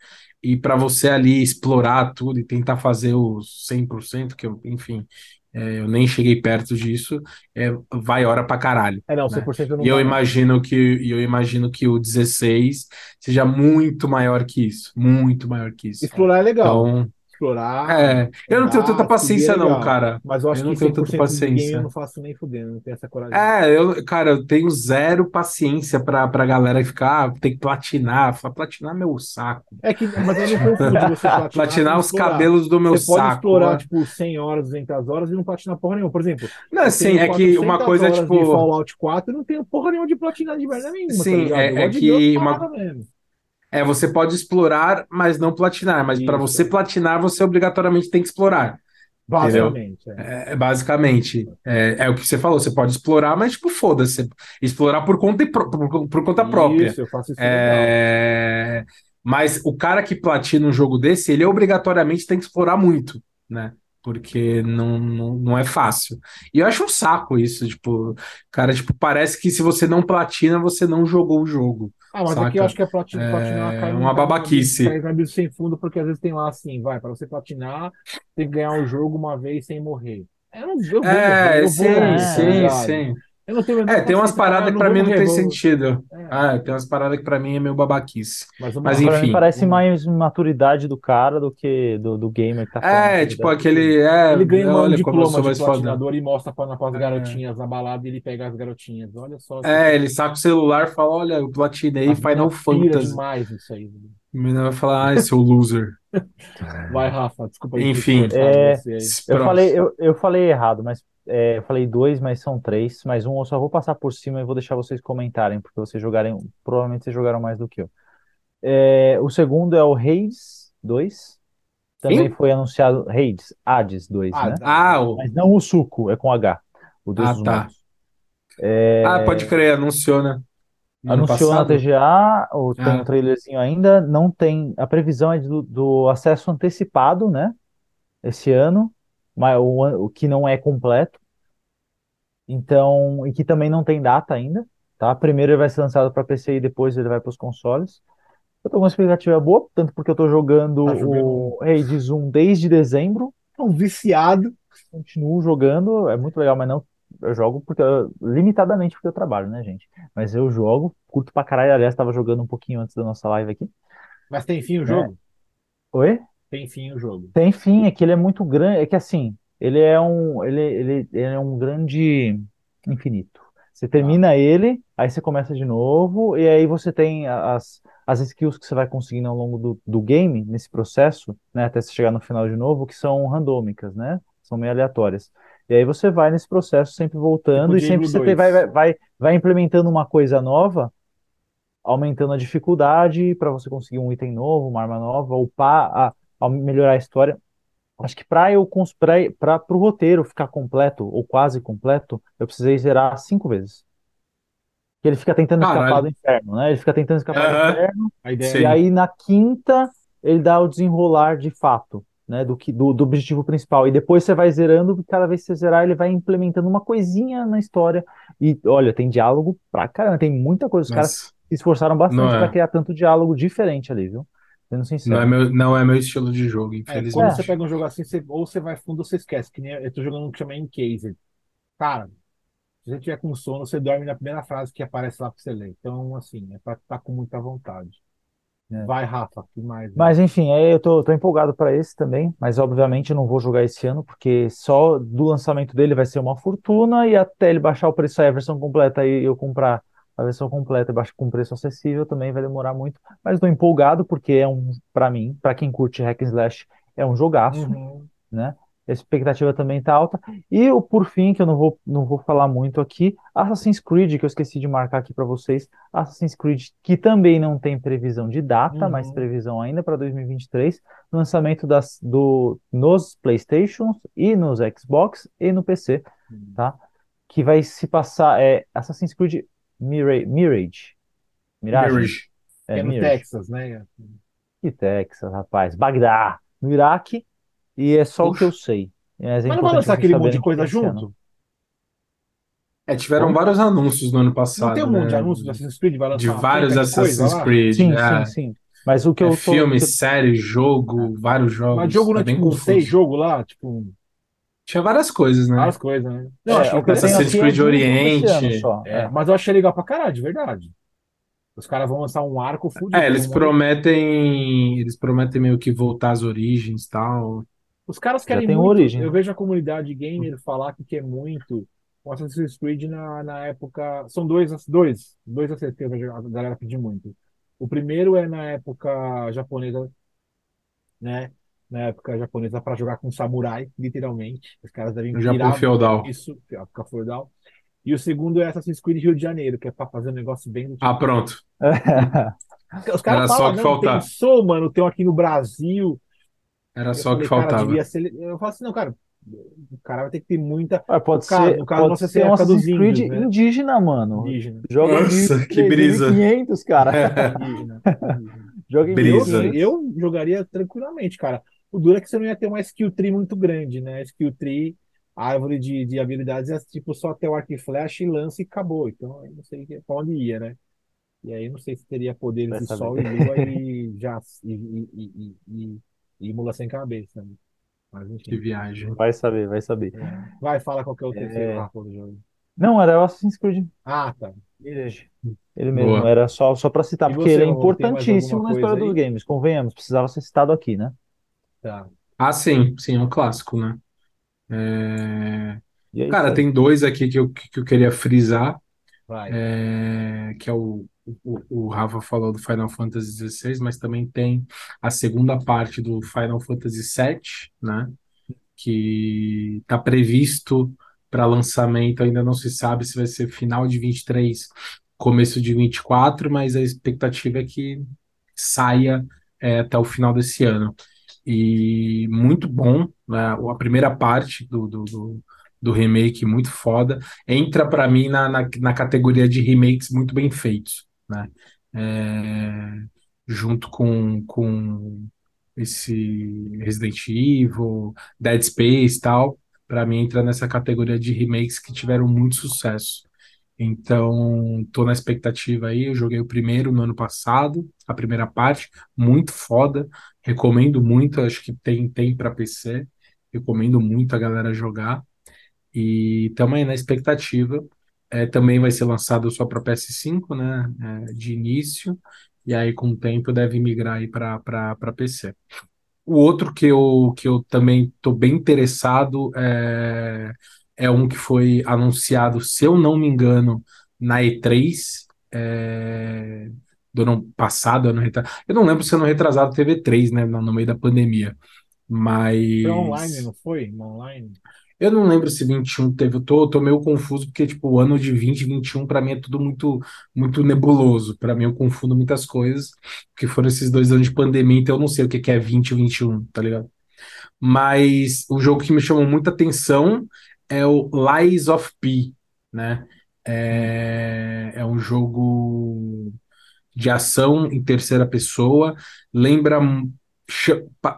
E para você ali explorar tudo e tentar fazer os 100%, que eu, enfim, é, eu nem cheguei perto disso, é, vai hora pra caralho. É, não, né? 100% não E eu não. imagino que, e eu imagino que o 16 seja muito maior que isso, muito maior que isso. Explorar é legal. Então, Explorar. é, eu não tenho andar, tanta paciência é não, legal. cara. Mas eu acho Eu não que tenho tanta 100% do game paciência. eu não faço nem fudendo, não tenho essa coragem. É, eu, cara, eu tenho zero paciência pra, pra galera ficar, ah, tem que platinar. Fala, platinar meu saco. É que, mas eu não confundo você platinar, Platinar os explorar. cabelos do meu Você pode saco. explorar, né? tipo, 100 horas, 200 horas e não platinar porra nenhuma. Por exemplo, Não, eu assim, é que uma 400 coisa, tipo. Fallout 4 e não tenho porra nenhuma de platinar de merda nenhuma, tá Sim, ligado? é- Eu é que uma- mesmo. É, você pode explorar, mas não platinar. Mas para Isso. você platinar, você obrigatoriamente tem que explorar. Basicamente. É. É, basicamente, é, é o que você falou. Você pode explorar, mas, tipo, foda-se. Explorar por conta, pro- por, por conta própria. Isso, eu faço isso. É, Mas o cara que platina um jogo desse, ele obrigatoriamente tem que explorar muito, né? Porque não, não, não é fácil. E eu acho um saco isso, tipo, cara, tipo, parece que se você não platina, você não jogou o jogo. Ah, mas saca? aqui eu acho que é platina, É platinar cai uma babaquice. Cai abismo sem fundo, porque às vezes tem lá assim, vai, para você platinar, tem que ganhar o jogo uma vez sem morrer. Eu não eu vou É, morrer, eu sim, vou tá sim, ligado? sim. Eu não tenho É, tem umas paradas que pra mim não tem sentido. É. Ah, tem umas paradas que pra mim é meio babaquice. Mas, Mas. Pra enfim. mim parece mais maturidade do cara do que do, do gamer que tá. É, tipo aquele. É, Ele ganha um diploma de platinador e mostra para as É. garotinhas na balada e ele pega as garotinhas. Olha só. É, ele saca o celular e fala: Olha, eu platinei Final Fantasy. demais isso aí. O menino vai falar: Ai, seu loser. Vai, Rafa, desculpa aí. Enfim. É, você aí. Eu falei, eu, eu falei errado, mas é, eu falei dois, mas são três. Mas um eu só vou passar por cima e vou deixar vocês comentarem, porque vocês jogarem, provavelmente vocês jogaram mais do que eu. É, o segundo é o Hades 2. Também Quem? foi anunciado Hades, Hades 2, Ah, né? Ah, o... Mas não o suco, é com H. O Deus Ah, dos tá. É, ah, pode crer, anunciou, né? No Anunciou na? TGA, ou tem Ah. um trailerzinho ainda, não tem. A previsão é do, do acesso antecipado, né? Esse ano, mas o, o que não é completo. Então, e que também não tem data ainda, tá? Primeiro ele vai ser lançado para PC e depois ele vai para os consoles. Eu tô com uma expectativa boa, tanto porque eu tô jogando Tá jogando. o Hades 1 desde dezembro, Um viciado. continuo jogando, é muito legal, mas não eu jogo porque eu- limitadamente porque eu trabalho, né, gente? Mas eu jogo, curto pra caralho, aliás, tava jogando um pouquinho antes da nossa live aqui. Mas tem fim o jogo? Oi? Tem fim o jogo. Tem fim, é que ele é muito grande, é que assim, ele é um, ele, ele, ele é um grande infinito. Você termina ele, aí você começa de novo, e aí você tem as, as skills que você vai conseguindo ao longo do, do game, nesse processo, né, até você chegar no final de novo, que são randômicas, né? São meio aleatórias. E aí você vai nesse processo sempre voltando, Tipo e sempre você tem- 2. vai, vai, vai, vai implementando uma coisa nova, aumentando a dificuldade para você conseguir um item novo, uma arma nova, upar, a, a melhorar a história. Acho que para eu para o roteiro ficar completo ou quase completo, eu precisei zerar cinco vezes. Que ele fica tentando escapar Caralho. do inferno, né? Ele fica tentando escapar do Aham. inferno A ideia Sim. e aí na quinta ele dá o desenrolar de fato. né, do, que, do, do objetivo principal. E depois você vai zerando, cada vez que você zerar, ele vai implementando uma coisinha na história. E olha, tem diálogo pra caramba, tem muita coisa. Os caras se esforçaram bastante é, criar tanto diálogo diferente ali, viu? Sendo não é sincero. meu, não é meu estilo de jogo, É, quando infelizmente. você pega um jogo assim, você- ou você vai fundo ou você esquece. Que nem eu tô jogando um que chama Encased. Cara, se você tiver com sono, você dorme na primeira frase que aparece lá pra você ler. Então, assim, é pra estar com muita vontade. É. Vai, Rafa, que mais? né? Mas enfim, é, eu tô, tô empolgado para esse também, mas obviamente eu não vou jogar esse ano, porque só do lançamento dele vai ser uma fortuna, e até ele baixar o preço aí, a versão completa e eu comprar a versão completa e baixar com preço acessível também vai demorar muito. Mas estou empolgado porque é um, para mim, para quem curte hack and slash, é um jogaço, Uhum. né? A expectativa também tá alta. E o por fim, que eu não vou, não vou falar muito aqui, Assassin's Creed, que eu esqueci de marcar aqui para vocês. Assassin's Creed, que também não tem previsão de data, mas Uhum. previsão ainda para 2023. Lançamento das, do, nos PlayStations e nos Xbox e no PC, tá? Que vai se passar. É Assassin's Creed Mirage. Mirage? Mirage. É, é no Mirage. Texas, né? Que Texas, rapaz. Bagdá, no Iraque. E é só o que eu sei. Mas é Mas não vai lançar aquele monte de coisa junto? É, tiveram Como? vários anúncios no ano Não passado, tem um monte de né? anúncios do Assassin's Creed? Vai De lançar vários de Assassin's? Creed. Sim, é. sim, sim. Mas o que É eu tô. filme, série, jogo, vários Mas jogos. jogo não Tá é tipo confuso. seis jogos lá? Tipo, Tinha várias coisas, né? várias coisas, né? É, Não, achei o que Assassin's é Creed de Oriente. É, É. mas eu achei legal pra caralho, de verdade. Os caras vão lançar um arco fudido. É, eles prometem, eles prometem meio que voltar às origens e tal. Os caras Já querem tem muito. origem, Eu vejo a comunidade gamer falar que quer muito o Assassin's Creed na, na época. São dois, dois, dois acertos que eu vejo a galera pedir muito. O primeiro é na época japonesa, né? Na época japonesa para jogar com samurai, literalmente. Os caras devem No Japão feudal. isso, época feudal. E o segundo é Assassin's Creed Rio de Janeiro, que é para fazer um negócio bem tipo. Ah, pronto. Os caras Era só falam, que não, faltava. pensou, mano, tem um aqui no Brasil. Era Eu só que falei, cara, faltava. ser. Eu falo assim, não, cara, o cara vai ter que ter muita Ué, pode No caso- ser, no caso, pode você ser um dos Assassin's Creed índios, né? indígena, mano. indígena. Joga em Nossa, que brisa. 1500, cara. indígena. Joga em Brisa. 1500. Eu jogaria tranquilamente, cara. O duro é que você não ia ter uma skill tree muito grande, né? Skill tree, árvore de, de habilidades, é tipo só ter o arco e flecha e lance e acabou. Então, eu não sei que- pra onde ia, né? E aí, não sei se teria poderes Vai de saber. sol e lua e já e, e, e, e, e, e mula sem cabeça. Né? Mas Que enfim. viagem. Vai saber, vai saber. É. Vai, fala qual que é o terceiro É. Rafa do jogo. Não, era o Assassin's Creed Ah, tá. Ele mesmo, Boa. era só, só para citar, E porque você, ele é importantíssimo na história dos aí? games, convenhamos, precisava ser citado aqui, né? Tá. Ah, sim, sim, é um clássico, né? É, isso Cara, aí. tem dois aqui que eu, que eu queria frisar, Vai. é, que é o, o, o Rafa falou do Final Fantasy XVI, mas também tem a segunda parte do Final Fantasy VII, né? Que está previsto para lançamento, ainda não se sabe se vai ser final de 23, começo de 24, mas a expectativa é que saia é, até o final desse ano. E muito bom, né? A primeira parte do, do, do, do remake, muito foda. Entra para mim na, na, na categoria de remakes muito bem feitos, né? É, junto com, com esse Resident Evil, Dead Space e tal, para mim entra nessa categoria de remakes que tiveram muito sucesso. Então, tô na expectativa aí. Eu joguei o primeiro no ano passado, a primeira parte, muito foda. Recomendo muito, acho que tem, tem para PC. Recomendo muito a galera jogar. E também na expectativa. É, também vai ser lançado só para PS5, né? é, de início. E aí, com o tempo, deve migrar aí para PC. O outro que eu, que eu também estou bem interessado é, é um que foi anunciado, se eu não me engano, na E3 é, do ano passado, ano retrasado. Eu não lembro se ano retrasado teve E3, né? No, no meio da pandemia. Mas. Foi online, não foi? Online? Eu não lembro se 21 teve, eu tô, tô meio confuso, porque, tipo, o ano de 20 e 21 para mim é tudo muito, muito nebuloso. Para mim, eu confundo muitas coisas, porque foram esses dois anos de pandemia, então eu não sei o que que é 20 e 21, tá ligado? Mas o jogo que me chamou muita atenção é o Lies of P, né? É, é um jogo de ação em terceira pessoa, lembra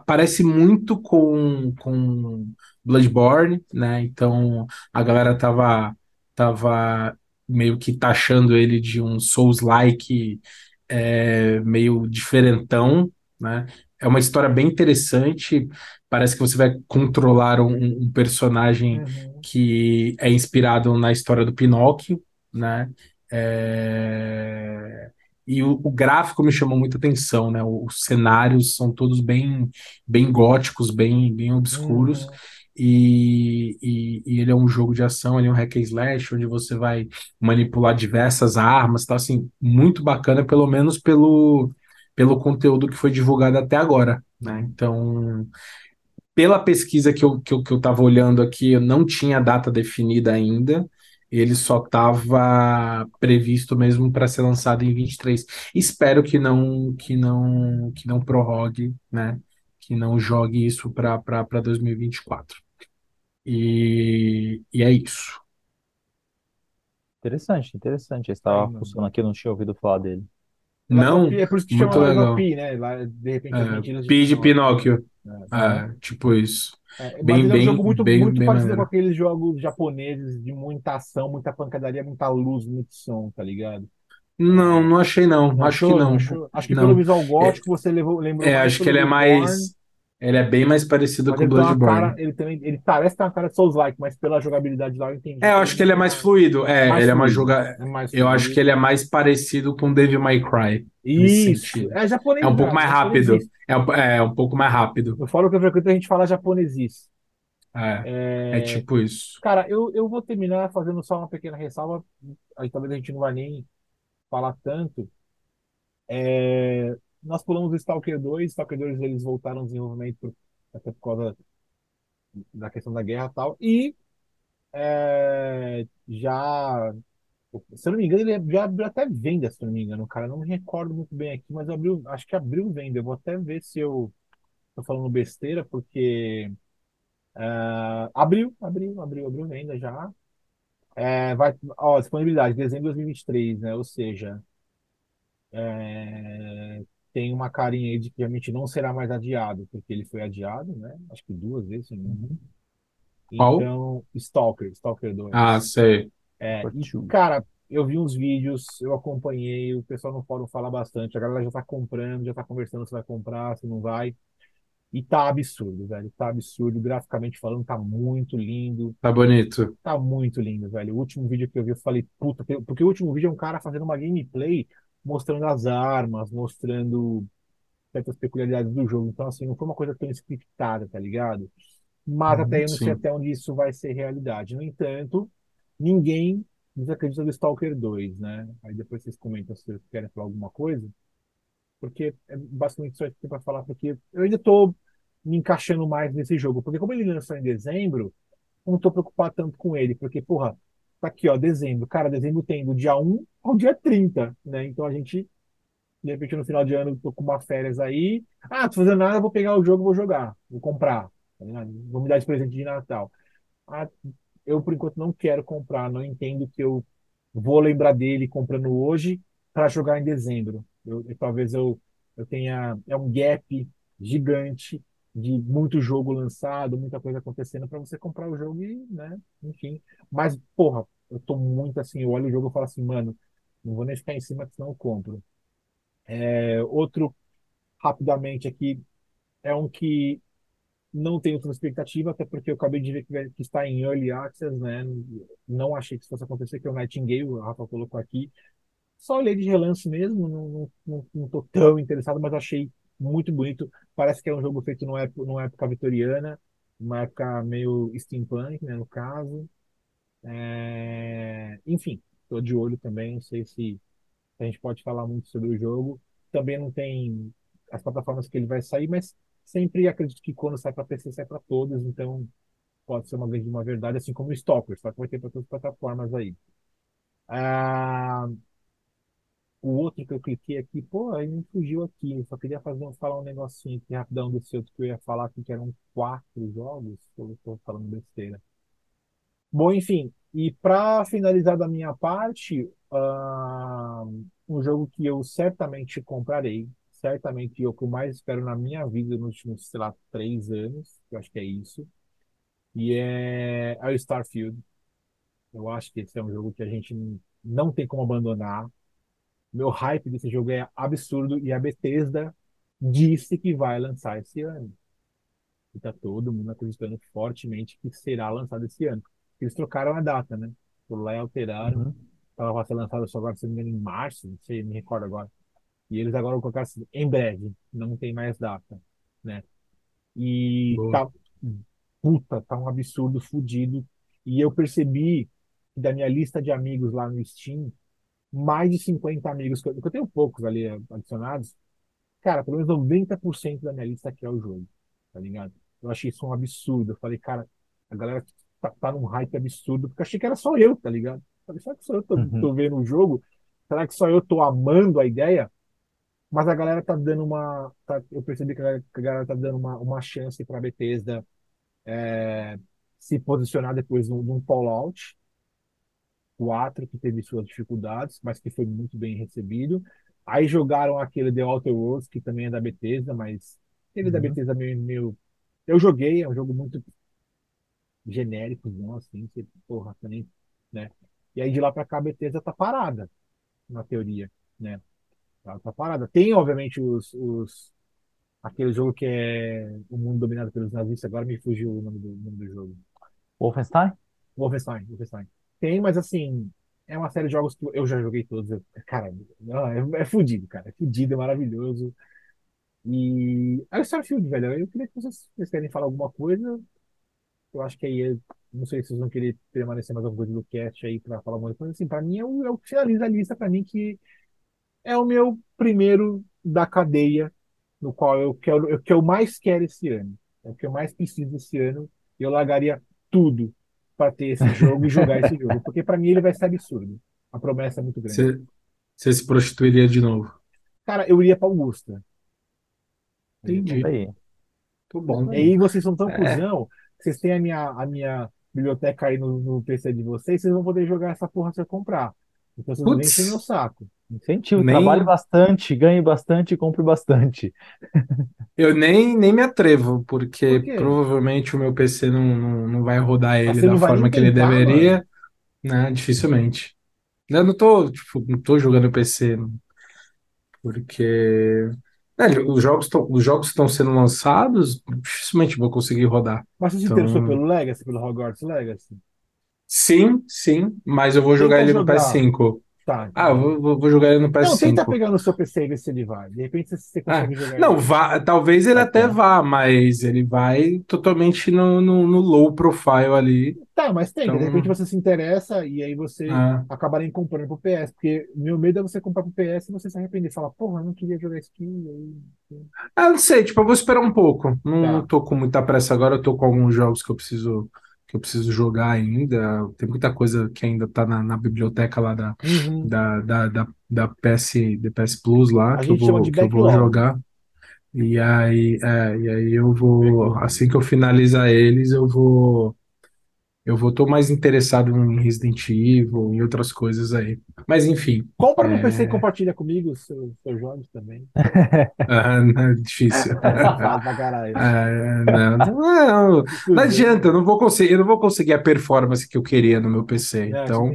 parece muito com, com Bloodborne, né? Então a galera tava, tava meio que taxando ele de um Souls-like é, meio diferentão, né? É uma história bem interessante. Parece que você vai controlar um, um personagem uhum. Que é inspirado na história do Pinóquio, né? É... E o, o, gráfico me chamou muita atenção, né? Os cenários são todos bem, bem góticos, bem, bem obscuros. Uhum. E, e, e, ele é um jogo de ação, ele é um hack and slash, onde você vai manipular diversas armas, tá assim, muito bacana, pelo menos pelo, pelo conteúdo que foi divulgado até agora, né? Então, pela pesquisa que eu, que eu, que eu olhando aqui, eu não tinha data definida ainda, ele só estava previsto mesmo para ser lançado em 23. Espero que não que não que não prorrogue, né? Que não jogue isso para 2024. E, e é isso. Interessante, interessante. Eu estava funcionando aqui, eu não tinha ouvido falar dele. Não, é por isso que muito chama legal. Pi, né? Lá, de repente, é, Pi de Pinóquio. É, é, tipo isso. É, bem, mas é um jogo muito, bem, muito bem parecido maneiro. com aqueles jogos japoneses de muita ação, muita pancadaria, muita luz, muito som, tá ligado? Não, não achei não. não acho achou, que não. Achou? Acho que não. pelo visual gótico você levou, lembrou É, acho que ele é mais ele é bem mais parecido mas com o Bloodborne. Cara, ele também ele parece ter uma cara de Souls-like, mas pela jogabilidade lá eu entendi. É, eu acho que ele é mais fluido. É, mais ele fluido. é uma joga... É eu acho que ele é mais parecido com Devil May Cry. Isso. É japonês. É um pouco mais rápido. É um, é um pouco mais rápido. No fórum que eu frequento a gente fala japonesice. É, é, é, tipo isso. Cara, eu, eu vou terminar fazendo só uma pequena ressalva. Aí talvez a gente não vai nem falar tanto. É, nós pulamos o Stalker 2. Stalker 2 eles voltaram ao desenvolvimento até por causa da questão da guerra e tal. E é, já. Se eu não me engano, ele já abriu até venda, se eu não me engano, cara. Não me recordo muito bem aqui, mas abriu, acho que abriu venda. Eu vou até ver se eu tô falando besteira, porque. Uh, abriu, abriu, abriu, abriu venda já. É, vai, ó, disponibilidade, dezembro de 2023, né? Ou seja, é, tem uma carinha aí de que realmente não será mais adiado, porque ele foi adiado, né? Acho que duas vezes, uhum. Então, Stalker, Stalker 2. Ah, sei. É, e, cara, eu vi uns vídeos, eu acompanhei, o pessoal no fórum fala bastante, a galera já tá comprando, já tá conversando se vai comprar, se não vai. E tá absurdo, velho. Tá absurdo. Graficamente falando, tá muito lindo. Tá bonito. Tá muito lindo, velho. O último vídeo que eu vi, eu falei, puta, porque o último vídeo é um cara fazendo uma gameplay mostrando as armas, mostrando certas peculiaridades do jogo. Então, assim, não foi uma coisa tão scriptada, tá ligado? Mas uhum, até eu não sim. sei até onde isso vai ser realidade. No entanto, ninguém desacredita do Stalker 2, né? Aí depois vocês comentam se vocês querem falar alguma coisa. Porque é basicamente só isso que tem pra falar, porque eu ainda tô me encaixando mais nesse jogo. Porque como ele lançou em dezembro, eu não tô preocupado tanto com ele. Porque, porra, Tá aqui, ó, dezembro. Cara, dezembro tem do dia 1 ao dia 30, né? Então a gente, de repente, no final de ano, tô com uma férias aí. Ah, tô fazendo nada, vou pegar o jogo, vou jogar, vou comprar. Tá vou me dar de presente de Natal. Ah, eu, por enquanto, não quero comprar, não entendo que eu vou lembrar dele comprando hoje para jogar em dezembro. Eu, eu, talvez eu, eu tenha. É um gap gigante de muito jogo lançado, muita coisa acontecendo para você comprar o jogo e, né, enfim. Mas, porra, eu tô muito assim, eu olho o jogo e falo assim, mano, não vou nem ficar em cima, senão eu compro. É, outro, rapidamente aqui, é um que não tenho tanta expectativa, até porque eu acabei de ver que, que, está em Early Access, né? Não achei que isso fosse acontecer, que é o Nightingale, o Rafa colocou aqui. Só olhei de relance mesmo, não, não, não, não tô tão interessado, mas achei muito bonito. Parece que é um jogo feito numa época, numa época vitoriana, uma época meio steampunk, né, no caso. É... Enfim, estou de olho também. Não sei se a gente pode falar muito sobre o jogo. Também não tem as plataformas que ele vai sair, mas sempre acredito que quando sai para PC, sai para todas. Então pode ser uma vez de uma verdade, assim como o Stalker, só que vai ter para todas as plataformas aí. Ah, o outro que eu cliquei aqui, pô, aí me fugiu aqui. Eu só queria fazer, falar um negocinho aqui rapidão desse outro que eu ia falar aqui, que eram quatro jogos. Eu estou falando besteira. Bom, enfim, e para finalizar da minha parte, uh, um jogo que eu certamente comprarei, certamente o que eu mais espero na minha vida nos últimos, sei lá, três anos, eu acho que é isso. E é, é o Starfield. Eu acho que esse é um jogo que a gente não tem como abandonar. Meu hype desse jogo é absurdo e a Bethesda disse que vai lançar esse ano. E tá todo mundo acreditando fortemente que será lançado esse ano. Eles trocaram a data, né? Por lá e alteraram. Uhum. Tava para ser lançado só agora, se não me engano, em março, não sei, me recordo agora. E eles agora vão colocar assim, em breve, não tem mais data, né? E Boa. tá, puta, tá um absurdo fudido. E eu percebi que da minha lista de amigos lá no Steam, mais de 50 amigos, que eu, que eu tenho poucos ali adicionados, cara, pelo menos 90% da minha lista quer o jogo, tá ligado? Eu achei isso um absurdo. Eu falei, cara, a galera tá, tá num hype absurdo, porque achei que era só eu, tá ligado? Eu falei, será que só eu tô, Uhum. tô vendo o jogo? Será que só eu tô amando a ideia? Mas a galera tá dando uma. tá- eu percebi que a galera, que a galera tá dando uma, uma chance pra Bethesda é, se posicionar depois de um de um Fallout 4, que teve suas dificuldades, mas que foi muito bem recebido. Aí jogaram aquele The Outer Worlds, que também é da Bethesda, mas ele da Uhum. Bethesda meio, meio. Eu joguei, é um jogo muito genérico, não assim, que, porra, também, né? E aí de lá pra cá a Bethesda tá parada, na teoria, né? Ela tá parada. Tem, obviamente, os, os aquele jogo que é o mundo dominado pelos nazistas, agora me fugiu o nome do, nome do jogo. Wolfenstein? Wolfenstein, Wolfenstein. Tem, mas assim, é uma série de jogos que eu já joguei todos. Eu, cara, não, é, é fudido, cara. É fudido, é maravilhoso. E. Aí o Starfield, velho, eu queria que vocês, vocês querem falar alguma coisa. Eu acho que aí, é- não sei se vocês vão querer permanecer mais alguma coisa do cast aí pra falar alguma coisa. Assim, pra mim é o, é o que finaliza a lista, pra mim, que é o meu primeiro da cadeia, no qual eu quero, o que eu mais quero esse ano. É o que eu mais preciso esse ano. Eu largaria tudo para ter esse jogo e jogar esse jogo. Porque para mim ele vai ser absurdo. A promessa é muito grande. Você, se prostituiria de novo. Cara, eu iria para Augusta. Entendi. Muito bom. E aí vocês são tão É. cuzão que vocês têm a minha, a minha biblioteca aí no, no PC de vocês, vocês vão poder jogar essa porra se eu comprar. Então vocês não Putz. enchem meu saco. Incentivo, Nem- trabalhe bastante, ganhe bastante e compre bastante. Eu nem, nem me atrevo, porque Por provavelmente o meu PC não, não, não vai rodar ele você da forma nem que ele tentar, deveria, né? Dificilmente. Eu não tô, tipo, não tô jogando PC, porque né, os jogos estão, os jogos estão sendo lançados, dificilmente vou conseguir rodar. Mas você se Então- interessou pelo Legacy, pelo Hogwarts Legacy? Sim, sim, mas eu vou jogar ele no jogar. PS5. Tá. Ah, eu vou, vou- vou jogar ele no Não, tenta PS5. pegar no seu PC e ver se ele vai. De repente você, você consegue jogar Não, ele. vá, talvez ele Tá até vá, mas ele vai totalmente no, no, no low profile ali. Tá, mas tem. De Então- repente você se interessa e aí você Ah, acabar nem comprando pro PS. Porque meu medo é você comprar pro PS e você se arrepender e falar, porra, eu não queria jogar isso aqui. aí- Ah, não sei, tipo, eu vou esperar um pouco. Não, Tá. não tô com muita pressa agora, eu tô com alguns jogos que eu preciso que eu preciso jogar ainda. Tem muita coisa que ainda tá na, na biblioteca lá da, Uhum. da, da, da, da PS, da PS Plus lá, A que eu vou, que eu vou jogar. E aí, é, e aí eu vou, assim que eu finalizar eles, eu vou, eu vou, tô mais interessado em Resident Evil e outras coisas aí. Mas enfim, Compra no É. PC e compartilha comigo os seus, seus jogos também. ah, não é difícil. Safado pra caralho. Ah, não, não, não adianta, eu não vou conseguir, eu não vou conseguir a performance que eu queria no meu PC. Não, Então,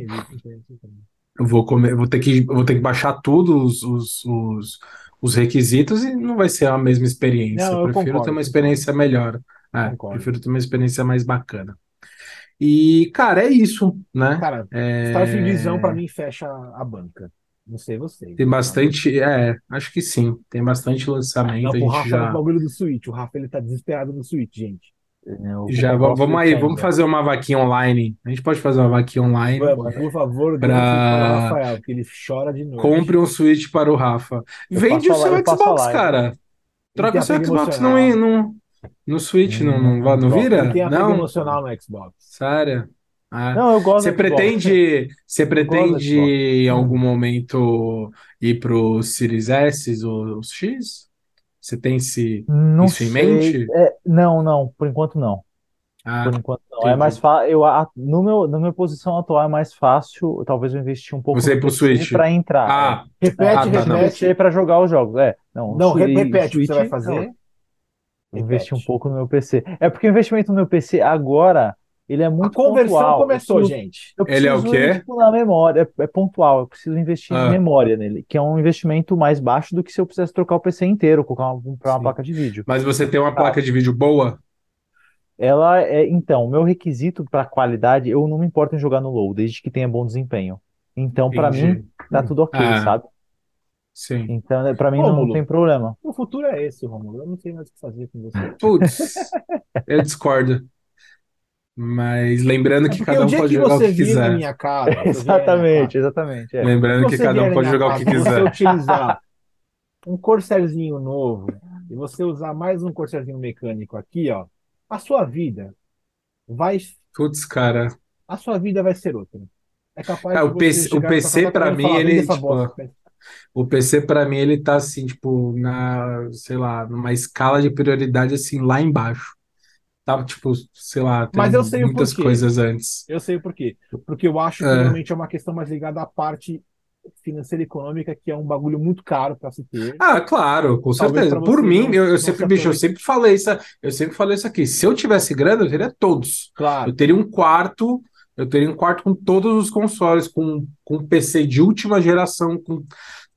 eu vou comer, eu vou ter que, vou ter que baixar todos os, os, os requisitos e não vai ser a mesma experiência. Não, Eu eu prefiro ter concordo, uma experiência melhor. É, Concordo. prefiro ter uma experiência mais bacana. E, cara, é isso, né? Cara, É, Starfieldizão pra mim fecha a banca. Não sei você. tem bastante, é, acho que sim, tem bastante Não, lançamento, a pro gente Rafa é o já, bagulho do Switch. O Rafa ele tá desesperado no Switch, gente. Eu já o vamos aí, vamos fazer uma vaquinha online. A gente pode fazer uma vaquinha online. Vamos, por favor, dê um Pra- Switch para o Rafael, que ele chora de noite. Compre um Switch para o Rafa. Eu Vende o seu Xbox, cara. Troca o seu Xbox no, emocional. No, Switch, não, não, Hum, não troca. vira? Ele tem apego Não? emocional no Xbox. Sério? Ah. Não, eu gosto Você do Xbox. pretende, você pretende em algum momento ir pro Series S ou os X? Você tem esse, Não isso em sei. mente? É, não, não, por enquanto não. Ah, Por enquanto não. É entendi. mais fácil. Eu, a- no meu, na minha posição atual é mais fácil, talvez eu investir um pouco Você ir no pro PC Switch. para entrar. Ah, É. Repete, Ah, tá, não. Repete. Para jogar os jogos. É, não. Não, repete o que você vai Switch, fazer. Investir um pouco no meu PC. É porque o investimento no meu PC agora, ele é A muito conversão pontual. começou, Eu preciso- gente. Eu Ele é o quê? tipo, na memória, é, é pontual. Eu preciso investir Ah. em memória nele, que é um investimento mais baixo do que se eu precisasse trocar o PC inteiro, colocar uma, comprar uma placa de vídeo. mas você tem uma placa de vídeo boa? Ela é, então, o meu requisito para qualidade, eu não me importo em jogar no low, desde que tenha bom desempenho. Então, para mim, tá tudo ok, Ah. sabe? Sim. Então, né, para mim não Rômulo. tem problema. O futuro é esse, Romulo. Eu não sei mais o que fazer com você. Putz, eu discordo. Mas lembrando que É Porque cada um pode que jogar o que quiser. minha casa, minha Exatamente, exatamente. é. casa, Lembrando que cada um pode jogar o que casa, quiser. Se você utilizar um corserzinho novo e você usar mais um corserzinho mecânico aqui, ó, a sua vida vai, Putz, cara. a sua vida vai ser outra. É capaz É, de o PC o PC casa e mim, ele, "Vende essa tipo, bosta". O PC pra mim ele tá assim, tipo, na, sei lá, numa escala de prioridade assim lá embaixo. Tá, tipo, sei lá, tem Mas eu sei muitas coisas antes. Eu sei o porquê. Porque eu acho que É. realmente é uma questão mais ligada à parte financeira e econômica, que é um bagulho muito caro para se ter. Ah, claro, com Talvez certeza. Por mim, não- eu, eu sempre, se bicho, eu sempre falei isso, eu sempre falei isso aqui. Se eu tivesse grana, eu teria todos. Claro. Eu teria um quarto, eu teria um quarto com todos os consoles, com, com PC de última geração, com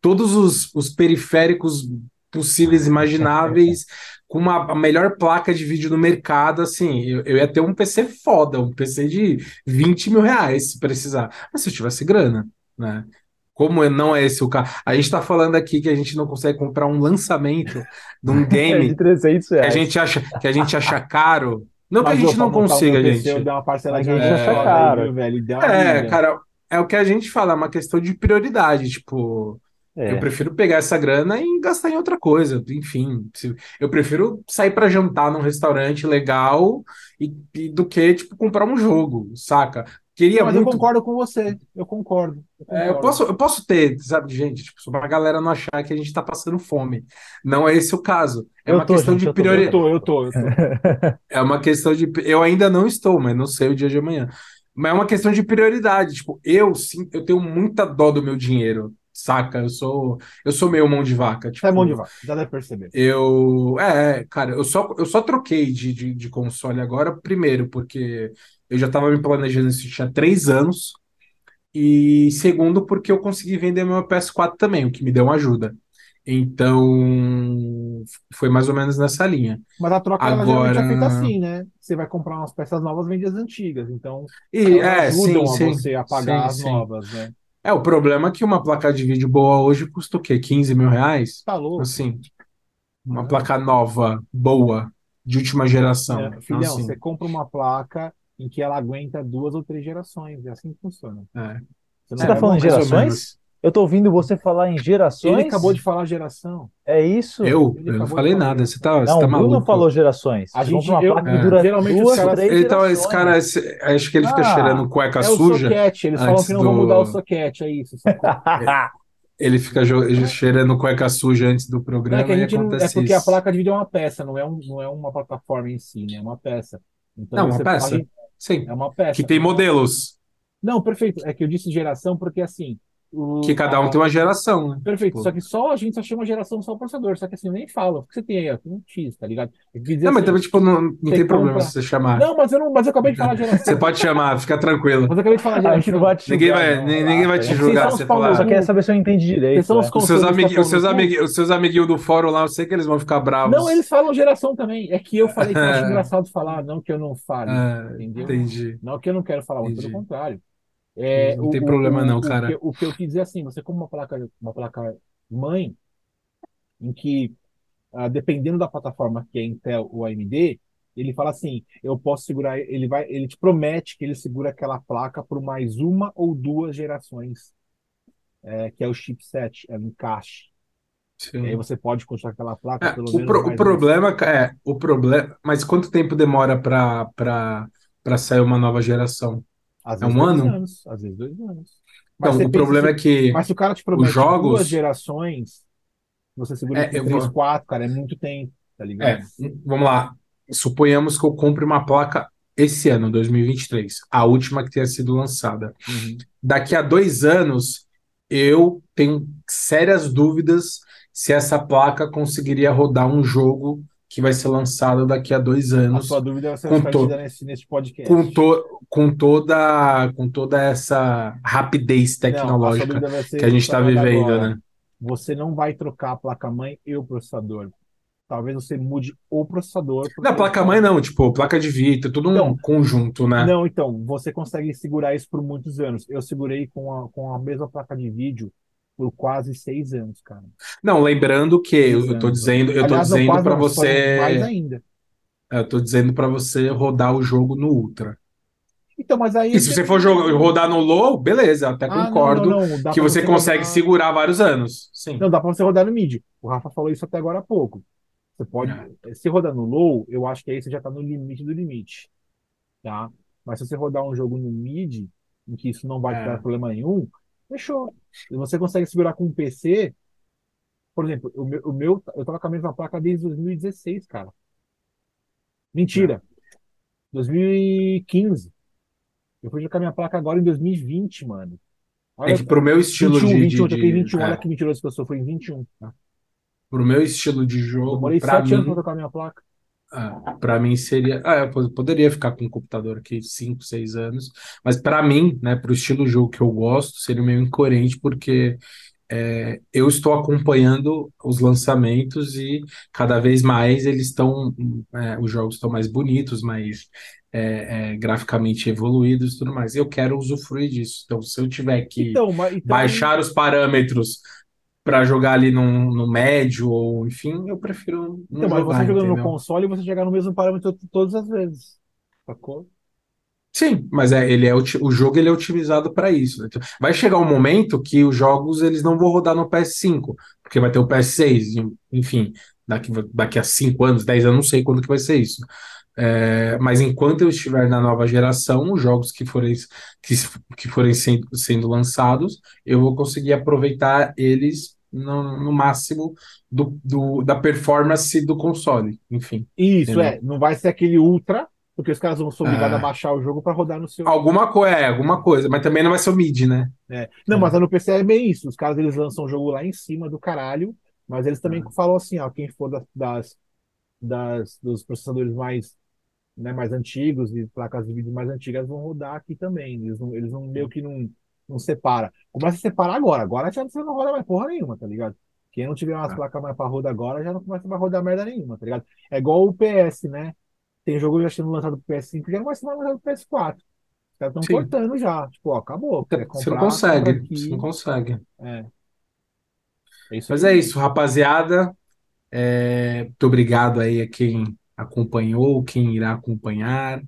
todos os, os periféricos possíveis e imagináveis, com uma, a melhor placa de vídeo no mercado, assim, eu, eu ia ter um PC foda, um PC de 20 mil reais, se precisar. Mas se eu tivesse grana, né? Como não é esse o caso? A gente tá falando aqui que a gente não consegue comprar um lançamento de um É, game de 300 que a reais. gente acha, que a gente acha caro. Não que a Mas, gente ô, não consiga, gente. Eu dei uma parceladinha Mas a gente acha foda caro. velho? Deu uma É, cara, é o que a gente fala, é uma questão de prioridade. Tipo, É. eu prefiro pegar essa grana e gastar em outra coisa. Enfim, eu prefiro sair pra jantar num restaurante legal e, e do que, tipo, comprar um jogo, saca? Queria mas eu muito. concordo com você. Eu concordo. Eu É, eu concordo. posso, eu posso ter, sabe, gente, tipo, só pra galera não achar que a gente tá passando fome. Não é esse o caso. É Eu uma tô, questão gente, de eu tô, eu Eu prioridade. tô, eu tô, eu tô. É uma questão de. Eu ainda não estou, mas não sei o dia de amanhã. Mas é uma questão de prioridade. Tipo, eu sim, eu tenho muita dó do meu dinheiro, saca? Eu sou, eu sou meio mão de vaca. Você é mão de Tipo, vaca, já deve perceber. eu. É, cara, eu só, eu só troquei de, de, de console agora, primeiro, porque eu já tava me planejando isso tinha três anos. E segundo, porque eu consegui vender meu PS4 também, o que me deu uma ajuda. Então, foi mais ou menos nessa linha. Mas a troca ela geralmente é feita Agora- assim, né? Você vai comprar umas peças novas, vende as antigas. Então, E, é, ajudam sim, a sim, você a pagar sim, as novas, né? É, o problema é que uma placa de vídeo boa hoje custa o quê? 15 mil reais? Tá louco. Assim, uma É. placa nova, boa, de última geração. É, Então, filhão, assim, você compra uma placa em que ela aguenta duas ou três gerações. É assim que funciona. é. não Você tá é falando gerações? Eu tô ouvindo você falar em gerações. Ele acabou de falar geração. É isso? Eu? Ele Eu não falei nada, você tá, você Não, tá o Bruno maluco? falou gerações. A Você gente- uma eu- placa é. que dura Geralmente os duas, caras- três Então, esse gerações. cara, esse- acho que ele fica Ah, cheirando cueca É suja. o soquete. Eles falam que não vão do- mudar o soquete, é isso. Ele fica cheirando cueca suja antes do Não, programa é que a e não, é porque a isso. placa de vídeo é uma peça, não é, um, não é uma plataforma em si, né? É uma peça. Então Não, uma você peça. pode- Sim, É uma peça. que tem modelos, Não, perfeito. É que eu disse geração porque assim. O- que cada um tem uma geração, né? Perfeito. Tipo- Só que só a gente só chama geração só o processador. Só que assim, eu nem falo. O que você tem aí? ó? Tem um X, tá ligado? Quis dizer Não, mas assim, também, tipo, não, não tem problema compra- se você chamar. Não, mas eu não, mas eu acabei de falar geração. Você pode chamar, fica tranquilo. Mas eu acabei de falar A geração. gente não vai te Ninguém julgar, vai, não, ninguém vai te É julgar você falar. só queria saber se eu entendi direito. Vocês são os né? Os seus, amigui- os, seus amigui- os seus amiguinhos do fórum lá, eu sei que eles vão ficar bravos. Não, eles falam geração também. É que eu falei que eu acho É. engraçado falar, não que eu não fale. Ah, entendeu? entendi. Não que eu não quero falar, pelo contrário. É, Não tem problema não, cara. O que, o que eu quis dizer é assim, você como uma placa, uma placa mãe, em que, ah, dependendo da plataforma que é Intel ou AMD, ele fala assim, eu posso segurar, ele vai, ele te promete que ele segura aquela placa por mais uma ou duas gerações, é, que é o chipset, é o encaixe. Sim. E aí você pode construir aquela placa É, pelo o, menos pro- o mais problema é o problema, mas quanto tempo demora para para sair uma nova geração? Às É um ano? anos, às vezes dois anos. Então, você o problema é se- que Mas se o cara te promete jogos- duas gerações, você segura É, três, vou- quatro, cara, é muito tempo, tá ligado? é, vamos lá. Suponhamos que eu compre uma placa esse ano, 2023, a última que tenha sido lançada. Uhum. Daqui a dois anos, eu tenho sérias dúvidas se essa placa conseguiria rodar um jogo que vai ser lançado daqui a dois A anos sua dúvida vai ser com, to nesse, nesse podcast. com, to com, toda, com toda essa rapidez Não, a tecnológica ser que a gente está vivendo, agora. né? Você não vai trocar a placa-mãe e o processador. Talvez você mude o processador. Não, placa-mãe não, tipo, placa de vídeo, tudo um Então, conjunto, né? Não, então, você consegue segurar isso por muitos anos. Eu segurei com a, com a mesma placa de vídeo por quase seis anos, cara. Não, lembrando que eu, Seis eu tô anos. dizendo, eu tô Aliás, não, dizendo para não, foi mais você, ainda. eu tô dizendo para você rodar o jogo no Ultra. Então, mas aí. E se você for jogar, rodar no Low, beleza, até Ah, não, concordo não, não, dá que pra você consegue rodar- segurar vários anos. Sim. Não, dá pra você rodar no mid. O Rafa falou isso até agora há pouco. Você pode. É. Se rodar no low, eu acho que aí você já tá no limite do limite. Tá? Mas se você rodar um jogo no mid, em que isso não vai te É. dar problema nenhum, fechou. E você consegue segurar com um PC. Por exemplo, o meu, o meu eu tava com a mesma placa desde 2016, cara. Mentira. 2015. Eu fui jogar minha placa agora em 2020, mano. É que pro meu estilo 21, de, 21, eu de, toquei de- 21, é, olha que mentiroso que eu sou, foi em 21. pro meu estilo de jogo, Demorei pra sete anos mim, pra tocar minha placa. Ah, para mim seria. Ah, eu pod- poderia ficar com um computador aqui 5, 6 anos, mas para mim, né, para o estilo de jogo que eu gosto, seria meio incoerente, porque é, eu estou acompanhando os lançamentos e cada vez mais eles estão. é, os jogos estão mais bonitos, mais é, é, graficamente evoluídos e tudo mais. Eu quero usufruir disso. Então, se eu tiver que Então, então, baixar os parâmetros para jogar ali no, no médio, ou enfim, eu prefiro não então, mas jogar, você jogando no entendeu? console, você chegar no mesmo parâmetro todas as vezes. Sacou? Sim, mas é, ele é oti- o jogo ele é otimizado para isso. né? Então, Vai chegar um momento que os jogos eles não vão rodar no PS5, porque vai ter o PS6, e, enfim, daqui, daqui a 5 anos, 10 anos, não sei quando que vai ser isso. É, mas enquanto eu estiver na nova geração, os jogos que forem, que, que forem sendo, sendo lançados, eu vou conseguir aproveitar eles no, no máximo do, do- da performance do console, enfim. Isso, Entendeu? é. Não vai ser aquele ultra, porque os caras vão ser obrigados Ah. a baixar o jogo pra rodar no seu. Alguma coisa, é, alguma coisa, mas também não vai ser o mid, né? É. Não, É. mas no PC é bem isso. Os caras eles lançam o jogo lá em cima do caralho, mas eles também Ah. falam assim, ó, quem for da- das, das, dos processadores mais, né, mais antigos e placas de vídeo mais antigas vão rodar aqui também. Eles não, eles não meio que não, não separa. Começa a separar agora. Agora já você não roda mais porra nenhuma, tá ligado? Quem não tiver umas Ah. placas mais pra rodar agora já não começa a rodar merda nenhuma, tá ligado? É igual o PS, né? Tem jogo já sendo lançado pro PS5 que já não vai ser mais lançado pro PS4. Os caras estão cortando já. Tipo, ó, acabou. Quer Você não comprar, consegue, você não consegue. É. É Mas aí. é isso, rapaziada. É, muito obrigado aí a quem acompanhou, quem irá acompanhar.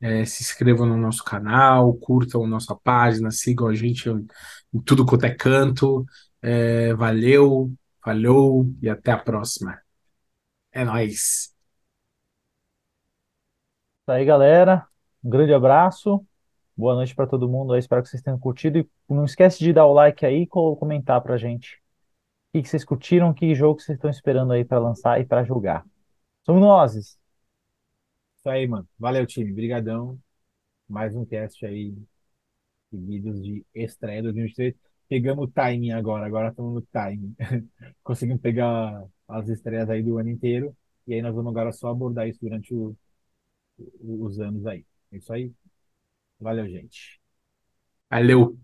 É, se inscrevam no nosso canal, curtam nossa página, sigam a gente em tudo quanto é canto. É, valeu, falou e até a próxima. É nóis. Isso aí, galera. Um grande abraço. Boa noite para todo mundo aí. Espero que vocês tenham curtido. E não esquece de dar o like aí e co- comentar pra gente. O que que vocês curtiram, que jogo vocês estão esperando aí para lançar e para jogar. Somos nós. Isso aí, mano. Valeu, time. Brigadão. Mais um cast aí seguidos de estreia 2023. Pegamos o timing agora. Agora estamos no timing. Conseguimos pegar as estreias aí do ano inteiro. E aí nós vamos agora só abordar isso durante o- os anos aí. É isso aí. Valeu, gente. Valeu.